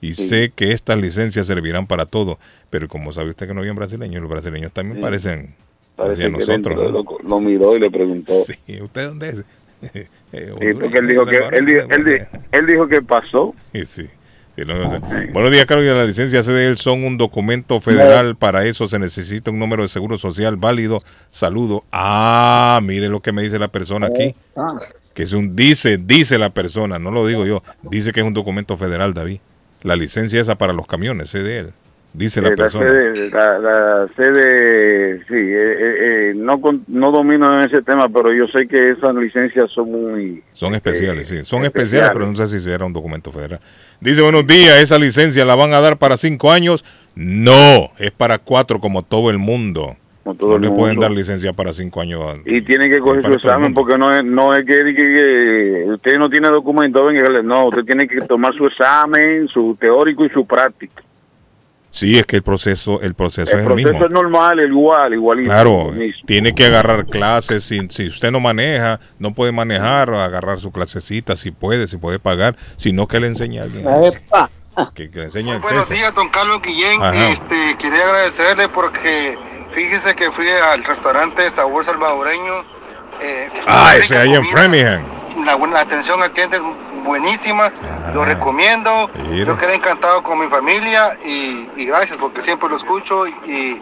Y sé que estas licencias servirán para todo. Pero como sabe usted que no había brasileños, los brasileños también Sí. parecen, Parece que nosotros. lo, lo miró y le preguntó. Sí, ¿usted dónde es? Eh, Sí, Honduras, porque él dijo que él dijo que pasó. Sí, sí. Sí, no, no sé. Buenos días, Carlos. La licencia CDL son un documento federal. Para eso se necesita un número de seguro social válido. Saludo. Ah, mire lo que me dice la persona aquí. Ah, Que es un, dice, dice la persona, no lo digo yo. Dice que es un documento federal, David. La licencia esa para los camiones, CDL. Dice la Eh, persona. sede, la, la sede, sí, eh, eh, eh, no, con- no domino en ese tema, pero yo sé que esas licencias son muy... Son especiales, sí. Son especiales. especiales, pero no sé si será un documento federal. Dice, buenos días, ¿esa licencia la van a dar para cinco años? No, es para cuatro como todo el mundo. Como todo no el le pueden dar licencia para cinco años. Y tiene que coger su examen porque no es, no es que, que- que usted no tiene documento, no, usted tiene que tomar su examen, su teórico y su práctico. Sí, es que el proceso, el proceso El es el proceso mismo. es normal, igual, igualito. Claro, tiene que agarrar clases. Si, si usted no maneja, no puede manejar, o agarrar su clasecita, si puede, si puede pagar, sino que le enseñe a alguien. Que, que le enseñe Buenos días, don Carlos Guillén. Ajá. Este, quería agradecerle porque fíjese que fui al restaurante Sabor Salvadoreño. eh, Ah, ese ahí en. Framingham. La, buena- la atención al cliente buenísima. Lo recomiendo. mira. Yo quedé encantado con mi familia y, y gracias porque siempre lo escucho y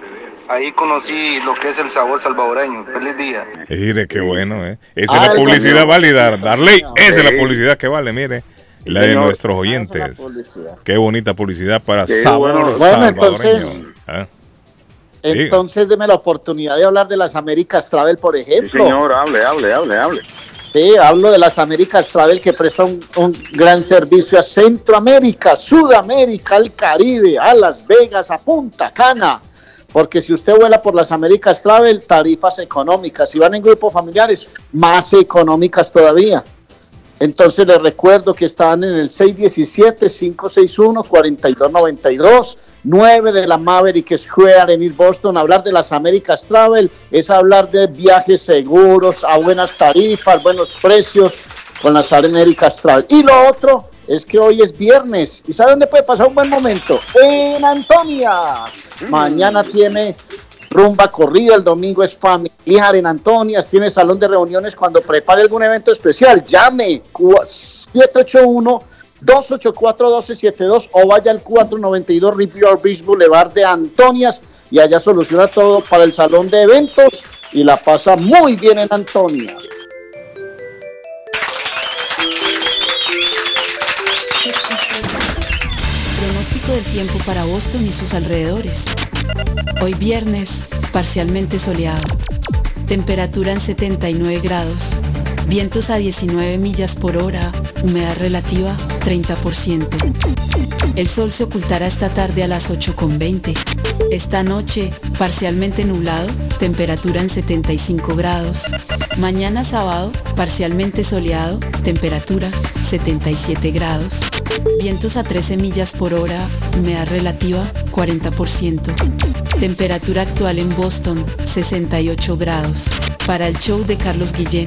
ahí conocí lo que es el sabor salvadoreño. Feliz día. Mire, qué bueno, ¿eh? Esa es la Algo, publicidad válida, Darley. Esa es la publicidad que vale, mire. La de Señor. nuestros oyentes. Qué bonita publicidad para Qué sabor bueno. Bueno, salvadoreño. entonces- Ah, Entonces, deme la oportunidad de hablar de las Américas Travel, por ejemplo. señor, hable, hable, hable, hable. Sí, hablo de las Américas Travel que presta un, un gran servicio a Centroamérica, Sudamérica, al Caribe, a Las Vegas, a Punta Cana. Porque si usted vuela por las Américas Travel, tarifas económicas. Si van en grupos familiares, más económicas todavía. Entonces les recuerdo que están en el 617-561-4292, 9 de la Maverick Square en East Boston. Hablar de las Américas Travel es hablar de viajes seguros, a buenas tarifas, buenos precios con las Américas Travel. Y lo otro es que hoy es viernes. ¿Y sabe dónde puede pasar un buen momento? En Antonias. Mañana tiene rumba corrida, el domingo es familiar en Antonias, tiene salón de reuniones cuando prepare algún evento especial, llame cua- 781 284-1272 o vaya al 492 Riviera Beach Boulevard de Antonias y allá soluciona todo para el salón de eventos y la pasa muy bien en Antonias. Pronóstico del tiempo para Boston y sus alrededores. Hoy viernes, parcialmente soleado. Temperatura en 79 grados. Vientos a 19 millas por hora. Humedad relativa 30%. El sol se ocultará esta tarde a las 8.20. Esta noche, parcialmente nublado, temperatura en 75 grados. Mañana sábado, parcialmente soleado, temperatura 77 grados. Vientos a 13 millas por hora, humedad relativa 40%. Temperatura actual en Boston 68 grados. Para el show de Carlos Guillén,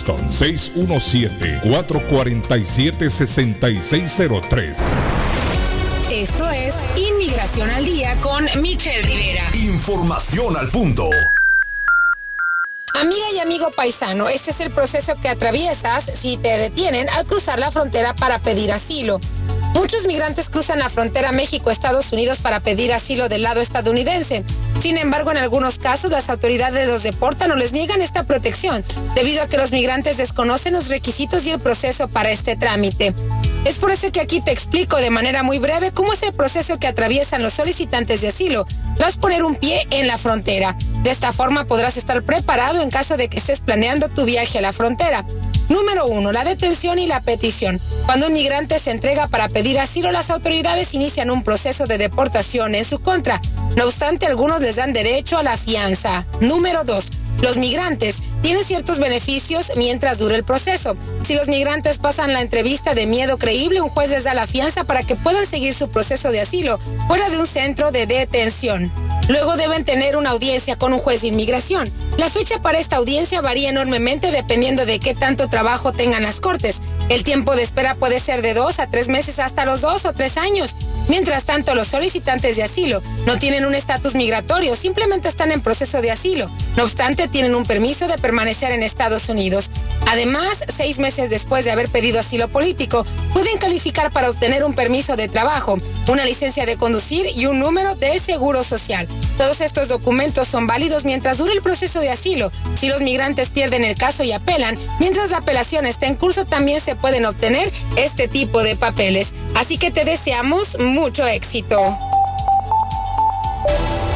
617-447-6603. Esto es Inmigración al Día con Michelle Rivera. Información al punto. Amiga y amigo paisano, este es el proceso que atraviesas si te detienen al cruzar la frontera para pedir asilo. Muchos migrantes cruzan la frontera México-Estados Unidos para pedir asilo del lado estadounidense. Sin embargo, en algunos casos las autoridades los deportan o les niegan esta protección, debido a que los migrantes desconocen los requisitos y el proceso para este trámite. Es por eso que aquí te explico de manera muy breve cómo es el proceso que atraviesan los solicitantes de asilo tras poner un pie en la frontera. De esta forma podrás estar preparado en caso de que estés planeando tu viaje a la frontera. Número uno, la detención y la petición. Cuando un migrante se entrega para pedir asilo, las autoridades inician un proceso de deportación en su contra. No obstante, algunos les dan derecho a la fianza. Número dos, los migrantes tienen ciertos beneficios mientras dure el proceso. Si los migrantes pasan la entrevista de miedo creíble, un juez les da la fianza para que puedan seguir su proceso de asilo fuera de un centro de detención. Luego deben tener una audiencia con un juez de inmigración. La fecha para esta audiencia varía enormemente dependiendo de qué tanto trabajo tengan las cortes. El tiempo de espera puede ser de dos a tres meses hasta los dos o tres años. Mientras tanto, los solicitantes de asilo no tienen un estatus migratorio, simplemente están en proceso de asilo. No obstante, tienen un permiso de permanecer en Estados Unidos. Además, seis meses después de haber pedido asilo político, pueden calificar para obtener un permiso de trabajo, una licencia de conducir y un número de seguro social. Todos estos documentos son válidos mientras dure el proceso de asilo. Si los migrantes pierden el caso y apelan, mientras la apelación está en curso también se pueden obtener este tipo de papeles. Así que te deseamos mucho éxito.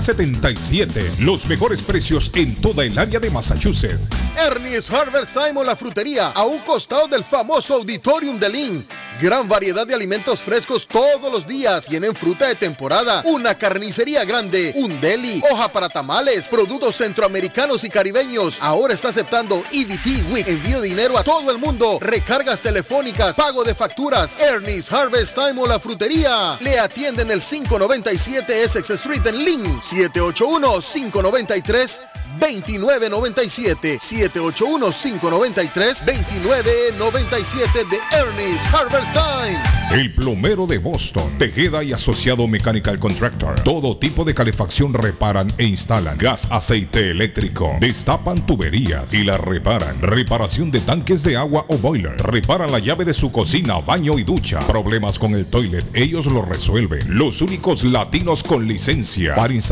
77. Los mejores precios en toda el área de Massachusetts. Ernie's Harvest Time o la frutería, a un costado del famoso Auditorium de Lynn. Gran variedad de alimentos frescos todos los días. Tienen fruta de temporada, una carnicería grande, un deli, hoja para tamales, productos centroamericanos y caribeños. Ahora está aceptando EBT Week. Envío dinero a todo el mundo. Recargas telefónicas, pago de facturas. Ernie's Harvest Time o la frutería. Le atienden el 597 Essex Street en Lynn. 781-593-2997. 781-593-2997 de Ernest Harvest Time. El plomero de Boston, Tejeda y Asociado Mechanical Contractor. Todo tipo de calefacción reparan e instalan. Gas, aceite eléctrico. Destapan tuberías y la reparan. Reparación de tanques de agua o boiler. Reparan la llave de su cocina, baño y ducha. Problemas con el toilet, ellos lo resuelven. Los únicos latinos con licencia para instalar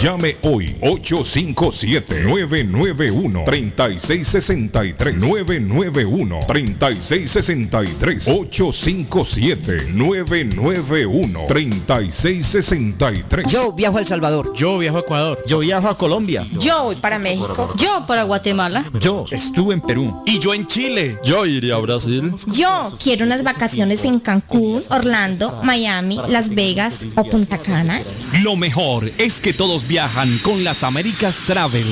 Llame hoy 857 857-991-3663. 991-3663. 857-991-3663. Yo viajo a El Salvador. Yo viajo a Ecuador. Yo viajo a Colombia. Yo voy para México. Yo para Guatemala. Yo estuve en Perú. Y yo en Chile. Yo iría a Brasil. Yo quiero unas vacaciones en Cancún, Orlando, Miami, Las Vegas o Punta Cana. Lo mejor es que todos viajan con las Américas Travel.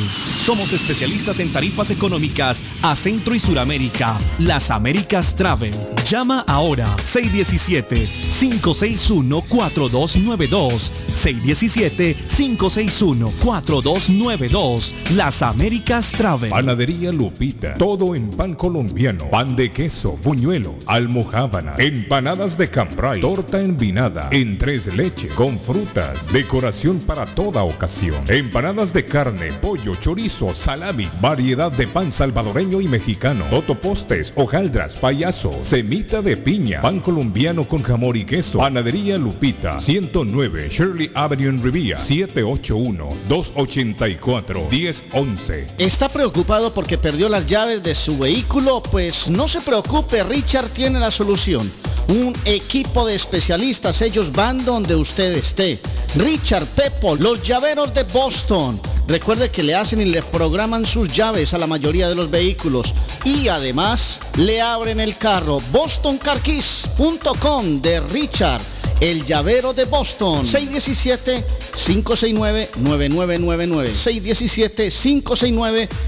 Somos especialistas en tarifas económicas a Centro y Suramérica. Las Américas Travel. Llama ahora 617-561-4292. 617-561-4292. Las Américas Travel. Panadería Lupita. Todo en pan colombiano. Pan de queso, buñuelo, almojábana, empanadas de cambray, torta envinada, en tres leches, con frutas, decoración para toda ocasión. Empanadas de carne, pollo, chorizo, salamis, variedad de pan salvadoreño y mexicano, totopostes, hojaldras, payaso, semita de piña, pan colombiano con jamón y queso. Panadería Lupita, 109 Shirley Avenue en Rivia, 781-284-1011. ¿Está preocupado porque perdió las llaves de su vehículo? Pues no se preocupe, Richard tiene la solución. Un equipo de especialistas, ellos van donde usted esté. Richard Pepo, los llaveros de Boston. Recuerde que le hacen y le programan sus llaves a la mayoría de los vehículos. Y además le abren el carro. BostonCarKeys.com de Richard. El llavero de Boston. 617-569-9999.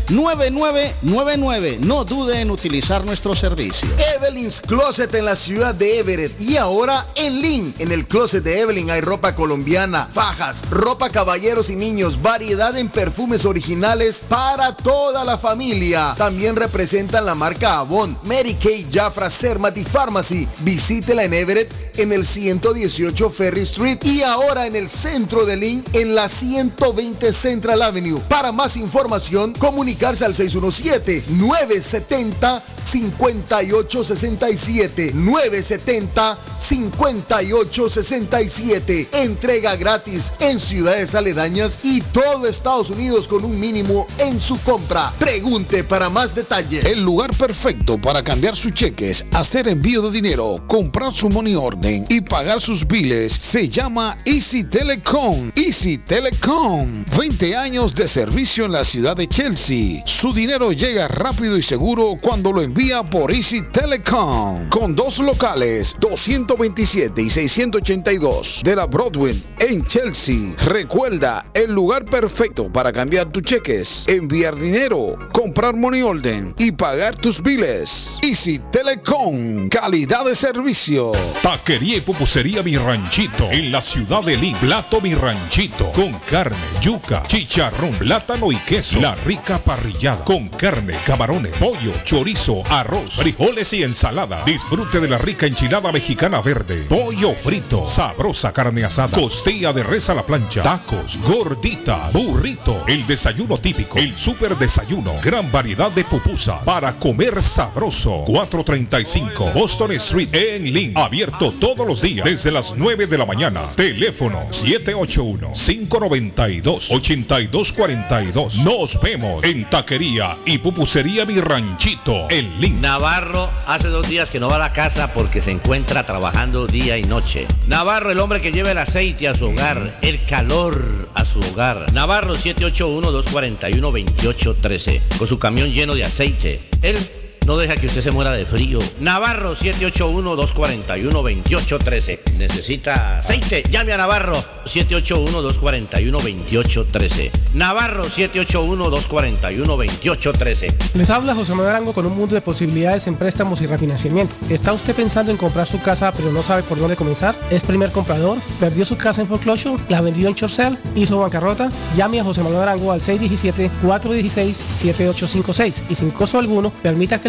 617-569-9999. No dude en utilizar nuestro servicio. Evelyn's Closet en la ciudad de Everett. Y ahora en Lynn. En el closet de Evelyn hay ropa colombiana, fajas, ropa caballeros y niños, variedad en perfumes originales para toda la familia. También representan la marca Avon, Mary Kay, Jafra, Sermat y Pharmacy. Visítela en Everett en el 118 Ferry Street y ahora en el centro de Lynn en la 120 Central Avenue. Para más información, comunicarse al 617-970-5867. 970-5867. Entrega gratis en ciudades aledañas y todo Estados Unidos con un mínimo en su compra. Pregunte para más detalles. El lugar perfecto para cambiar sus cheques, hacer envío de dinero, comprar su money order y pagar sus biles se llama Easy Telecom. Easy Telecom. 20 años de servicio en la ciudad de Chelsea. Su dinero llega rápido y seguro cuando lo envía por Easy Telecom. Con dos locales, 227 y 682 de la Broadway en Chelsea. Recuerda, el lugar perfecto para cambiar tus cheques, enviar dinero, comprar money order y pagar tus biles. Easy Telecom. Calidad de servicio. Taquería y pupusería Mi Ranchito en la ciudad de Lima. Plato Mi Ranchito con carne, yuca, chicharrón, plátano y queso. La rica parrillada con carne, camarones, pollo, chorizo, arroz, frijoles y ensalada. Disfrute de la rica enchilada mexicana verde, pollo frito, sabrosa carne asada, costilla de res a la plancha, tacos, gordita, burrito, el desayuno típico, el super desayuno, gran variedad de pupusa para comer sabroso. 435 Boston Street en Lynn. Abierto todo todos los días desde las 9 de la mañana. Teléfono 781-592-8242. Nos vemos en Taquería y Pupusería Mi Ranchito, el link. Navarro hace dos días que no va a la casa porque se encuentra trabajando día y noche. Navarro, el hombre que lleva el aceite a su hogar, el calor a su hogar. Navarro 781-241-2813, con su camión lleno de aceite. Él no deja que usted se muera de frío. Navarro 781-241-2813. Necesita aceite. Llame a Navarro 781-241-2813. Navarro 781-241-2813. Les habla José Manuel Arango con un mundo de posibilidades en préstamos y refinanciamiento. ¿Está usted pensando en comprar su casa pero no sabe por dónde comenzar? ¿Es primer comprador? ¿Perdió su casa en foreclosure? ¿La vendió en Chorcel? ¿Hizo bancarrota? Llame a José Manuel Arango al 617-416-7856 y sin costo alguno permita que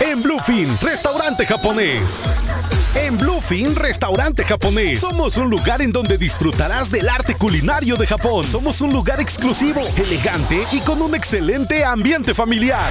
En Bluefin, restaurante japonés. En Bluefin, restaurante japonés. Somos un lugar en donde disfrutarás del arte culinario de Japón. Somos un lugar exclusivo, elegante y con un excelente ambiente familiar.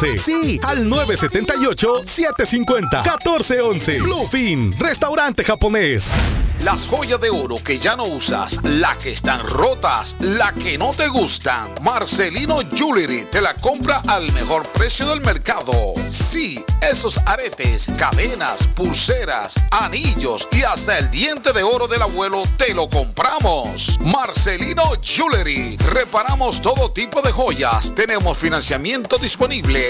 978-750-1411. Sí, al 978-750-1411. Bluefin, restaurante japonés. Las joyas de oro que ya no usas, la que están rotas, la que no te gustan. Marcelino Jewelry te la compra al mejor precio del mercado. Sí, esos aretes, cadenas, pulseras, anillos y hasta el diente de oro del abuelo te lo compramos. Marcelino Jewelry. Reparamos todo tipo de joyas. Tenemos financiamiento disponible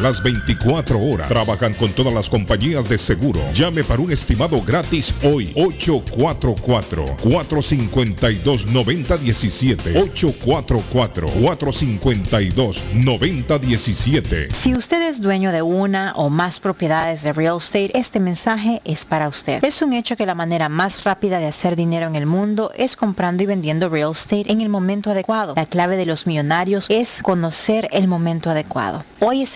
las 24 horas. Trabajan con todas las compañías de seguro. Llame para un estimado gratis hoy. 844-452-9017. 844-452-9017. Si usted es dueño de una o más propiedades de real estate, este mensaje es para usted. Es un hecho que la manera más rápida de hacer dinero en el mundo es comprando y vendiendo real estate en el momento adecuado. La clave de los millonarios es conocer el momento adecuado. Hoy es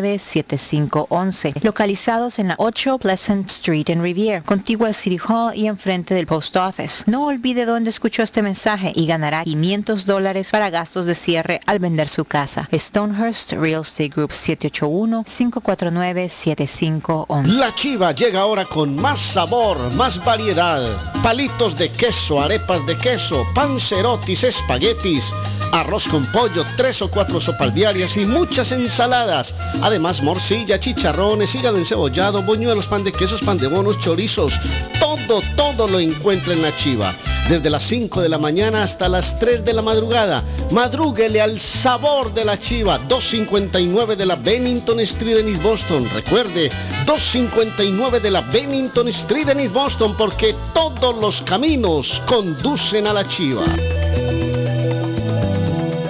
7511, localizados en la 8 Pleasant Street en Rivier, contigua al City Hall y enfrente del Post Office. No olvide dónde escuchó este mensaje y ganará 500 dólares para gastos de cierre al vender su casa. Stonehurst Real Estate Group 781-549-7511. La chiva llega ahora con más sabor, más variedad. Palitos de queso, arepas de queso, pancerotis, espaguetis, arroz con pollo, tres o cuatro sopalviarias y muchas ensaladas. Además, morcilla, chicharrones, hígado encebollado, boñuelos, pan de quesos, pan de bonos, chorizos. Todo, todo lo encuentra en la chiva. Desde las 5 de la mañana hasta las 3 de la madrugada. Madrúguele al sabor de la chiva. 259 de la Bennington Street en East Boston. Recuerde, 259 de la Bennington Street en East Boston porque todos los caminos conducen a la chiva.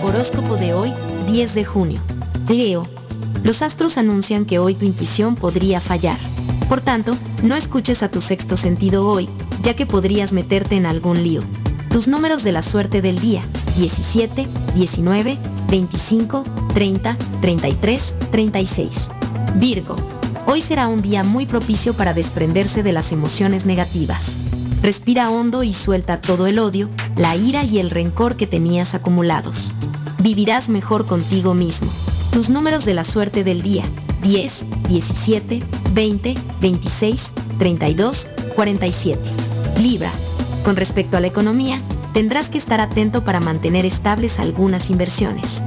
Horóscopo de hoy, 10 de junio. Leo. Los astros anuncian que hoy tu intuición podría fallar. Por tanto, no escuches a tu sexto sentido hoy, ya que podrías meterte en algún lío. Tus números de la suerte del día, 17, 19, 25, 30, 33, 36. Virgo. Hoy será un día muy propicio para desprenderse de las emociones negativas. Respira hondo y suelta todo el odio, la ira y el rencor que tenías acumulados. vivirás mejor contigo mismo. Tus números de la suerte del día. 10, 17, 20, 26, 32, 47. Libra. Con respecto a la economía, tendrás que estar atento para mantener estables algunas inversiones.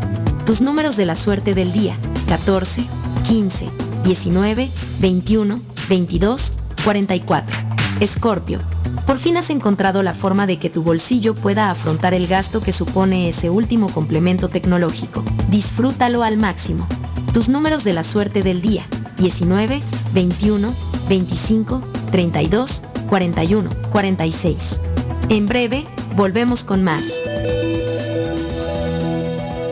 Tus números de la suerte del día. 14, 15, 19, 21, 22, 44. Escorpio. Por fin has encontrado la forma de que tu bolsillo pueda afrontar el gasto que supone ese último complemento tecnológico. Disfrútalo al máximo. Tus números de la suerte del día. 19, 21, 25, 32, 41, 46. En breve, volvemos con más.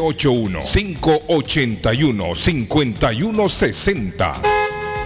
781-581-5160.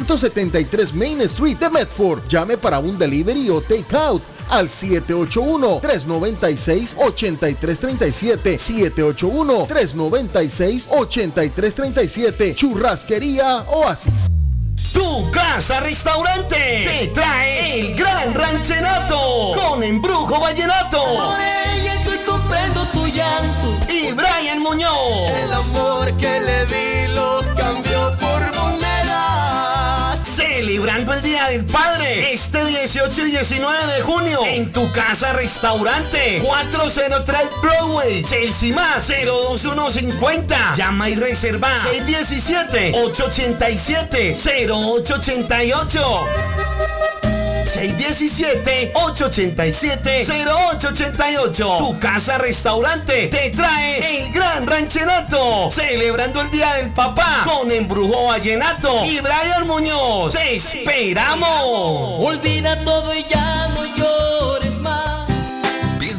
373 Main Street de Medford. Llame para un delivery o take out al 781-396-8337. 781-396-8337. Churrasquería Oasis. Tu casa restaurante te trae el gran ranchenato con embrujo vallenato. Por ella estoy comprendo tu llanto. Y Brian Muñoz. El amor que le di Celebrando el Día del Padre. Este 18 y 19 de junio en tu casa restaurante 403 Broadway Chelsea más 02150 llama y reserva 617 887 0888 617-887-0888. Tu casa restaurante te trae el gran ranchenato. Celebrando el Día del Papá con Embrujo Vallenato y Brian Muñoz. ¡Te esperamos! Olvida todo y ya no más.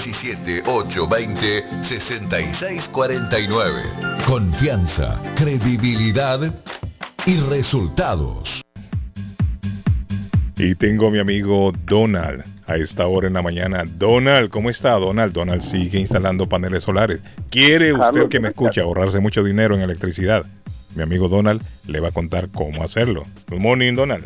617-820-6649. Confianza, credibilidad y resultados. Y tengo a mi amigo Donald a esta hora en la mañana. Donald, ¿cómo está Donald? Donald sigue instalando paneles solares. ¿Quiere usted que me escuche ahorrarse mucho dinero en electricidad? Mi amigo Donald le va a contar cómo hacerlo. Good morning, Donald.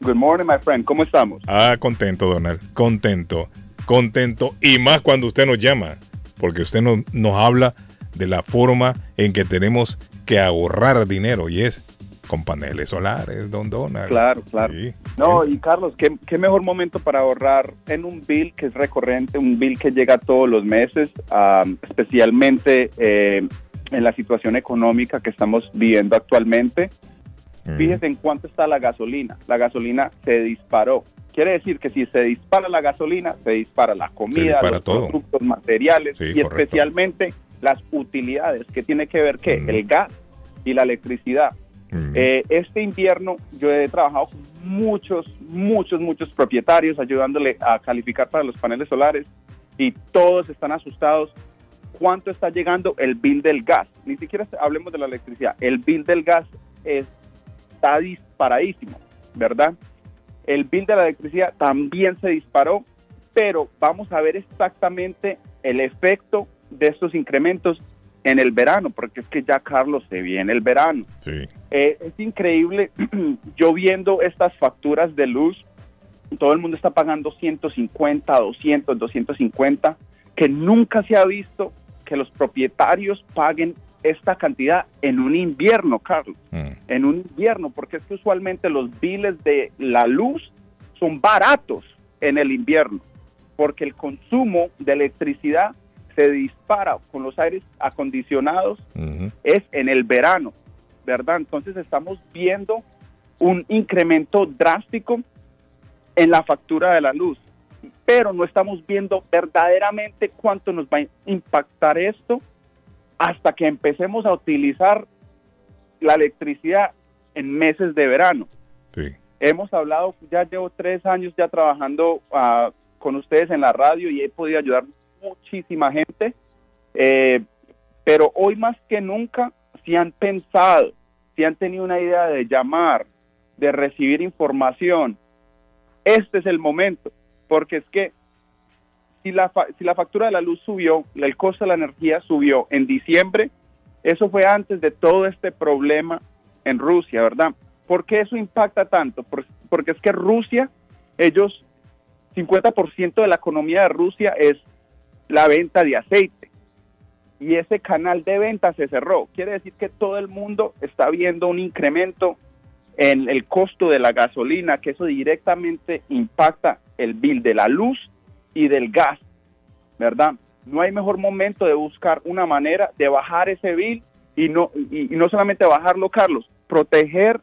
Good morning, my friend. ¿Cómo estamos? Ah, contento, Donald. Contento. Contento. Y más cuando usted nos llama. Porque usted nos, nos habla de la forma en que tenemos que ahorrar dinero. Y es con paneles solares, don Donald. Claro, claro. Sí. No, y Carlos, ¿qué, qué mejor momento para ahorrar en un bill que es recurrente, un bill que llega todos los meses, um, especialmente eh, en la situación económica que estamos viviendo actualmente. Fíjese en cuánto está la gasolina. La gasolina se disparó. Quiere decir que si se dispara la gasolina, se dispara la comida, dispara los todo. productos materiales Sí, y correcto. especialmente las utilidades que tiene que ver que el gas y la electricidad. Eh, este invierno yo he trabajado con muchos, muchos, muchos propietarios ayudándole a calificar para los paneles solares y todos están asustados. ¿Cuánto está llegando el bill del gas? Ni siquiera hablemos de la electricidad. El bill del gas es- está disparadísimo, ¿verdad? El bill de la electricidad también se disparó, pero vamos a ver exactamente el efecto de estos incrementos en el verano, porque es que ya Carlos se viene el verano. Sí. Eh, es increíble, yo viendo estas facturas de luz, todo el mundo está pagando 150, 200, 250, que nunca se ha visto que los propietarios paguen esta cantidad en un invierno, Carlos, en un invierno, porque es que usualmente los biles de la luz son baratos en el invierno, porque el consumo de electricidad se dispara con los aires acondicionados es en el verano, ¿verdad? Entonces estamos viendo un incremento drástico en la factura de la luz, pero no estamos viendo verdaderamente cuánto nos va a impactar esto hasta que empecemos a utilizar la electricidad en meses de verano. Hemos hablado, ya llevo tres años ya trabajando ah, con ustedes en la radio y he podido ayudar muchísima gente, eh, pero hoy más que nunca, si han pensado, si han tenido una idea de llamar, de recibir información, este es el momento, porque es que si la, si la factura de la luz subió, el costo de la energía subió en diciembre, eso fue antes de todo este problema en Rusia, ¿verdad? ¿Por qué eso impacta tanto? porque es que Rusia, ellos, 50% de la economía de Rusia es la venta de aceite. Y ese canal de venta se cerró. Quiere decir que todo el mundo está viendo un incremento en el costo de la gasolina, que eso directamente impacta el bill de la luz y del gas, ¿verdad? No hay mejor momento de buscar una manera de bajar ese bill y no, y, no solamente bajarlo, Carlos, proteger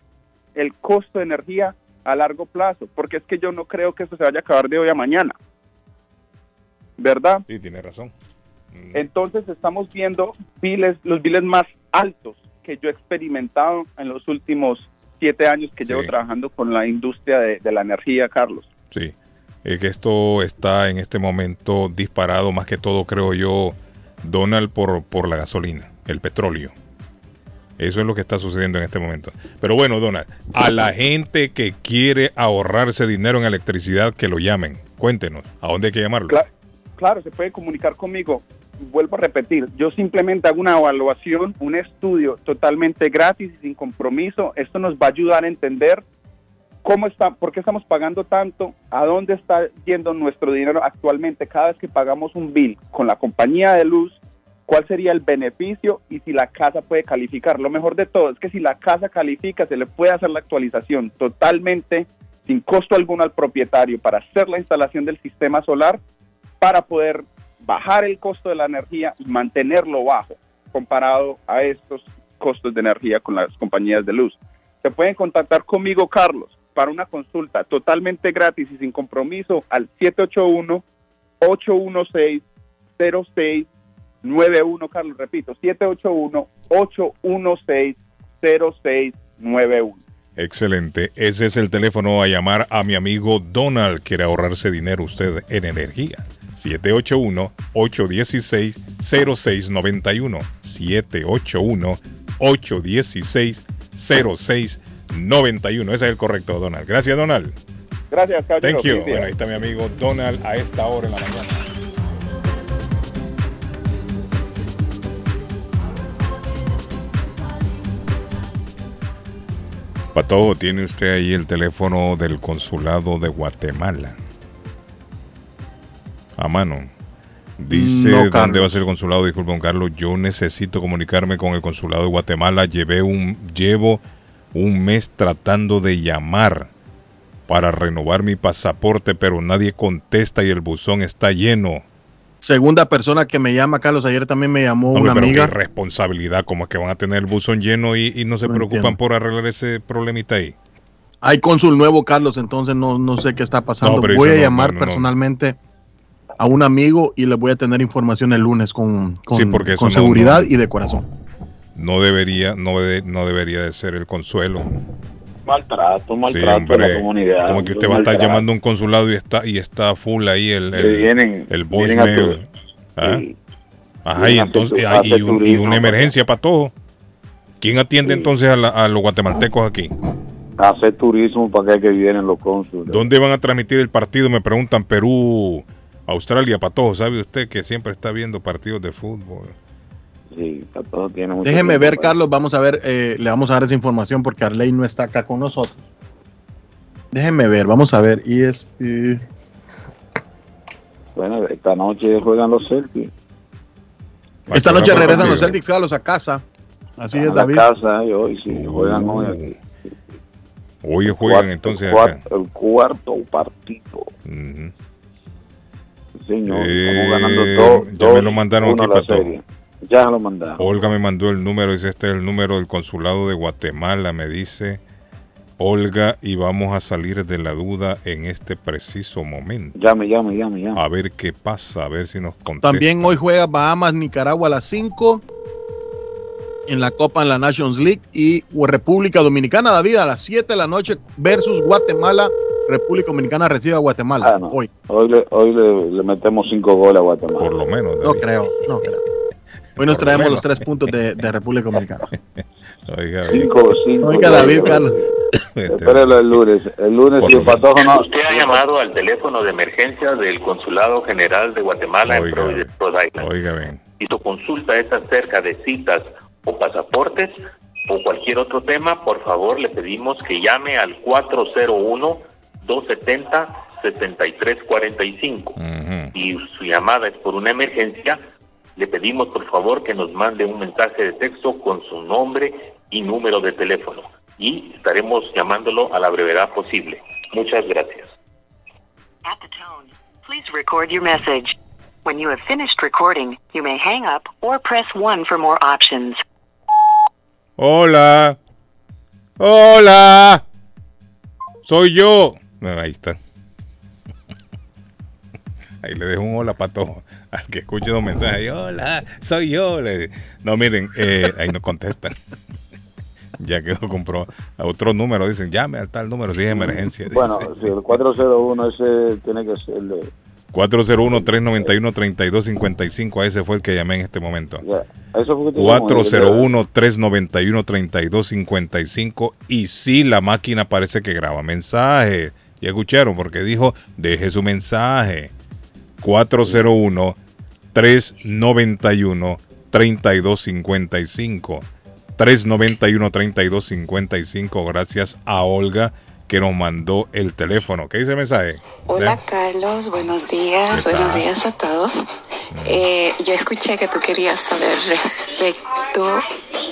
el costo de energía a largo plazo, porque es que yo no creo que eso se vaya a acabar de hoy a mañana. ¿Verdad? Sí, tiene razón. Mm. Entonces estamos viendo biles, los biles más altos que yo he experimentado en los últimos siete años que llevo trabajando con la industria de, de la energía, Carlos. Sí, eh, que esto está en este momento disparado más que todo, creo yo, Donald, por, por la gasolina, el petróleo. Eso es lo que está sucediendo en este momento. Pero bueno, Donald, a la gente que quiere ahorrarse dinero en electricidad, que lo llamen. Cuéntenos, ¿a dónde hay que llamarlo? Claro, se puede comunicar conmigo. Vuelvo a repetir, yo simplemente hago una evaluación, un estudio totalmente gratis y sin compromiso. Esto nos va a ayudar a entender cómo está, por qué estamos pagando tanto, a dónde está yendo nuestro dinero actualmente cada vez que pagamos un bill con la compañía de luz, cuál sería el beneficio y si la casa puede calificar. Lo mejor de todo es que si la casa califica, se le puede hacer la actualización totalmente sin costo alguno al propietario para hacer la instalación del sistema solar para poder bajar el costo de la energía y mantenerlo bajo comparado a estos costos de energía con las compañías de luz. Se pueden contactar conmigo, Carlos, para una consulta totalmente gratis y sin compromiso al 781-816-0691, Carlos, repito, 781-816-0691. Excelente. Ese es el teléfono a llamar a mi amigo Donald. Quiere ahorrarse dinero usted en energía. 781-816-0691. 781-816-0691. 91. Ese es el correcto, Donald. Gracias, Donald. Gracias, Carlos. Thank you. Bueno, ahí está mi amigo Donald a esta hora en la mañana. Pato, tiene usted ahí el teléfono del consulado de Guatemala. A mano. Dice dónde va a ser el consulado. Disculpe, don Carlos. Yo necesito comunicarme con el consulado de Guatemala. Llevé un, llevo un mes tratando de llamar para renovar mi pasaporte, pero nadie contesta y el buzón está lleno. Segunda persona que me llama, Carlos, ayer también me llamó una amiga. Qué responsabilidad, como es que van a tener el buzón lleno y, no se preocupan por arreglar ese problemita ahí. Hay cónsul nuevo, Carlos, entonces no, no sé qué está pasando. voy a llamar personalmente a un amigo y le voy a tener información el lunes con, con, con seguridad y de corazón no debería, no, no debería de ser el consuelo. Maltrato, maltrato la comunidad. Como que usted va a estar llamando a un consulado y está, y está full ahí el, el, el voicemail. ¿Ah? Ajá, y entonces, y, una emergencia para todo. ¿Quién atiende entonces a, los guatemaltecos aquí? Hacer turismo para que, vienen los cónsules. ¿Dónde van a transmitir el partido? Me preguntan Perú, Australia, para todos. ¿Sabe usted que siempre está viendo partidos de fútbol? Sí, está todo tiene mucho Déjeme ver, para- Carlos, vamos a ver, eh, le vamos a dar esa información porque Arley no está acá con nosotros. Déjeme ver, vamos a ver. Y es. eh, Bueno, esta noche juegan los Celtics. esta noche regresan los. Celtics, Carlos, a casa. Así Están es, David. casa y hoy sí, juegan hoy aquí. Hoy juegan Cuarto- entonces acá. el cuarto partido. Ujú. Sí, Señor, Eh, estamos ganando dos. ya me lo mandaron uno aquí la para todo. Ya lo mandaron. Olga me mandó el número, dice este es el número del consulado de Guatemala, me dice Olga, y vamos a salir de la duda en este preciso momento. Llame, llame, llame, llame. A ver qué pasa, a ver si nos contesta. También hoy juega Bahamas, Nicaragua a las 5 en la Copa en la Nations League y República Dominicana, David, a las 7 de la noche versus Guatemala. República Dominicana recibe a Guatemala Ah, no. hoy. Hoy, le, hoy le, le metemos cinco goles a Guatemala. Por lo menos. No creo, no creo. Hoy nos traemos los tres puntos de, de República Dominicana. Oiga, Cinco, cinco. Oiga, David, Carlos. Espérelo el lunes. El lunes, Por si el patojo no. Usted ha llamado al teléfono de emergencia del Consulado General de Guatemala en Providence, Rhode Island. Oiga, ven. Si su consulta es acerca de citas o pasaportes o cualquier otro tema, por favor le pedimos que llame al 401-270-7345. Si su llamada es por una emergencia, le pedimos por favor que nos mande un mensaje de texto con su nombre y número de teléfono y estaremos llamándolo a la brevedad posible. Muchas gracias. At the tone, please record your message. When you have finished recording, you may hang up or press 1 for more options. Hola. Hola. Soy yo. No, ahí está. Ahí le dejo un hola para todos. Al que escuche los mensajes. Hola, soy yo. Le- No, miren, eh, ahí no contestan. ya quedó compró a otro número. Dicen, llame al tal número si es emergencia. Bueno, si el 401 ese tiene que ser de. 401-391-3255. A ese fue el que llamé en este momento. Ya. Eso fue que teníamos, 401-391-3255 y sí, la máquina parece que graba mensaje. Ya escucharon porque dijo, deje su mensaje. 401-391-3255. 391-3255 gracias a Olga que nos mandó el teléfono. ¿Qué dice el mensaje? Hola Carlos, buenos días, ¿Qué buenos días a todos. Eh, yo escuché que tú querías saber respecto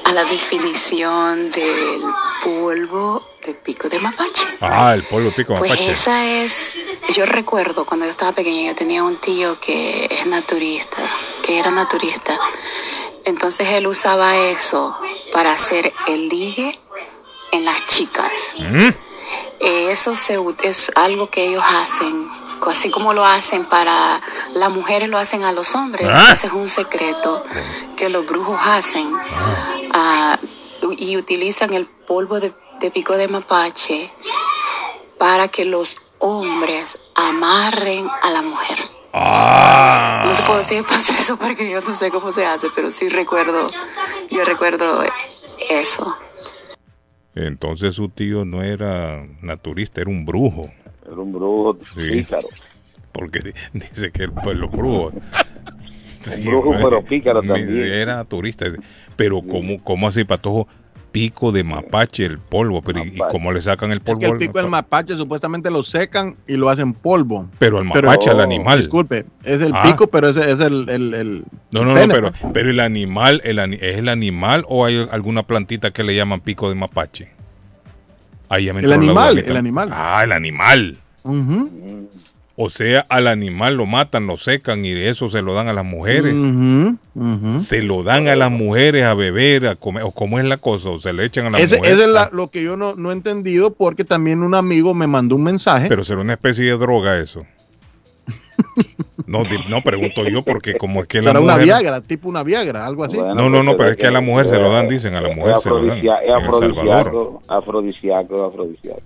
a la definición del polvo de pico de mapache. Ah, el polvo pico Pues mapache. esa es, yo recuerdo cuando yo estaba pequeña, yo tenía un tío que es naturista, que era naturista. Entonces él usaba eso para hacer el ligue en las chicas. Mm. Eh, Eso se es algo que ellos hacen, así como lo hacen para las mujeres lo hacen a los hombres. Ah. Ese es un secreto que los brujos hacen Ah, y utilizan el polvo de, de pico de mapache para que los hombres amarren a la mujer. Ah. No te puedo decir el proceso porque yo no sé cómo se hace, pero sí recuerdo, yo recuerdo eso. Entonces su tío no era naturista, era un brujo. Era un brujo pícaro. Porque di- dice que el, pues, los brujos. Sí, brujo, pues, pero pícaro también. Era naturista. Pero ¿cómo, cómo así, patojo? Pico de mapache, el polvo. Pero ¿y, y cómo le sacan el Es polvo? que el pico del mapache? supuestamente lo secan y lo hacen polvo. Pero el mapache, el animal. Disculpe, es el Ah. pico, pero ese es el, el, el- No, no, no, pero, pues. pero el animal, el, ¿es el animal o hay alguna plantita que le llaman pico de mapache? Ahí ya me El animal, el animal. Ah, el animal. O sea, al animal lo matan, lo secan y eso se lo dan a las mujeres. Se lo dan a las mujeres a beber, a comer, o cómo es la cosa, o se le echan a las Ese, mujeres. ese es la- lo que yo no, no he entendido porque también un amigo me mandó un mensaje. Pero será una especie de droga eso. No, no pregunto yo porque como es que la Será una. Viagra, tipo una Viagra, algo así. no, no, no, pero es que a la mujer se lo dan, dicen, a la mujer se lo dan. es afrodisíaco, afrodisíaco, afrodisíaco.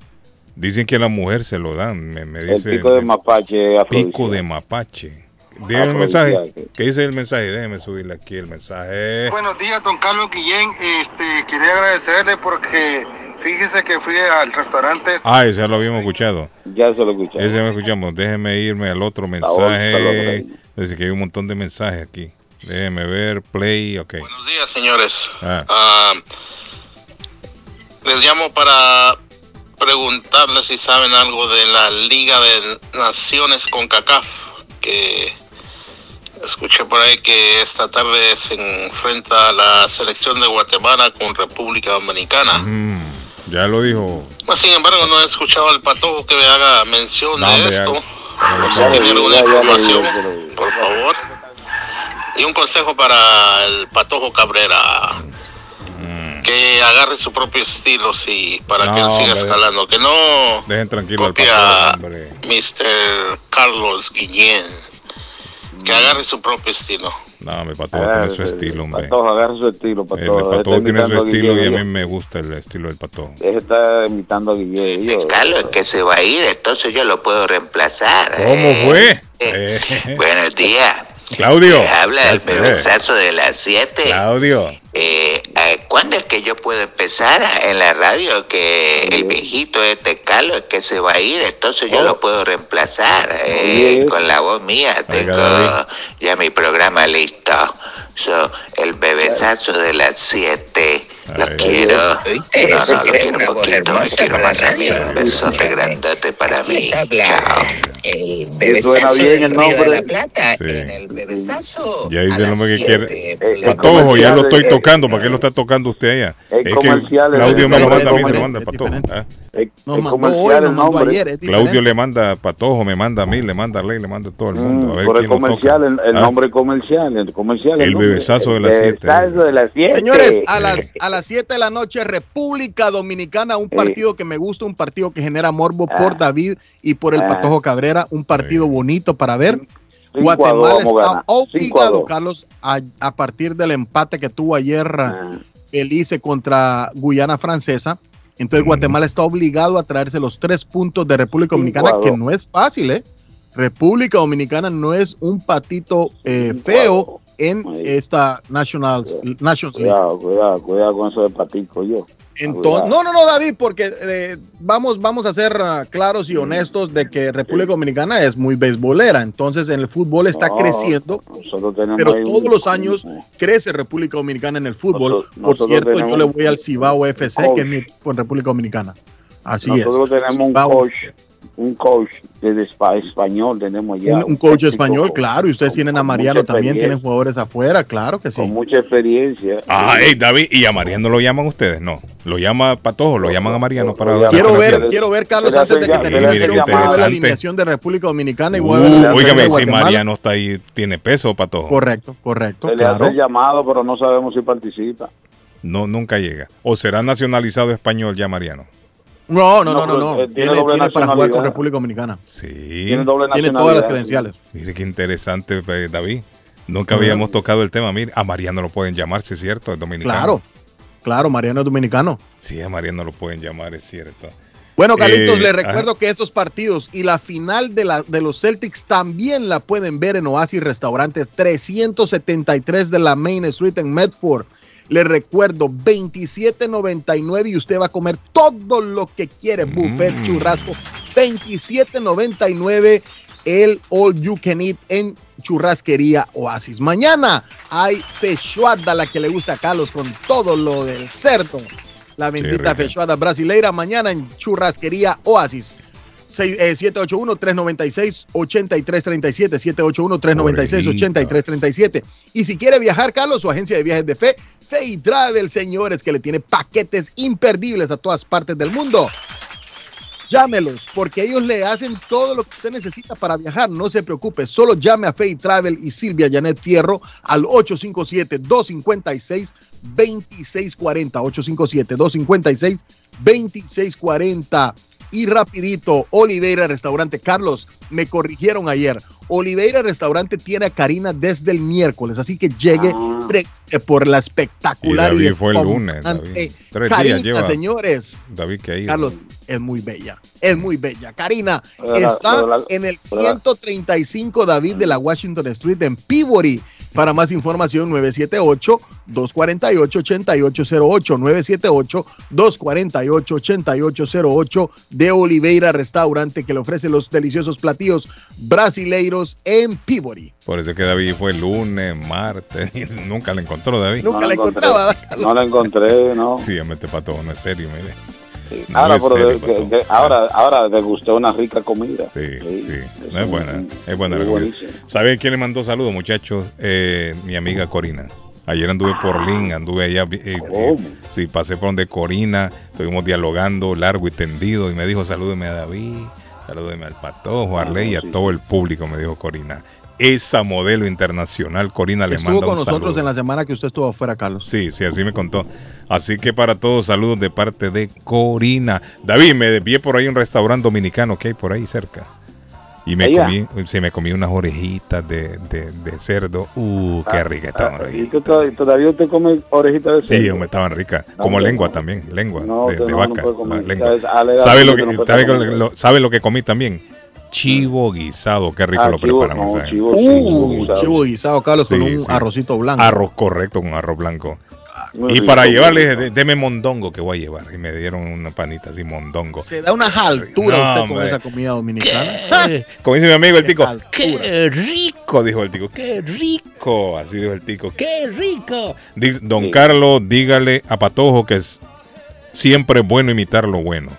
Dicen que a la mujer se lo dan, me, me El dice... pico de mapache afrodisíaco. Pico de mapache. Dígame el mensaje. ¿Qué dice el mensaje? Déjeme subirle aquí el mensaje. Buenos días, don Carlos Guillén. Este, quería agradecerle porque fíjese que fui al restaurante. Ah, ese ya lo habíamos escuchado. Ya se lo escuchamos. Ese lo escuchamos. Déjeme irme al otro mensaje. Dice que hay un montón de mensajes aquí. Déjeme ver, play, ok. Buenos días, señores. Ah. Ah, les llamo para preguntarles si saben algo de la Liga de Naciones con CACAF, que escuché por ahí que esta tarde se enfrenta la selección de Guatemala con República Dominicana. Mm, ya lo dijo. Pues, sin embargo, no he escuchado al patojo que me haga mención No, de esto. Si tiene alguna información, por favor. Y un consejo para el patojo Cabrera. Que agarre su propio estilo, sí, para que él Mm. Siga hombre. escalando. Que no Dejen tranquilo al copia patrón, hombre. Mr. Carlos Guillén. Que agarre su propio estilo. No, mi patojo tiene su estilo, hombre. Patojo, agarra su estilo, El Patojo. patojo Está tiene su estilo y a mí me gusta el estilo del patojo. Él está imitando a Guillermo. Carlos, que se va a ir, entonces yo lo puedo reemplazar. ¿Cómo eh. fue? Eh, Buenos días. Claudio. Habla el bebesazo de las 7. Claudio. Eh, eh, ¿Cuándo es que yo puedo empezar en la radio que el viejito este Carlos es que se va a ir? Entonces yo lo puedo reemplazar eh, con la voz mía. Tengo ya mi programa listo. So, el bebesazo de las 7. Lo quiero. No, no, lo quiero un poquito. Me quiero más a mí. Un besote grandote para mí. Chao. Suena bien el nombre. Ya dice el hombre que quiere. El Patojo, ya lo estoy eh, tocando. ¿Para qué lo está tocando usted allá? el Es que comercial, el- Claudio me lo el manda a mí, se nombre lo manda Patojo. ¿ah? El, Nos el mandó comercial, hoy, el nos mandó nombre. ayer, es Claudio le manda a Patojo, me manda a mí, le manda a Ley, le manda a todo el mundo. A ver Por el comercial, el, el Ah, nombre comercial, el comercial. El nombre. bebesazo de las El siete. bebesazo de las siete. Señores, a las a las 7 de la noche, República Dominicana, un partido que me gusta, un partido que genera morbo por David y por el Ah. Patojo Cabrera, un partido bonito para ver. Cinco Guatemala está obligado. Carlos, a, a partir del empate que tuvo ayer Ah. Contra Guyana Francesa. Mm. Entonces Guatemala está obligado a traerse los tres puntos de República Dominicana, que no es fácil, ¿eh? República Dominicana no es un patito eh, feo en esta Nationals, Nations League. Cuidado, cuidado, cuidado con eso de patico yo. Entonces, no, no, no, David, porque eh, vamos, vamos a ser ah, claros y honestos de que República Dominicana es muy beisbolera. Entonces, en el fútbol está No, creciendo, pero ahí un- todos los años crece República Dominicana en el fútbol. Nosotros- Por cierto, yo le voy al Cibao FC, que es mi equipo en República Dominicana. Así Nosotros es. tenemos un Cibao coach, un coach de espa- español, tenemos ya. un, un coach español, con- claro, y ustedes tienen a Mariano también, tienen jugadores afuera, claro que sí. Con mucha experiencia. Ah, hey, David, ¿y a Mariano lo llaman ustedes? No, lo llama Patojo, lo llaman a Mariano para la Quiero ver, quiero ver, Carlos, antes de que quiero ver la interesante. alineación de República Dominicana y Uh, la óigame, si. Mariano está ahí, tiene peso, Patojo. Correcto, correcto, Se le hace claro. llamado, pero no sabemos si participa. No, nunca llega. ¿O será nacionalizado español ya Mariano? No, no, no, No, no, eh, tiene Tiene, doble tiene para jugar con. República Dominicana. Sí. Tiene doble Tiene todas las credenciales. Mire qué interesante, eh, David. Nunca habíamos tocado el tema. Mire, a Mariano lo pueden llamar, si es cierto, es dominicano. Claro, claro, Mariano es dominicano. Sí, a Mariano lo pueden llamar, es cierto. Bueno, Carlitos, Eh, les ajá. recuerdo que estos partidos y la final de, la, de los Celtics también la pueden ver en Oasis Restaurante 373 de la Main Street en Medford. Les recuerdo, 27.99 y usted va a comer todo lo que quiere. Buffet, churrasco, 27.99 el All You Can Eat en Churrasquería Oasis. Mañana hay fechuada, la que le gusta a Carlos con todo lo del cerdo. La bendita rica. fechuada brasileira mañana en Churrasquería Oasis. Seis- eh, 781-396-8337, 781-396-8337. Y si quiere viajar, Carlos, su agencia de viajes de fe, Fay Travel, señores, que le tiene paquetes imperdibles a todas partes del mundo. Llámelos, porque ellos le hacen todo lo que usted necesita para viajar. No se preocupe, solo llame a Fay Travel y Silvia Janet Fierro al 857-256-2640. 857-256-2640. Y rapidito, Oliveira Restaurante. Carlos, me corrigieron ayer. Oliveira Restaurante tiene a Karina desde el miércoles, así que llegue eh, por la espectacular Y y, David fue el lunes, David. Tres días Karina, lleva. señores. David, que ahí. Carlos, es muy bella, es muy bella. Karina la- está la- en el pero la- 135 David de la Washington Street en Peabody. Para más información, 978-248-8808. 978-248-8808 de Oliveira Restaurante que le ofrece los deliciosos platillos brasileiros en Peabody. Por eso que David fue el lunes, martes, y nunca la encontró David. Nunca No la encontraba. No la encontré, no. Sí, me te pato, no es serio, mire. Ahora, es pero serio, de- ahora, ahora degusté una rica comida. Sí, sí. No es buena, es buena la comida. ¿Saben quién le mandó saludos, muchachos? Eh, mi amiga Corina. Ayer anduve por Lin, anduve allá. eh, eh, sí, pasé por donde Corina, estuvimos dialogando largo y tendido y me dijo, salúdeme a David, salúdeme al Patojo, a Arley y a todo el público, me dijo Corina. Esa modelo internacional, Corina, le Estuvo manda con un nosotros saludo. en la semana que usted estuvo afuera, Carlos. Sí, sí, así me contó. Así que para todos, saludos de parte de Corina. David, me desvié por ahí un restaurante dominicano que hay por ahí cerca. Y me comí, sí, me comí unas orejitas de, de- de cerdo. Uh, qué rica estaban Ah, ahí. ¿Y tú todavía usted come orejitas de Sí, cerdo? hombre, estaban ricas. No, Como no, lengua no. también, lengua No, de, de vaca. puede comer. la lengua. ¿Sabes? A la edad ¿Sabe lo, que no que, puede sabe comer. lo- lo- sabe lo que comí también? Chivo guisado, qué rico Ah, lo chivo, preparan. no, chivo, Uh, chivo guisado, Carlos, con un sí. arrocito blanco. Arroz correcto, con arroz blanco. Muy y rico, para llevarle, rico. deme mondongo que voy a llevar. Y me dieron una panita así, mondongo. Se da una altura No, usted con hombre. esa comida dominicana. Como dice mi amigo el tico, qué rico, dijo el tico, qué rico. Así dijo el tico, qué rico. Don Carlos, dígale a Patojo que es siempre bueno imitar lo bueno.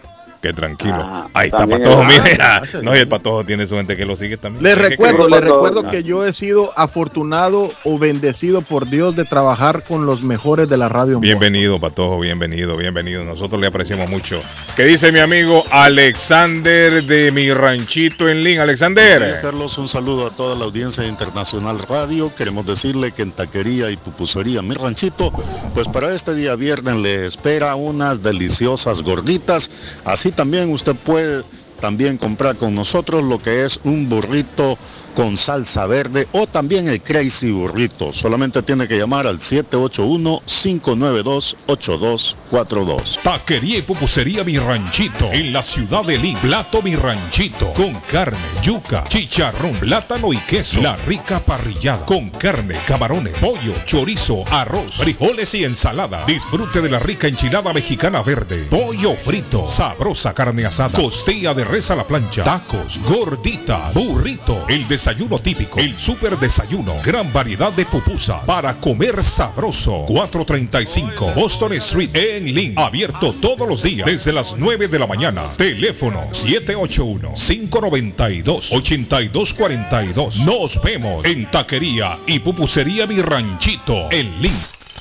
Que tranquilo. Ah, Ahí está Patojo, es- ah, ah, no, y el Patojo tiene su gente que lo sigue también. Le Es que recuerdo, creo- le recuerdo que yo he sido afortunado o bendecido por Dios de trabajar con los mejores de la radio. en Bienvenido, Patojo, bienvenido, bienvenido. Nosotros le apreciamos mucho. ¿Qué dice mi amigo Alexander de mi ranchito en Lin? Alexander. Carlos, un saludo a toda la audiencia de Internacional Radio. Queremos decirle que en Taquería y Pupusería Mi Ranchito, pues para este día viernes le espera unas deliciosas gorditas. Así también usted puede también comprar con nosotros lo que es un burrito con salsa verde o también el Crazy Burrito. Solamente tiene que llamar al 781-592-8242. Taquería y pupusería Mi Ranchito en la ciudad de Lima. Plato Mi Ranchito con carne, yuca, chicharrón, plátano y queso. La rica parrillada con carne, camarones, pollo, chorizo, arroz, frijoles y ensalada. Disfrute de la rica enchilada mexicana verde, pollo frito, sabrosa carne asada, costilla de res a la plancha, tacos, gorditas, burrito, el desayuno típico, el super desayuno, gran variedad de pupusa para comer sabroso. 435 Boston Street en Lynn, abierto todos los días desde las 9 de la mañana. Teléfono 781-592-8242. Nos vemos en Taquería y Pupusería Mi Ranchito en Lynn.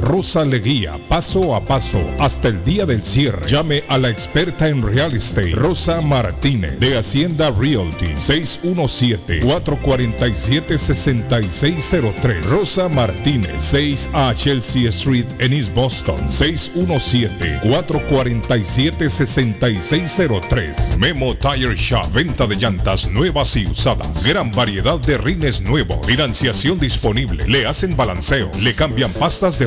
Rosa le guía paso a paso hasta el día del cierre. Llame a la experta en Real Estate, Rosa Martínez, de Hacienda Realty, 617-447-6603. Rosa Martínez, 6 a Chelsea Street en East Boston, 617-447-6603. Memo Tire Shop, venta de llantas nuevas y usadas. Gran variedad de rines nuevos, financiación disponible. Le hacen balanceo, le cambian pastas de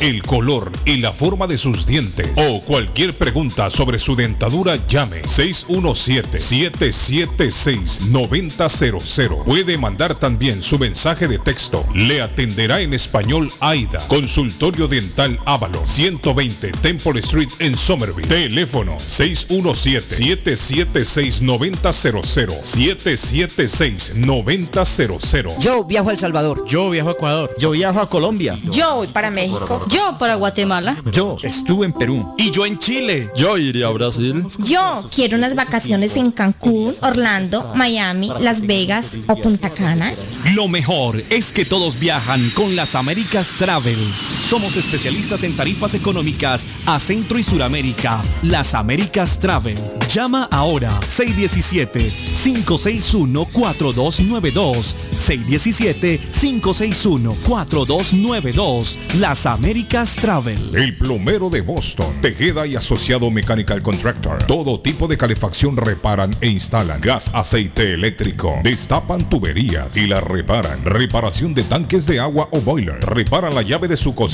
el color y la forma de sus dientes o cualquier pregunta sobre su dentadura llame 617-776-9000. Puede mandar también su mensaje de texto. Le atenderá en español AIDA. Consultorio Dental Ávalo 120 Temple Street en Somerville. Teléfono 617-776-9000. 776-9000. Yo viajo a El Salvador. Yo viajo a Ecuador. Yo viajo a Colombia. Yo voy para México. Yo para Guatemala. Yo estuve en Perú. Y yo en Chile. Yo iría a Brasil. Yo quiero unas vacaciones en Cancún, Orlando, Miami, Las Vegas o Punta Cana. Lo mejor es que todos viajan con las Américas Travel. Somos especialistas en tarifas económicas a Centro y Suramérica. Las Américas Travel. Llama ahora 617-561-4292. 617-561-4292. Las Américas Travel. El plomero de Boston. Tejeda y asociado Mechanical Contractor. Todo tipo de calefacción reparan e instalan. Gas, aceite eléctrico. Destapan tuberías y la reparan. Reparación de tanques de agua o boiler. Reparan la llave de su cocina,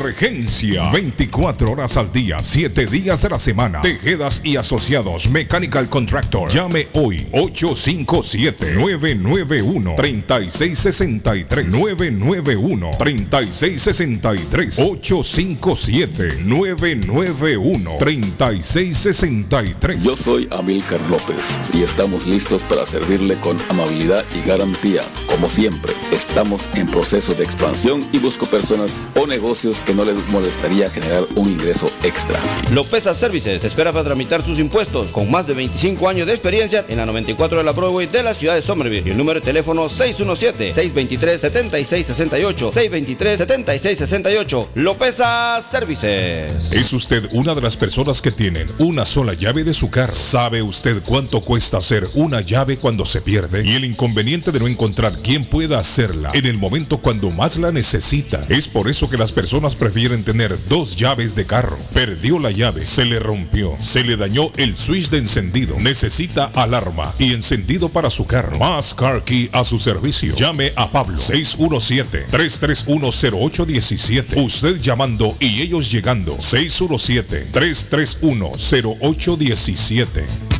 Emergencia. 24 horas al día, 7 días de la semana. Tejedas y asociados. Mechanical Contractor. Llame hoy. 857-991-3663. 991-3663. 857-991-3663. Yo soy Amilcar López y estamos listos para servirle con amabilidad y garantía. Como siempre, estamos en proceso de expansión y busco personas o negocios que no les molestaría generar un ingreso extra. Lopeza Services te espera para tramitar sus impuestos con más de 25 años de experiencia en la 94 de la Broadway de la ciudad de Somerville. Y el número de teléfono 617-623-7668. 623-7668. Lopeza Services. ¿Es usted una de las personas que tienen una sola llave de su carro? ¿Sabe usted cuánto cuesta hacer una llave cuando se pierde? Y el inconveniente de no encontrar quién pueda hacerla en el momento cuando más la necesita. Es por eso que las personas prefieren tener dos llaves de carro. Perdió la llave, se le rompió, se le dañó el switch de encendido, necesita alarma y encendido para su carro. Más Car Key a su servicio. Llame a Pablo 617-331-0817. Usted llamando y ellos llegando. 617-331-0817.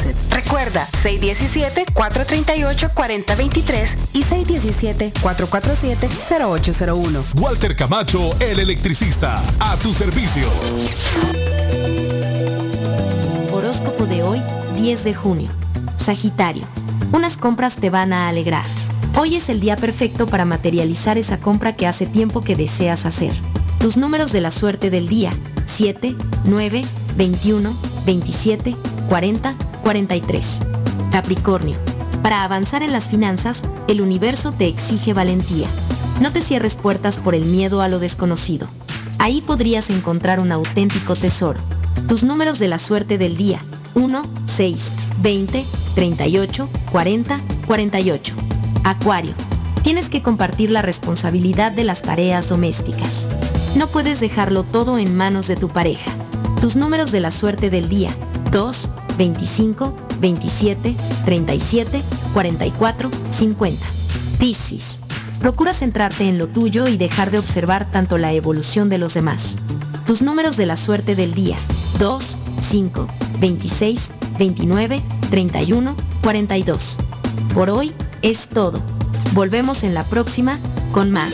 Recuerda, 617-438-4023 y 617-447-0801. Walter Camacho, el electricista. A tu servicio. Horóscopo de hoy, 10 de junio. Sagitario. Unas compras te van a alegrar. Hoy es el día perfecto para materializar esa compra que hace tiempo que deseas hacer. Tus números de la suerte del día. 7, 9, 21, 27, 40, 43. Capricornio. Para avanzar en las finanzas, el universo te exige valentía. No te cierres puertas por el miedo a lo desconocido. Ahí podrías encontrar un auténtico tesoro. Tus números de la suerte del día. 1, 6, 20, 38, 40, 48. Acuario. Tienes que compartir la responsabilidad de las tareas domésticas. No puedes dejarlo todo en manos de tu pareja. Tus números de la suerte del día. 2, 25, 27, 37, 44, 50. Piscis. Procura centrarte en lo tuyo y dejar de observar tanto la evolución de los demás. Tus números de la suerte del día. 2, 5, 26, 29, 31, 42. Por hoy es todo. Volvemos en la próxima con más.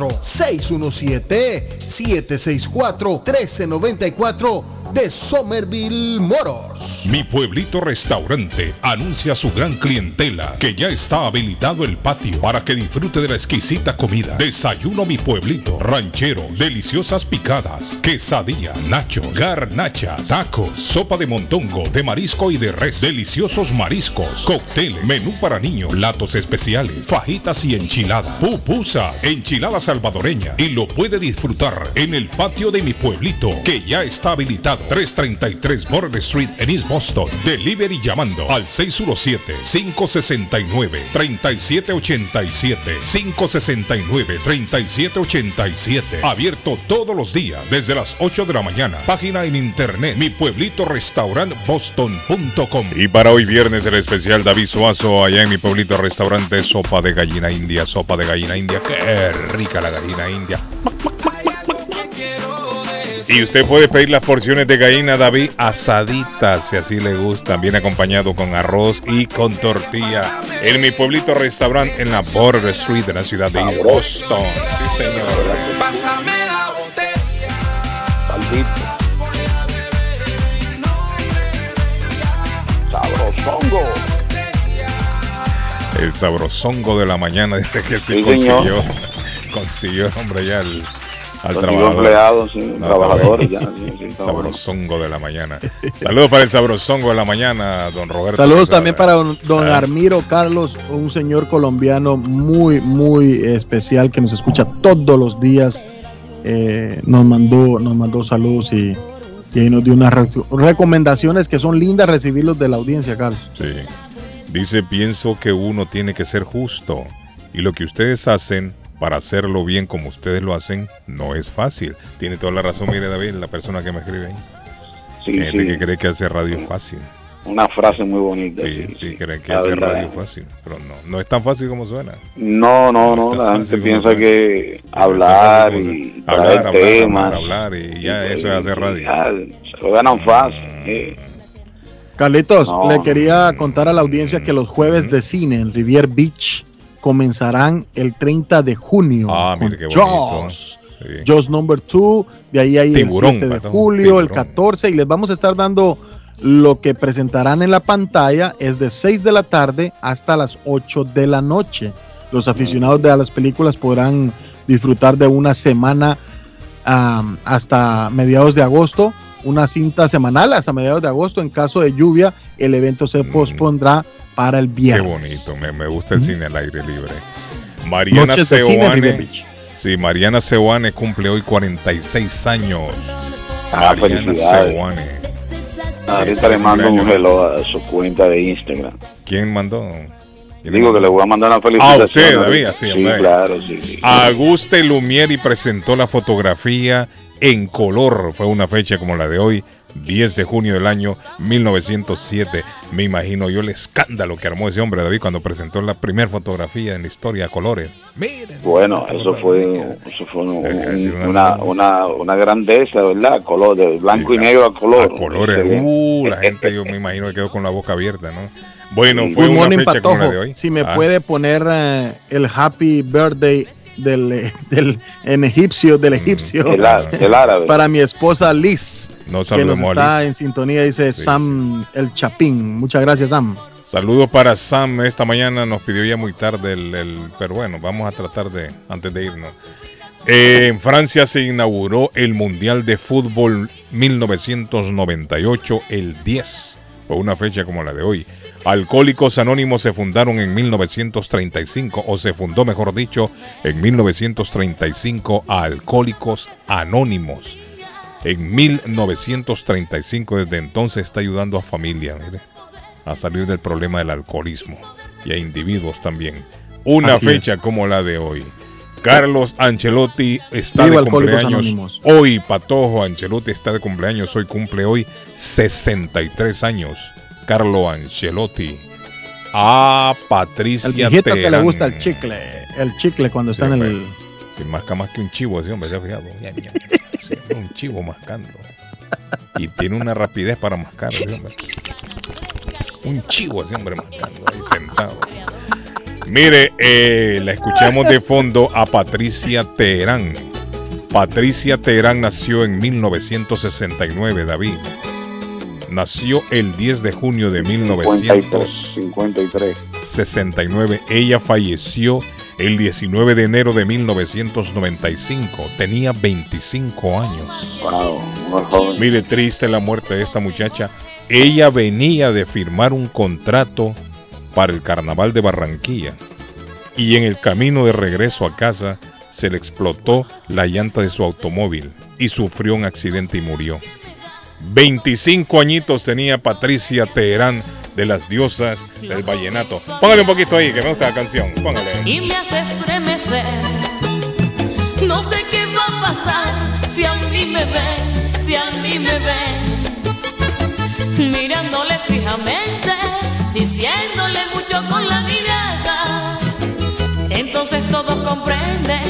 617-764-1394 de Somerville Motors. Mi pueblito restaurante anuncia a su gran clientela que ya está habilitado el patio para que disfrute de la exquisita comida. Desayuno mi pueblito, ranchero, deliciosas picadas, quesadillas, nacho, garnachas, tacos, sopa de montongo, de marisco y de res, deliciosos mariscos, cócteles, menú para niños, platos especiales, fajitas y enchiladas, pupusas, enchilada salvadoreña y lo puede disfrutar en el patio de mi pueblito que ya está habilitado 333 Border Street en East Boston. Delivery llamando al 617-569-3787. 569-3787. Abierto todos los días desde las 8 de la mañana. Página en internet mi pueblito restaurant boston.com. Y para hoy viernes el especial David Suazo allá en mi pueblito restaurante sopa de gallina india, sopa de gallina india. Qué rica la gallina india. Y usted puede pedir las porciones de gallina David asaditas, si así le gustan, bien acompañado con arroz y con tortilla. En mi pueblito restaurante en la Border Street de la ciudad de Boston. Sí, señor. Pásame la botella. Sabrosongo. El sabrosongo de la mañana dice que se Sí, consiguió. señor. Consiguió, hombre, ya el, al Consiguió trabajador. empleados, sí, No, trabajadores, ya, sí, sabrosongo de la mañana. Saludos para el sabrosongo de la mañana, don Roberto. Saludos también para don, don Ah. Armiro Carlos, un señor colombiano muy, muy especial que nos escucha todos los días. Eh, nos mandó, nos mandó saludos y, y ahí nos dio unas re- recomendaciones que son lindas recibirlos de la audiencia, Carlos. Sí. Dice, pienso que uno tiene que ser justo. Y lo que ustedes hacen para hacerlo bien como ustedes lo hacen, no es fácil. Tiene toda la razón, mire David, la persona que me escribe ahí. Sí, Hay gente sí. que cree que hacer radio es fácil. Una frase muy bonita. Sí, sí, sí, creen que La hacer verdad. radio es fácil. Pero no, no es tan fácil como suena. No, no, no, la gente piensa que hablar y Hablar, traer hablar, temas. hablar, hablar, y ya eso es hacer radio. ya, se lo ganan fácil. eh. Carlitos, No. le quería contar a la audiencia que los jueves de cine en Rivier Beach comenzarán el 30 de junio. Ah, con mire qué bonito. Jaws. Sí. Jaws number 2, de ahí hay Tiburón, el 7 de julio, el 14, y les vamos a estar dando lo que presentarán en la pantalla, es de 6 de la tarde hasta las 8 de la noche. Los aficionados de las películas podrán disfrutar de una semana hasta mediados de agosto, una cinta semanal hasta mediados de agosto. En caso de lluvia, el evento se pospondrá para el Qué viernes. bonito, me, me gusta el cine al aire libre. Mariana Seoane. Sí, Mariana Seoane cumple hoy 46 años. Ah, Mariana felicidades. Seoane. Ahorita le mando un reloj a su cuenta de Instagram. ¿Quién mandó? Digo que le voy a mandar una Ah, felicitación. usted, David, así, Sí, hombre. claro, sí, sí. Auguste Lumieri presentó la fotografía en color. Fue una fecha como la de hoy, 10 de junio del año 1907. Me imagino yo el escándalo que armó ese hombre, David, cuando presentó la primera fotografía en la historia a colores. Bueno, eso fue, eso fue un- casi un- una- una, una, una grandeza, ¿verdad? Color, de blanco y negro a color. colores. Se ve. Uh, la gente, yo me imagino que quedó con la boca abierta, ¿no? Bueno, fue una fecha como la Patojo. de hoy. Si me Ah, puede poner eh, el happy birthday del, eh, del en egipcio, del egipcio. Del á- del árabe. Para mi esposa Liz. No que nos está Liz. en sintonía, dice Sam el Chapín. Muchas gracias, Sam. Saludos para Sam. Esta mañana nos pidió ya muy tarde el, el- pero bueno, vamos a tratar de antes de irnos. Eh, en Francia se inauguró el Mundial de Fútbol 1998, el 10. Una fecha como la de hoy. Alcohólicos Anónimos se fundaron en 1935, o se fundó, mejor dicho, en 1935 a Alcohólicos Anónimos. En 1935, desde entonces está ayudando a familias, a salir del problema del alcoholismo y a individuos también. Una Así fecha como la de hoy. Carlos Ancelotti está Viva de cumpleaños. Hoy, Patojo Ancelotti está de cumpleaños. Hoy cumple hoy 63 años. Carlo Ancelotti. A El Patricia viejito que le gusta el chicle. El chicle cuando está en el. Sin masca más que un chivo ese hombre, ¿se ha fijado? Sí, un chivo mascando. Y tiene una rapidez para mascar ese hombre. Un chivo ese hombre mascando ahí sentado. Mire, eh, la escuchamos de fondo a Patricia Teherán. Patricia Teherán nació en 1969, David. Nació el 10 de junio de 1900. 53. 69. Ella falleció el 19 de enero de 1995. Tenía 25 años. Wow, joven. Mire, triste la muerte de esta muchacha. Ella venía de firmar un contrato para el carnaval de Barranquilla. Y en el camino de regreso a casa se le explotó la llanta de su automóvil y sufrió un accidente y murió. 25 añitos tenía Patricia Teherán de las diosas del vallenato. Póngale un poquito ahí, que me gusta la canción. Póngale. y me hace estremecer. No sé qué va a pasar si a mí me ven, si a mí me ven. Mirándole fijamente, diciéndole entonces todos comprenden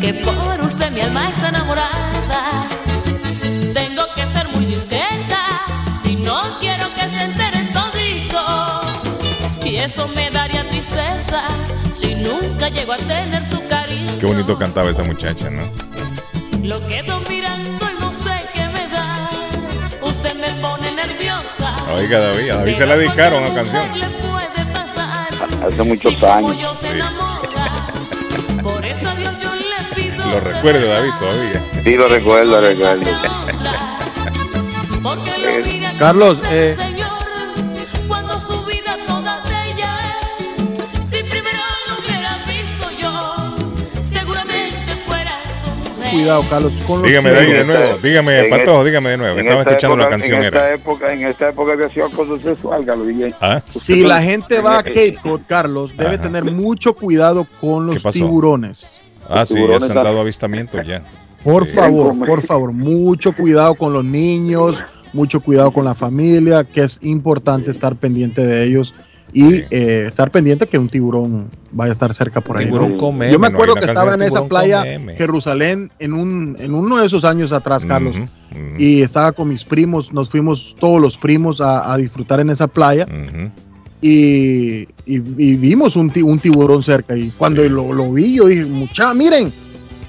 que por usted mi alma está enamorada. Tengo que ser muy discreta, si no quiero que se enteren toditos. Y eso me daría tristeza si nunca llego a tener su cariño. Qué bonito cantaba esa muchacha, ¿no? Lo quedo mirando y no sé qué me da. Usted me pone nerviosa. Oiga, David, a David se la dedicaron a canción. Hace muchos años. Sí. Lo recuerdo, David, todavía. Sí, lo recuerdo, recuerdo. Mira Carlos, eh, de cuidado, Carlos, con los Dígame, David, de tiburones. nuevo. Dígame, Patojo, dígame de nuevo. Estaba esta escuchando la época- En esta cancionera. época, en esta época había sido acoso sexual, Carlos. ¿Ah? Si la gente va a Cape Cod, Carlos, debe Ajá. tener mucho cuidado con los tiburones. Ah, sí, ya se han dado avistamientos ya. Por Sí. favor, por favor, mucho cuidado con los niños, mucho cuidado con la familia, que es importante estar pendiente de ellos y eh, estar pendiente que un tiburón vaya a estar cerca por ahí. Tiburón ¿no? come Yo me ¿no? acuerdo Hay que estaba en esa playa. Jerusalén en un en uno de esos años atrás, Carlos, Ujú, ujú, y estaba con mis primos, nos fuimos todos los primos a, a disfrutar en esa playa ujú. Y, y- y vimos un, ti- un tiburón cerca y cuando lo, lo vi yo dije, mucha, miren,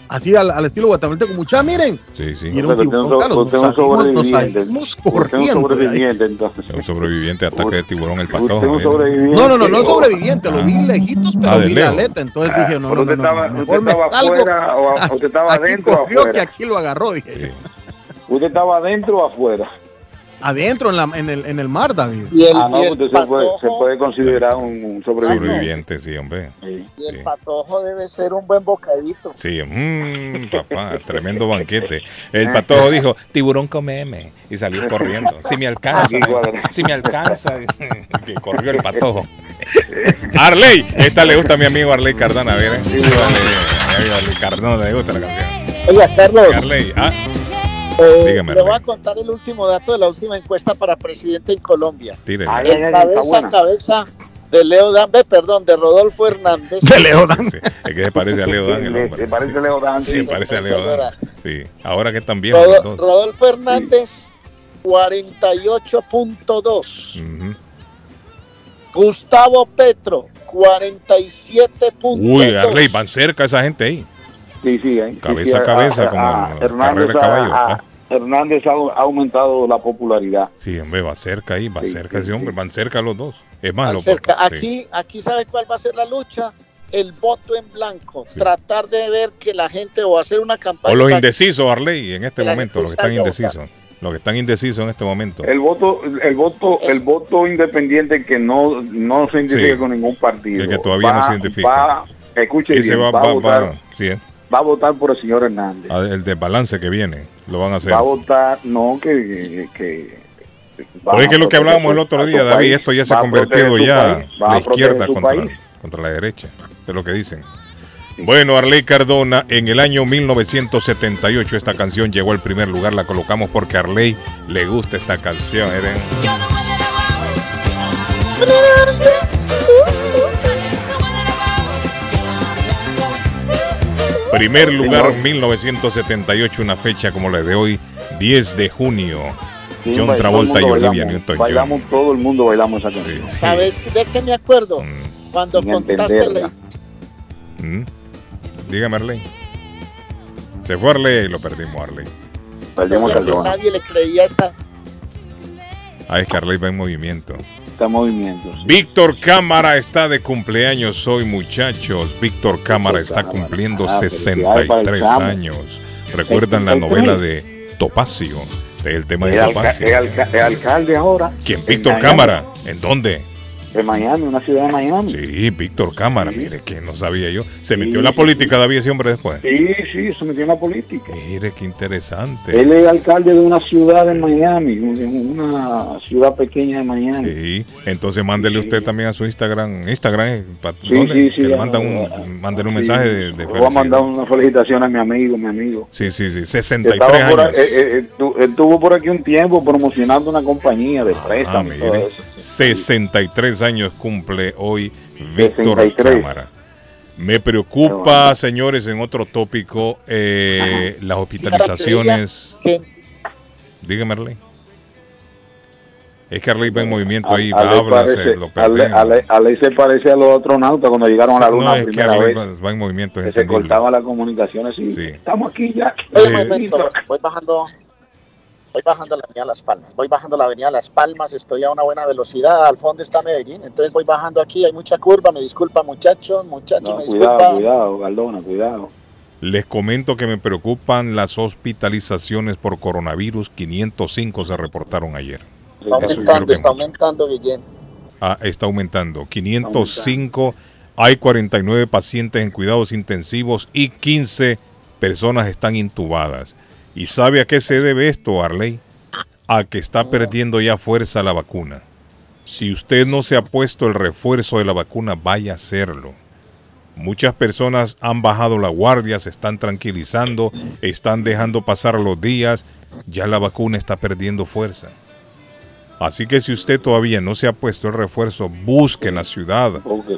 así al, al estilo guatemalteco, mucha, miren, Sí, sí. y era un tiburón, usted nos no salimos, nos sobreviviente. salimos un corriendo ahí. sobreviviente, entonces. Un sobreviviente de ataque de tiburón, el un patojo. sobreviviente. No, no, no, no sobreviviente, lo vi lejitos, pero Ah, vi la aleta, entonces Ah, dije, no, no, no, estaba- no, usted mejor me estaba salgo. afuera o- usted estaba aquí adentro o corrió afuera. que aquí lo agarró, dije. ¿Usted estaba adentro o afuera? Adentro en, la, en, el, en el mar, David. Y el, ah, no, y el usted se puede, se puede considerar un, un sobreviviente. Sobreviviente, sí, hombre. Sí. y el patojo debe ser un buen bocadito. Sí, mm, papá, tremendo banquete. El patojo dijo, tiburón comeme, y salió corriendo. Si me alcanza, si me alcanza, que corrió el patojo. Arley, esta le gusta a mi amigo Arley Cardona, a ver, ¿eh? Arley Cardona le gusta la canción. Oiga, Carlos, Arley, ah, eh, dígame, le voy a contar el último dato de la última encuesta para presidente en Colombia. El está cabeza a cabeza de Leo Dan, ve, perdón, de Rodolfo Hernández. De Leo Dan. Sí, es que se parece a Leo Dan, el Le- hombre. le parece Leo Dan, Sí, sí. parece a Sí, Leo Dan. Sí, ahora que están los dos. Rodolfo Hernández, 48.2. Ujú. Gustavo Petro, 47.2. Uy, Arley, van cerca esa gente ahí. Sí, sí, eh. Sí, Cabeza sí, a cabeza, como a- Hernández, carrera de. Hernández ha, ha aumentado la popularidad. Sí, hombre, va cerca ahí, va Sí, cerca sí, ese hombre, sí. van cerca los dos. Es más, cerca. sí. Aquí, aquí sabe cuál va a ser la lucha. El voto en blanco. Sí. Tratar de ver que la gente o hacer una campaña. O los indecisos, Arley, en este momento, los que están indecisos. Los que están indecisos en este momento. El voto, el voto, el voto independiente que no, no se identifica Sí. con ningún partido. El que todavía no se identifica. Va, escuche bien, va, va, va- a votar, va- sí, eh. Va a votar por el señor Hernández. Ah, el desbalance que viene, lo van a hacer. Va a votar, no que, que va Pero es que lo que hablábamos el otro día, David, país, esto ya se ha convertido ya país, la izquierda contra, país. contra la derecha. Es lo que dicen. Bueno, Arley Cardona, en el año 1978 esta canción llegó al primer lugar, la colocamos porque a Arley le gusta esta canción. Eren. Primer lugar, 1978, una fecha como la de hoy, 10 de junio. Sí, John Travolta y Olivia bailamos, Newton-John. Bailamos, todo el mundo bailamos esa canción. ¿Sabes de qué me acuerdo? Mm. Cuando Sin contaste la Mm. Dígame, Arley. Se fue Arley y lo perdimos, Arley. Perdimos nadie le creía a esta. Ah, es que Arley va en movimiento. Movimiento. sí. Víctor Cámara está de cumpleaños hoy, muchachos. Víctor Cámara está cumpliendo Ah, el 63 Cámara. años. ¿Recuerdan la 63? novela de Topacio? El tema de Topacio. alca- alcalde ahora. ¿Quién? Víctor. Cámara. ¿En dónde? De Miami, una ciudad de Miami. Sí, Víctor Cámara. Mire, que no sabía yo. Se Sí, metió en la sí, política David ese hombre después. Sí, sí, se metió en la política. Mire, qué interesante. Él es alcalde de una ciudad en Miami, una ciudad pequeña de Miami. Sí, entonces mándele usted también a su Instagram. Instagram, ¿eh? Sí, ¿dónde? sí, sí, Que le ya, un, mándele un Sí, mensaje de, de Voy a mandar una felicitación a mi amigo, mi amigo. Sí, sí, sí, Que 63 estaba por años. ahí- eh, eh, estu- estuvo por aquí un tiempo promocionando una compañía de Ah, préstamos y todo eso. 63 años cumple hoy Víctor 63. Cámara. Me preocupa, señores, en otro tópico, eh, las hospitalizaciones. Que Dígame, Arley. Es que Arley va en movimiento ahí, A- Arley habla, parece- se lo Arley- perden. Arley- Arley se parece a los astronautas cuando llegaron a la No, luna es que primera Arley vez. va, va en movimiento. es Que se cortaban las comunicaciones y estamos aquí ya. Oye, momento, voy bajando, voy bajando la avenida Las Palmas, voy bajando la avenida Las Palmas, estoy a una buena velocidad, al fondo está Medellín, entonces voy bajando aquí, hay mucha curva, me disculpa muchachos, muchachos, No, me cuidado, disculpa. cuidado, Galdona, cuidado. Les comento que me preocupan las hospitalizaciones por coronavirus. 505 se reportaron ayer. Está aumentando, está aumentando, Guillén. ah, está aumentando. 505, hay 49 pacientes en cuidados intensivos y 15 personas están intubadas. ¿Y sabe a qué se debe esto, Arley? A que está perdiendo ya fuerza la vacuna. Si usted no se ha puesto el refuerzo de la vacuna, vaya a hacerlo. Muchas personas han bajado la guardia, se están tranquilizando, están dejando pasar los días, ya la vacuna está perdiendo fuerza. Así que si usted todavía no se ha puesto el refuerzo, busque en la ciudad,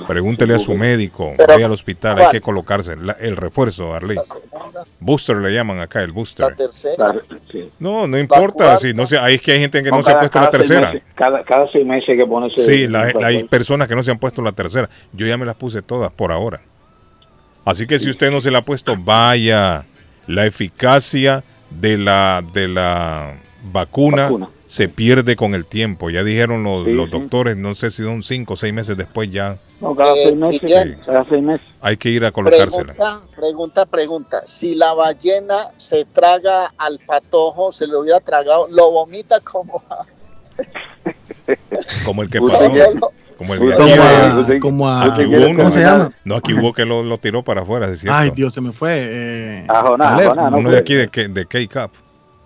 pregúntele a su médico, vaya al hospital, hay que colocarse el refuerzo, Arley. Booster le llaman acá, el booster. La tercera. No, no importa, si no se, ahí es que hay gente que no se ha cada- puesto la tercera. meses- cada, cada seis meses hay que ponerse. Sí, la- hay personas que no se han puesto la tercera. Yo ya me las puse todas por ahora. Así que si usted no se la ha puesto, vaya. La eficacia de la, de la vacuna, Vacuna. Se pierde con el tiempo. Ya dijeron los, Sí, los sí. doctores, no sé si son cinco o seis meses después ya No, cada Eh, seis meses. Guillén. Cada seis meses. hay que ir a colocársela. Pregunta, pregunta, pregunta. Si la ballena se traga al patojo, se lo hubiera tragado, lo vomita como Como el que pasó. Como el Como de aquí, a- eh, como a- aquí ¿cómo hubo uno, se llama? No, aquí hubo que lo, lo tiró para afuera, es cierto. Ay, Dios, se me fue. Eh, no uno de aquí de, de K-Cup.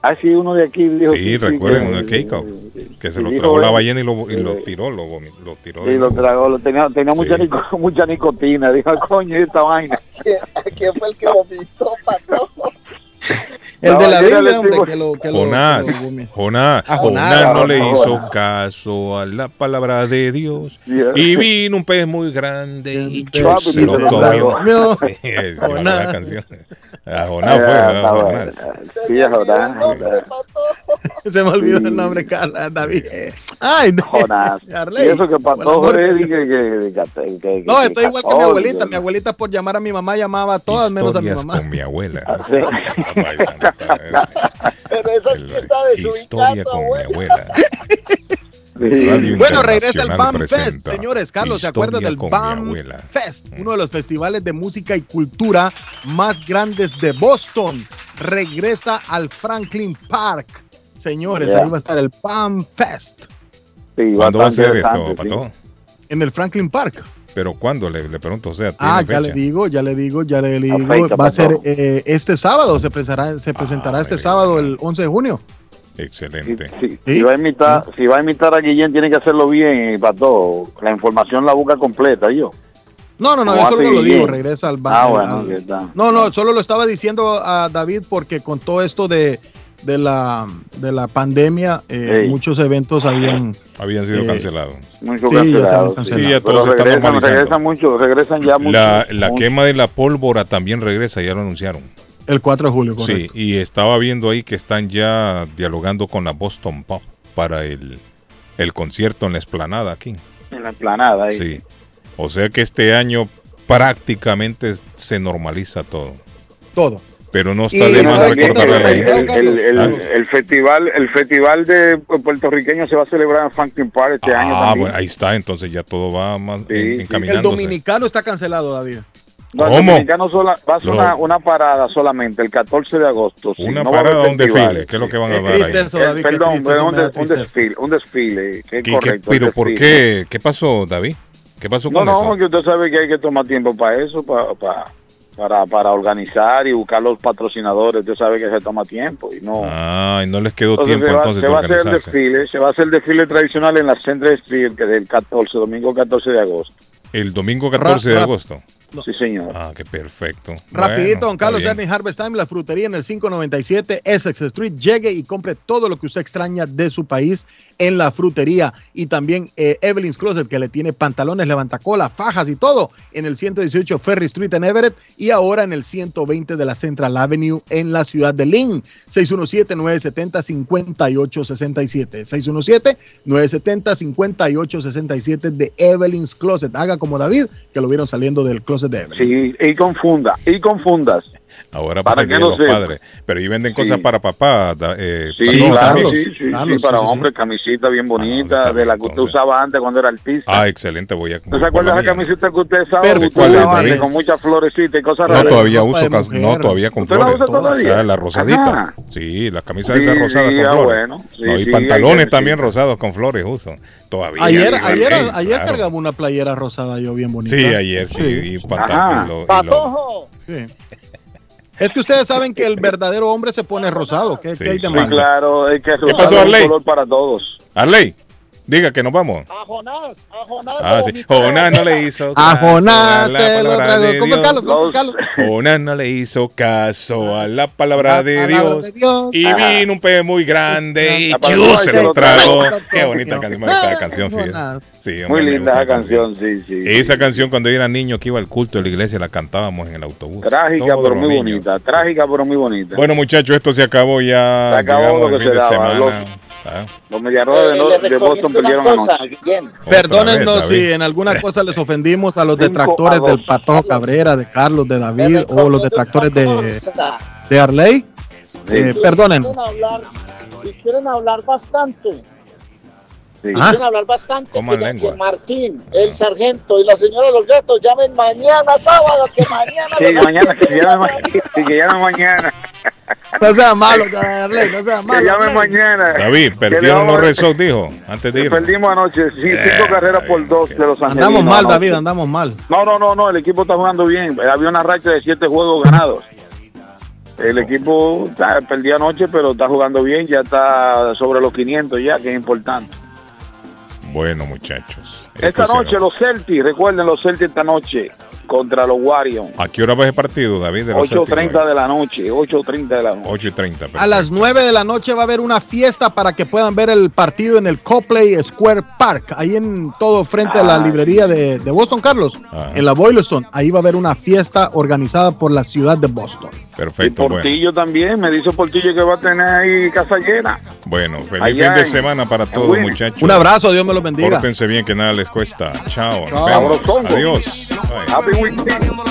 Ah, sí, uno de aquí dijo. Sí, recuerden, uno de que- K-Cup. Que se lo tragó la ballena y lo, y lo Sí. tiró, lo, lo tiró. Sí, lo tragó, lo tenía, tenía mucha, nico- mucha nicotina. Dijo, coño, esta vaina. ¿Quién, quién fue el que vomitó patojo? El de la Biblia, hombre, que lo que lo- Jonás, que lo vomi- Jonás, Jonás, Jonás, no le Jonás. hizo caso a la palabra de Dios y vino un pez muy grande y Papi, se lo se lo comió. No. Sí, es la Jonás. buena canción. A Jonás Jonás. bueno. Sí, a Jonás, Jonás. Se me olvidó Sí. el nombre, Carla, David. Ay, de- Jonás. Y eso que la patojo es que, que, que, que- que- No, que estoy igual que mi abuelita. Mi abuelita por llamar a mi mamá llamaba a todas menos a mi mamá. con mi abuela. Pero esa sí está desubicada, Bueno, regresa el BAM Fest, señores. Carlos, ¿se acuerdan del BAM. Fest? Uno de los festivales de música y cultura más grandes de Boston. Regresa al Franklin Park. Señores, ahí va a estar el BAM Fest Sí, ¿Cuándo va a ser esto, sí. Pato? en el Franklin Park. Pero ¿cuándo? Le, le pregunto, o sea, ¿tiene Ah, ya fecha? le digo, ya le digo, ya le digo. fecha, va a ser eh, este sábado, se presentará, se presentará Ah, este very sábado, bien. el 11 de junio. Excelente. Si, Sí. si va a imitar, si va a imitar a Guillén, tiene que hacerlo bien, para todo. La información la busca completa, yo. No, no, no, ¿Cómo yo solo lo Guillén? digo, regresa al BAM. Ah, bueno, al- está. No, no, solo lo estaba diciendo a David porque con todo esto de, de, la, de la pandemia, eh, muchos eventos habían... Habían sido Eh, cancelados. Mucho Sí, ya se han cancelado. cancelado. Sí, ya todo Pero se está regresan, regresan mucho, regresan ya mucho. La, la mucho. quema de la pólvora también regresa, ya lo anunciaron. El 4 de julio, Sí, correcto. y estaba viendo ahí que están ya dialogando con la Boston Pop para el, el concierto en la esplanada aquí. En la emplanada ahí. Sí. O sea que este año prácticamente se normaliza todo. Todo. Pero no Y está de más ¿sabe qué recordar a la también? gente. El, el- el- Ah. el festival el festival de puertorriqueño se va a celebrar en Franklin Park este año Ah, también. bueno, ahí está, entonces ya todo va más Sí, sí. El dominicano está cancelado, David. No, el ¿Cómo? dominicano sola- va a ser una, una parada solamente el 14 de agosto. sí, Una no a haber parada, un desfile, ¿qué es lo que van a dar triste ahí? eso, Eh, David. perdón, eso un, un desfile, un desfile, que ¿Qué- correcto. el pero ¿por desfile. qué? ¿Qué pasó, David? ¿Qué pasó No, con no, eso? porque usted sabe que hay que tomar tiempo para eso, para, para, para, para organizar y buscar los patrocinadores. Usted sabe que se toma tiempo y no. Ah, y no les quedó Entonces tiempo se va, entonces se de va a hacer el desfile, se va a hacer el desfile tradicional en la Central Street que del 14, domingo 14 de agosto. El domingo 14 de Ra- ra- Sí, señor. Ah, qué perfecto. Rapidito, Bueno, don Carlos. Ernie Harvest Time, la frutería en el 597 Essex Street. Llegue y compre todo lo que usted extraña de su país en la frutería. Y también eh, Evelyn's Closet, que le tiene pantalones, levantacola, fajas y todo en el 118 Ferry Street en Everett y ahora en el 120 de la Central Avenue en la ciudad de Lynn. 617-970-5867. 617-970-5867 de Evelyn's Closet. Haga como David, que lo vieron saliendo del closet Evelyn. Sí, y confunda, y confundas. Ahora Para para que no los sepa. padres. Pero ahí venden cosas para papá. eh, Sí, claro, también. sí, sí, sí, para hombres, camisita bien bonita, de la que usted usaba antes cuando era artista. Ah, excelente. Voy a. ¿Usted se acuerda de esa camiseta que usted usaba? Usted ¿cuál es, usaba David? con muchas florecitas y cosas No, raras. todavía Ropa uso, no, todavía con ¿Usted la flores. usa todavía? O sea, la rosadita. Ajá. Sí, las camisas Sí, esas rosadas sí, con ah, flores. bueno. Sí, no, y sí, pantalones también rosados con flores uso. Todavía. Ayer, ayer, ayer cargaba una playera rosada yo bien bonita. Sí, ayer sí. Y pantalones. Patojo. Sí. Es que ustedes saben que el verdadero hombre se pone rosado. ¿Qué, qué hay de Sí, malo? claro, es que ¿Qué rosado pasó, es un color para todos. Arley, diga que nos vamos. A Jonás, a Jonás. Ah, lo sí. Jonás no le hizo A caso Jonás a la se lo palabra tragó. de ¿Cómo. Carlos? ¿Cómo es, Carlos? Jonás no le hizo caso a la palabra, La de, palabra Dios, de Dios. y Ajá. vino un pez muy grande y La ¡chu! palabra se lo tragó. Qué bonita canción, me gusta la canción. Jonás. Sí, hombre, Muy linda gusta esa la canción, sí, sí. Esa canción cuando yo era niño que iba al culto de la iglesia la cantábamos en el autobús. Trágica, Todos pero muy niños. bonita. Trágica, pero muy bonita. Bueno, muchachos, esto se acabó ya. Se acabó lo que fin se de daba. Ah, Los mediarrojas de, Eh, de recomiendo Boston perdieron anoche. Perdónennos vez, si en alguna cosa les ofendimos a los detractores a del. Patojo Cabrera, de Carlos, de David o los detractores de, de Arley. Eh, Si perdonen. quieren hablar, si quieren hablar bastante, Sí. Ah. quieren hablar bastante, Coman lengua. Martín, el sargento y la señora de los gatos llamen mañana sábado, que mañana Sí, mañana, que llame mañana. Que llame. No sea malo, Arley, no sea Que malo. llame Arley. mañana. David, Que perdieron los a- rezos, dijo, antes de ir. Perdimos anoche, sí, cinco Eh, carreras por dos de los angelinos. Andamos mal, anoche. David, andamos mal. No, no, no, no, el equipo está jugando bien. Había una racha de siete juegos ganados. El equipo está, perdió anoche, pero está jugando bien, ya está sobre los 500 ya, que es importante. Bueno, muchachos. Esta noche los Celtics, recuerden los Celtics esta noche contra los Warriors. ¿A qué hora va ese partido, David? De los 8.30 de la noche, 8.30 de la noche. 8 y 30. A las 9 de la noche va a haber una fiesta para que puedan ver el partido en el Copley Square Park, ahí en todo frente a la Ah. librería de, de Boston, Carlos, Ajá. en la Boylston. Ahí va a haber una fiesta organizada por la ciudad de Boston. Y Perfecto, bueno. Portillo también, me dice Portillo que va a tener ahí casa llena. Bueno, feliz Allá fin de en- semana para todos, muchachos. Un abrazo, Dios me los bendiga. Pórtense bien, que nada les cuesta. Chao. nos Chao. vemos. Sabrosongo. Adiós. Happy weekend.